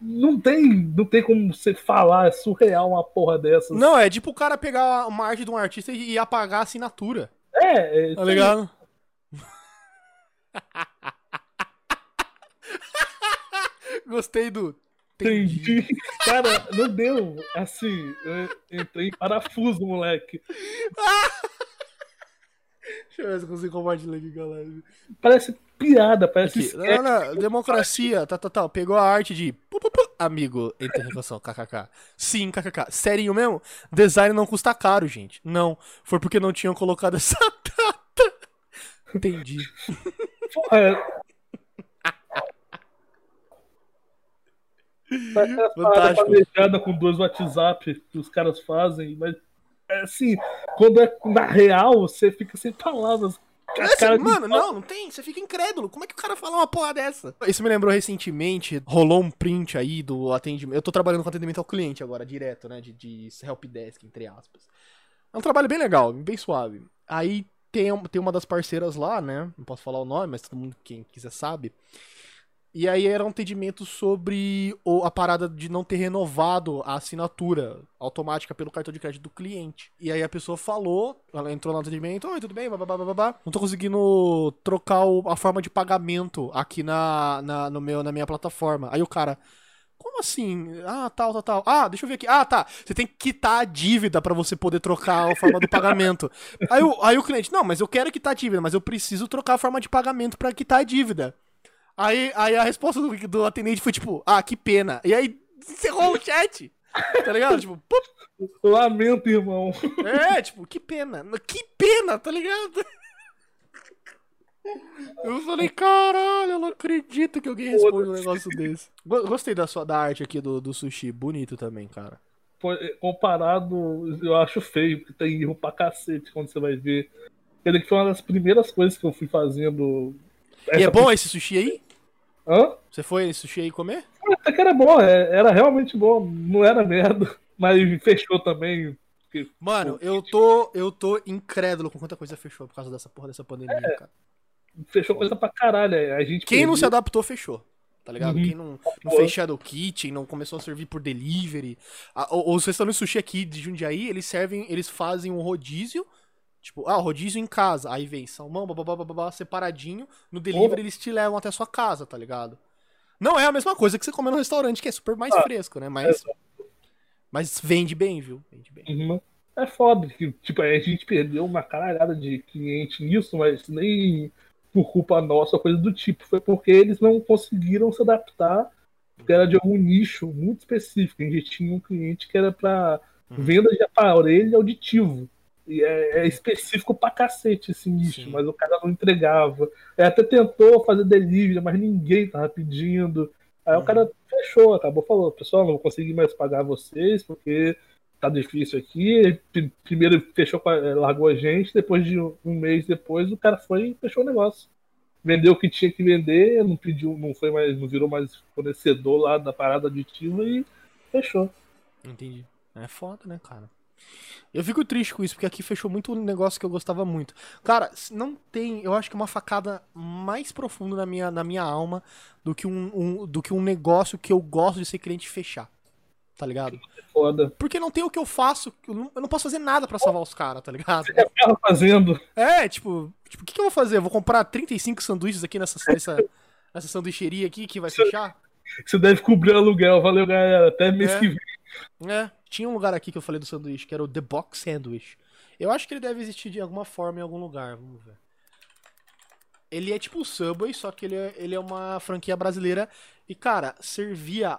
não tem, não tem como você falar, é surreal uma porra dessas. Não, é tipo o cara pegar uma arte de um artista e apagar a assinatura. É, é Tá ligado? [LAUGHS] Gostei do. Entendi. [LAUGHS] Cara, não deu. Assim, eu entrei em parafuso, moleque. [LAUGHS] Deixa eu ver se eu consigo compartilhar aqui com a live. Parece piada, parece Aqui. Não, não, democracia, tá, tá, tá. Pegou a arte de pu, pu, pu, amigo, interrogação, kkk. Sim, kkk. Sério mesmo? Design não custa caro, gente. Não, foi porque não tinham colocado essa [LAUGHS] data. Entendi. É. Paradas Fantástico. com dois WhatsApp que os caras fazem, mas assim, quando é na real, você fica sem palavras. Essa- cara mano, não, não tem. Você fica incrédulo. Como é que o cara fala uma porra dessa? Isso me lembrou recentemente, rolou um print aí do atendimento. Eu tô trabalhando com atendimento ao cliente agora, direto, né? De, de helpdesk, entre aspas. É um trabalho bem legal, bem suave. Aí tem, tem uma das parceiras lá, né? Não posso falar o nome, mas todo mundo, quem quiser sabe. E aí era um entendimento sobre a parada de não ter renovado a assinatura automática pelo cartão de crédito do cliente. E aí a pessoa falou, ela entrou no atendimento, oi, tudo bem, babá, babá, não tô conseguindo trocar a forma de pagamento aqui na, na, no meu, na minha plataforma. Aí o cara, como assim? Ah, tal, tal, tal. Ah, deixa eu ver aqui. Ah, tá. Você tem que quitar a dívida pra você poder trocar a forma do pagamento. [LAUGHS] Aí o, aí o cliente, não, mas eu quero quitar a dívida, mas eu preciso trocar a forma de pagamento pra quitar a dívida. Aí, aí a resposta do, do atendente foi tipo, ah, que pena. E aí encerrou o chat. Tá ligado? Tipo, pô, Lamento, irmão. é, tipo, que pena. Que pena, tá ligado? Eu falei, caralho, eu não acredito que alguém responde um negócio desse. Go- Gostei da sua da arte aqui do, do sushi, bonito também, cara. Pô, Comparado, eu acho feio, porque tem erro pra cacete quando você vai ver. Ele que foi uma das primeiras coisas que eu fui fazendo. E é bom esse sushi aí? Hã? Você foi sushi aí comer? Até que era bom, é- era realmente bom, não era merda. [LAUGHS] Mas fechou também. porque- Mano, eu tô, eu tô incrédulo com quanta coisa fechou por causa dessa porra dessa pandemia, cara. Fechou coisa pra caralho. é, A gente Quem não se perdeu- adaptou, fechou. Tá ligado? Uhum. Quem não, não fez Shadow Kitchen, não começou a servir por delivery. A- os restaurantes sushi aqui de Jundiaí, eles servem, eles fazem um rodízio. Tipo, ah, rodízio em casa. Aí vem salmão, babá, babá, separadinho. No delivery Porra. eles te levam até a sua casa, tá ligado? Não é a mesma coisa que você comer no restaurante, que é super mais Ah, fresco, né? Mas, mas vende bem, viu? Vende bem. Uhum. É foda que, tipo, a gente perdeu uma caralhada de cliente nisso, mas nem por culpa nossa coisa do tipo. Foi porque eles não conseguiram se adaptar, porque era de algum nicho muito específico. A gente tinha um cliente que era pra Uhum. venda de aparelho auditivo. E é, é específico pra cacete esse nicho, Sim. mas o cara não entregava. É, até tentou fazer delivery, mas ninguém tava pedindo. Aí Uhum. o cara fechou, acabou falando, pessoal, não vou conseguir mais pagar vocês, porque tá difícil aqui. Pri- Primeiro fechou, eh, largou a gente, depois de um um mês depois o cara foi e fechou o negócio. Vendeu o que tinha que vender, não pediu, não foi mais, não virou mais fornecedor lá da parada aditiva e fechou. Entendi. É foda, né, cara? Eu fico triste com isso, porque aqui fechou muito um negócio que eu gostava muito. Cara, não tem, eu acho que uma facada mais profunda na minha, na minha alma do que um, um- do que um negócio que eu gosto de ser cliente fechar. Tá ligado? Foda. Porque não tem o que eu faço, eu não, eu não posso fazer nada pra salvar os caras, tá ligado? Tava fazendo. É, tipo, tipo, o que, que eu vou fazer? Eu vou comprar 35 sanduíches aqui nessa, nessa, nessa sanduicheria aqui que vai fechar? Você deve cobrir aluguel. Valeu, galera. Até mês É. que vem. É, tinha um lugar aqui que eu falei do sanduíche, que era o The Box Sandwich. Eu acho que ele deve existir de alguma forma em algum lugar, vamos ver. Ele é tipo o Subway, só que ele é, ele é uma franquia brasileira. E, cara, servia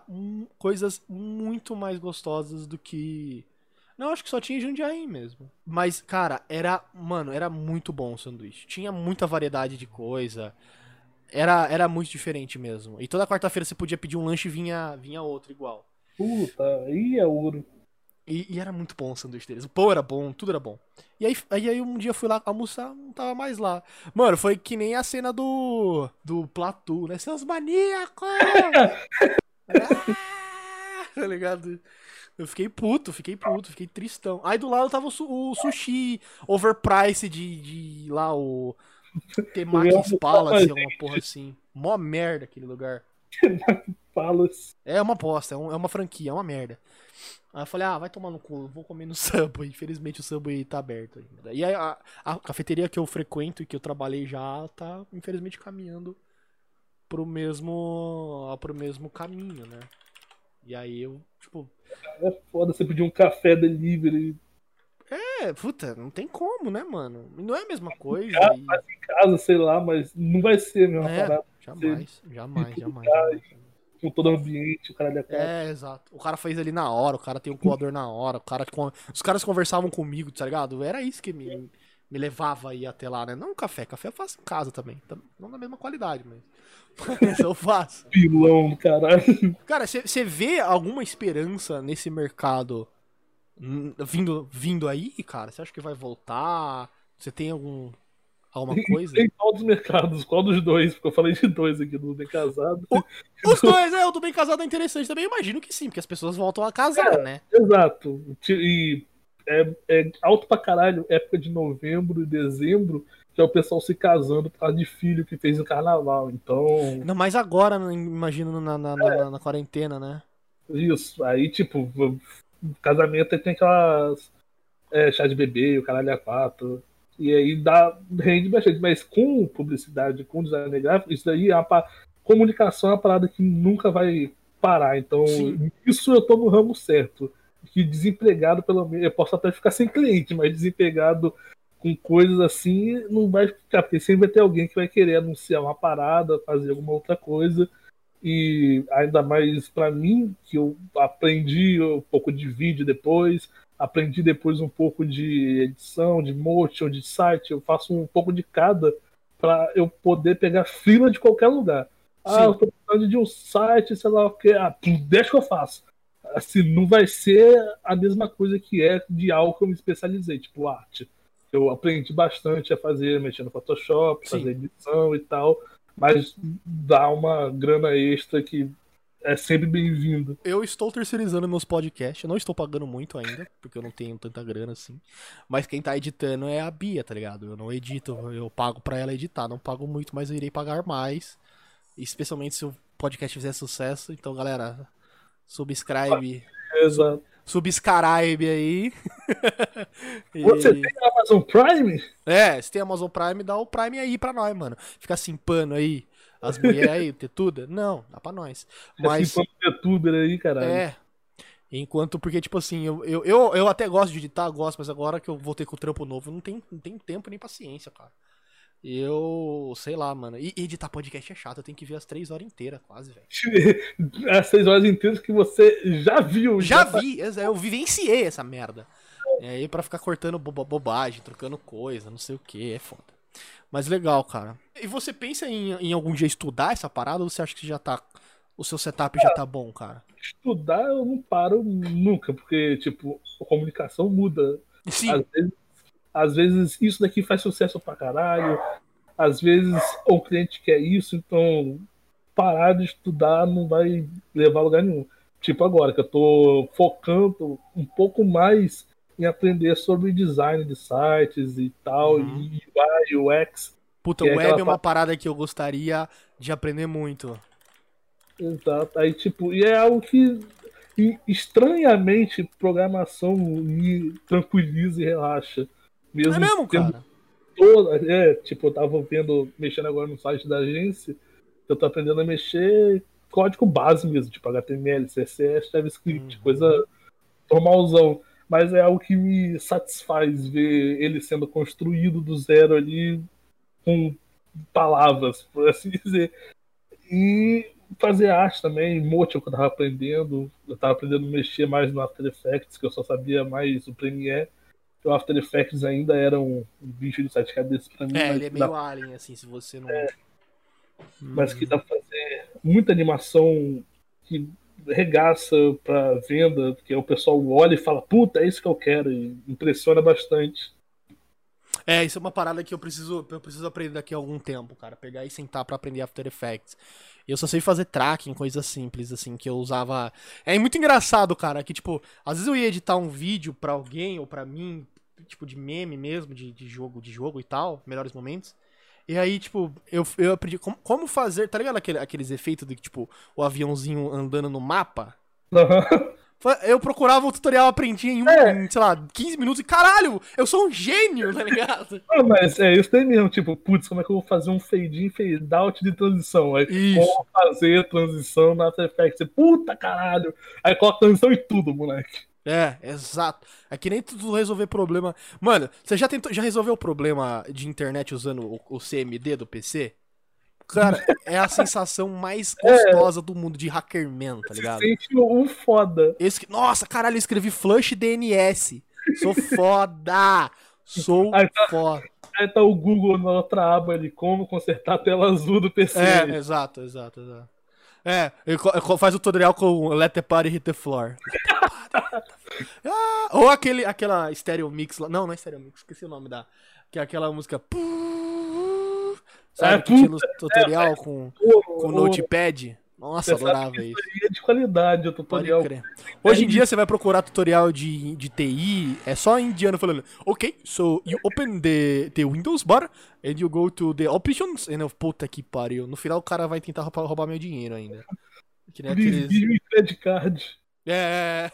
coisas muito mais gostosas do que. Não, acho que só tinha Jundiaí mesmo. Mas, cara, era. Mano, era muito bom o sanduíche. Tinha muita variedade de coisa. Era, era muito diferente mesmo. E toda quarta-feira você podia pedir um lanche e vinha, vinha outro igual. Puta, aí é ouro. E, e era muito bom o sanduíche deles. O pão era bom, tudo era bom. E aí, aí, aí um dia eu fui lá almoçar, não tava mais lá. Mano, foi que nem a cena do. do Platu, né? Seus maníacos! [LAUGHS] Ah, tá ligado? Eu fiquei puto, fiquei puto, fiquei tristão. Aí do lado tava o, o sushi overpriced de, de lá, o. [LAUGHS] Temakis Palace, uma porra assim. Mó merda aquele lugar. [LAUGHS] Falas. É uma bosta, é, um- é uma franquia, é uma merda. Aí eu falei, ah, vai tomar no cu, vou comer no [LAUGHS] Subway. Infelizmente o Subway tá aberto ainda. E aí a, a cafeteria que eu frequento e que eu trabalhei já tá, infelizmente, caminhando pro mesmo, pro mesmo caminho, né? E aí eu, tipo, É foda você pedir um café delivery é, puta, não tem como, né, mano? Não é a mesma coisa. Ah, e- em casa, sei lá, mas não vai ser a mesma É, parada. Jamais, jamais, jamais, jamais. Com todo o ambiente, o cara é quatro. É, exato. O cara fez ali na hora, o cara tem um coador na hora, o cara os caras conversavam comigo, tá ligado? Era isso que me, me levava aí até lá, né? Não café, café eu faço em casa também. Tam- Não da mesma qualidade, mas. [LAUGHS] Mas eu faço. Pilão caralho. Cara, você vê alguma esperança nesse mercado hum, vindo, vindo aí, cara? Você acha que vai voltar? Você tem algum. Alguma coisa? Tem qual dos mercados? Qual dos dois? Porque eu falei de dois aqui, do bem casado. Os dois, é, o do bem casado é interessante também. Eu imagino que sim, porque as pessoas voltam a casar, né? Exato. E é, é alto pra caralho, época de novembro e dezembro. que é o pessoal se casando por causa de filho que fez no carnaval. Então. Não, mas agora, né, imagino, na, na, na, na quarentena, né? Isso. Aí, tipo, casamento tem aquelas. É, chá de bebê, o caralho a quatro. E aí dá, rende bastante. Mas com publicidade, com design gráfico, isso daí é uma, comunicação é uma parada que nunca vai parar. Então, Sim. isso eu tô no ramo certo. Que desempregado, pelo menos, eu posso até ficar sem cliente, mas desempregado com coisas assim não vai ficar, porque sempre vai ter alguém que vai querer anunciar uma parada, fazer alguma outra coisa. E ainda mais para mim, que eu aprendi um pouco de vídeo depois, aprendi depois um pouco de edição, de motion, de site, eu faço um pouco de cada para eu poder pegar fila de qualquer lugar. Ah, eu tô precisando de um site, sei lá o que. Ah, deixa que eu faço. Assim, não vai ser a mesma coisa que é de algo que eu me especializei, tipo arte. Eu aprendi bastante a fazer, mexer no Photoshop, Sim. fazer edição e tal, mas dá uma grana extra que é sempre bem-vindo. Eu estou terceirizando meus podcasts, eu não estou pagando muito ainda, porque eu não tenho tanta grana assim. Mas quem tá editando é a Bia, tá ligado? Eu não edito, eu pago pra ela editar, não pago muito, mas eu irei pagar mais. Especialmente se o podcast fizer sucesso. Então, galera, subscribe. Exato. Subscribe aí. [LAUGHS] Você tem Amazon Prime? É, se tem Amazon Prime, dá o Prime aí pra nós, mano. Fica assim, pano aí. As mulheres aí, tetuda? Não, dá pra nós. Mas. Assim, tetuda aí, caralho. É. Enquanto, porque, tipo assim, eu, eu, eu, eu até gosto de editar, gosto, mas agora que eu voltei com o trampo novo, não tem, não tem tempo nem paciência, cara. Eu, sei lá, mano. E editar podcast é chato, eu tenho que ver as três horas inteiras, quase, velho. [LAUGHS] as três horas inteiras que você já viu. Já, já tá vi, tá... eu vivenciei essa merda. E aí pra ficar cortando bo bobagem, trocando coisa, não sei o que, é foda. Mas legal, cara. E você pensa em, em algum dia estudar essa parada ou você acha que já tá. O seu setup já tá bom, cara? Estudar eu não paro nunca, porque, tipo, a comunicação muda. Sim. Às vezes às vezes isso daqui faz sucesso pra caralho. Às vezes o cliente quer isso, então parar de estudar não vai levar a lugar nenhum. Tipo agora, que eu tô focando um pouco mais em aprender sobre design de sites e tal, uhum. e UI, UX. Puta, o é web é uma parada que eu gostaria de aprender muito. Exato. Aí, tipo, e é algo que estranhamente programação me tranquiliza e relaxa. Mesmo é mesmo, cara? Toda, é, tipo, eu tava vendo, mexendo agora no site da agência, eu tô aprendendo a mexer código base mesmo, tipo HTML, CSS, JavaScript, uhum. coisa normalzão. Mas é algo que me satisfaz ver ele sendo construído do zero ali com palavras, por assim [LAUGHS] dizer. E fazer arte também, Motion que eu tava aprendendo. Eu tava aprendendo a mexer mais no After Effects, que eu só sabia mais o Premiere o After Effects ainda era um, bicho de sete cabeças pra mim. É, ele é meio dá... alien, assim, se você não. É, hum. Mas que dá pra fazer muita animação que regaça pra venda, porque o pessoal olha e fala, puta, é isso que eu quero, e impressiona bastante. É, isso é uma parada que eu preciso, eu preciso aprender daqui a algum tempo, cara. Pegar e sentar para aprender After Effects. Eu só sei fazer tracking, coisas simples, assim, que eu usava. É muito engraçado, cara, que, tipo, às vezes eu ia editar um vídeo pra alguém ou pra mim, tipo, de meme mesmo, de, de jogo, de jogo e tal, melhores momentos. E aí, tipo, eu, eu aprendi como, como fazer, tá ligado aquele, aqueles efeitos de, tipo, o aviãozinho andando no mapa? Uhum. Eu procurava o tutorial, aprendi em, um, é. em, sei lá, 15 minutos e caralho, eu sou um gênio, tá ligado? Não, [LAUGHS] mas é isso daí mesmo, tipo, putz, como é que eu vou fazer um fade in, fade out de transição? Aí, isso. como fazer transição na After Effects? Puta caralho! Aí coloca transição e tudo, moleque. É, exato. É que nem tudo resolver problema. Mano, você já tentou, já resolveu o problema de internet usando o, o CMD do PC? Cara, é a sensação mais [LAUGHS] gostosa é. do mundo de hackerman, tá ligado? Você sente um foda. Esse, nossa, caralho, eu escrevi flush DNS. Sou foda! Sou aí tá, foda. Aí tá o Google na outra aba ali, como consertar a tela azul do PC. É, exato, exato, exato. É, ele faz o tutorial com Let the party hit the floor. ah, ou aquele, aquela Stereo Mix lá. Não, não é Stereo Mix, esqueci o nome da. Que é aquela música. Sabe, é, que tinha no tutorial é, com, com o Notepad. Nossa, Você adorava isso. é de qualidade o tutorial. crer. Hoje em dia você vai procurar tutorial de, de TI, é só indiano falando, ok, so you open the, the Windows bar and you go to the options, and eu, puta que pariu. No final o cara vai tentar roubar, roubar meu dinheiro ainda. Que nem aqueles... credit card. É.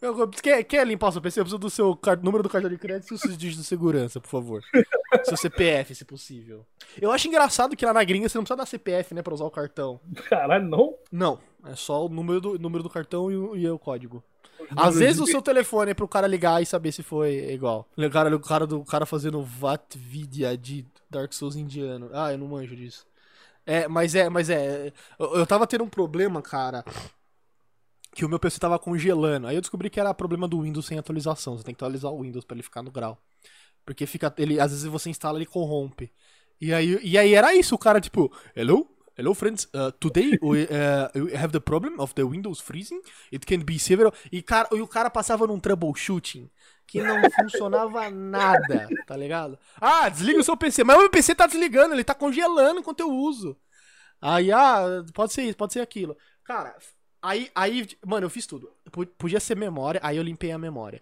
Eu- Quer, quer limpar o seu PC? Eu preciso do seu número do cartão de crédito e os seus dígitos de segurança, por favor. [LAUGHS] seu CPF, se possível. Eu acho engraçado que lá na gringa você não precisa dar CPF, né, pra usar o cartão. Caralho, não? Não, é só o número do, número do cartão e o, e o código. Às vezes o [LAUGHS] seu telefone é pro cara ligar e saber se foi igual. O cara, o cara, do, o cara fazendo Vatvidya de Dark Souls indiano. Ah, eu não manjo disso. É, mas é, mas é. Eu, eu tava tendo um problema, cara. Que o meu PC tava congelando. Aí eu descobri que era problema do Windows sem atualização. Você tem que atualizar o Windows pra ele ficar no grau. Porque fica. Ele, às vezes você instala ele corrompe. E aí, e aí era isso, o cara, tipo, hello? Hello, friends. Uh, today we, uh, have the problem of the Windows freezing. It can be several. E, cara, e o cara passava num troubleshooting que não [LAUGHS] funcionava nada, tá ligado? Ah, desliga o seu PC. Mas o meu PC tá desligando, ele tá congelando enquanto eu uso. Aí, ah, pode ser isso, pode ser aquilo. Cara, aí, aí, mano, eu fiz tudo. Podia ser memória, aí eu limpei a memória.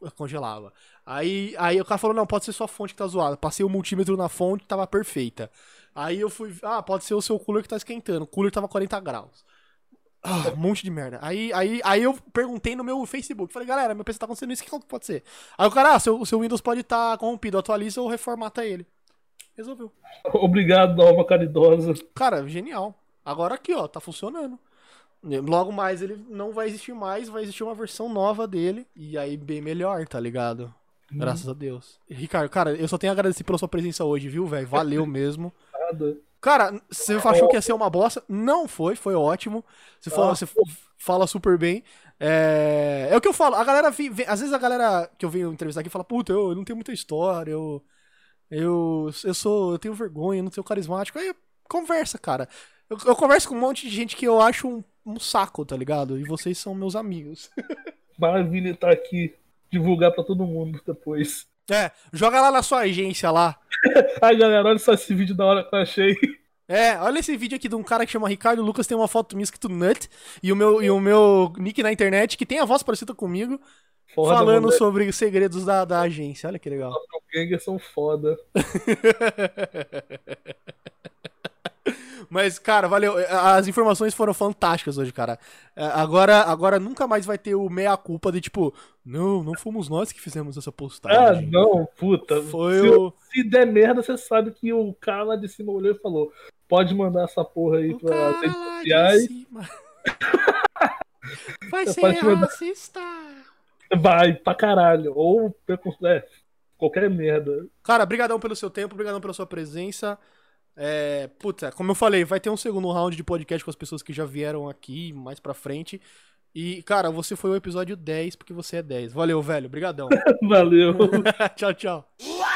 Eu congelava. Aí, aí o cara falou, não, pode ser sua fonte que tá zoada. Passei o multímetro na fonte, tava perfeita. Aí eu fui, ah, pode ser o seu cooler que tá esquentando. O cooler tava 40 graus. Ah, um monte de merda. Aí, aí, aí eu perguntei no meu Facebook. Falei, galera, meu PC tá acontecendo isso, o que pode ser? Aí o cara, ah, seu, seu Windows pode estar tá corrompido. Atualiza ou reformata ele. Resolveu. Obrigado, alma caridosa. Cara, genial. Agora aqui, ó, tá funcionando. Logo mais ele não vai existir mais, vai existir uma versão nova dele. E aí bem melhor, tá ligado? Graças a Deus. Ricardo, cara, eu só tenho a agradecer pela sua presença hoje, viu, velho? Valeu [LAUGHS] mesmo. Nada. Cara, você achou que ia ser uma bosta? Não foi, foi ótimo. Você fala, Ah, você fala super bem. É... é o que eu falo, a galera vem, vem- às vezes a galera que eu venho entrevistar aqui fala, puta, eu, eu não tenho muita história, eu, eu, eu sou, eu tenho vergonha, eu não sou carismático. Aí conversa, cara. Eu, eu converso com um monte de gente que eu acho um, um saco, tá ligado? E vocês são meus amigos. [LAUGHS] Maravilha estar aqui. Divulgar pra todo mundo depois. É, joga lá na sua agência lá. [LAUGHS] Ai, galera, olha só esse vídeo da hora que eu achei. É, olha esse vídeo aqui de um cara que chama Ricardo Lucas, tem uma foto minha escrito Nut, e o meu, e o meu nick na internet, que tem a voz parecida comigo, Foda, falando mano. sobre os segredos da, da agência. Olha que legal. Os são foda. [LAUGHS] Mas, cara, valeu. As informações foram fantásticas hoje, cara. É, Agora, agora nunca mais vai ter o meia-culpa de tipo, não, não fomos nós que fizemos essa Ah, postagem. não, puta. Foi se, o. se der merda, você sabe que o cara lá de cima olhou e falou: pode mandar essa porra aí o pra redes sociais. [LAUGHS] Vai ser pode mandar- racista. Vai pra caralho. Ou preconce- é, qualquer merda. Cara, brigadão pelo seu tempo, brigadão pela sua presença. É, puta, como eu falei, vai ter um segundo round de podcast com as pessoas que já vieram aqui mais pra frente. E, cara, você foi o episódio 10 porque você é 10. Valeu, velho. Brigadão. [LAUGHS] Valeu. [LAUGHS] tchau, tchau. [LAUGHS]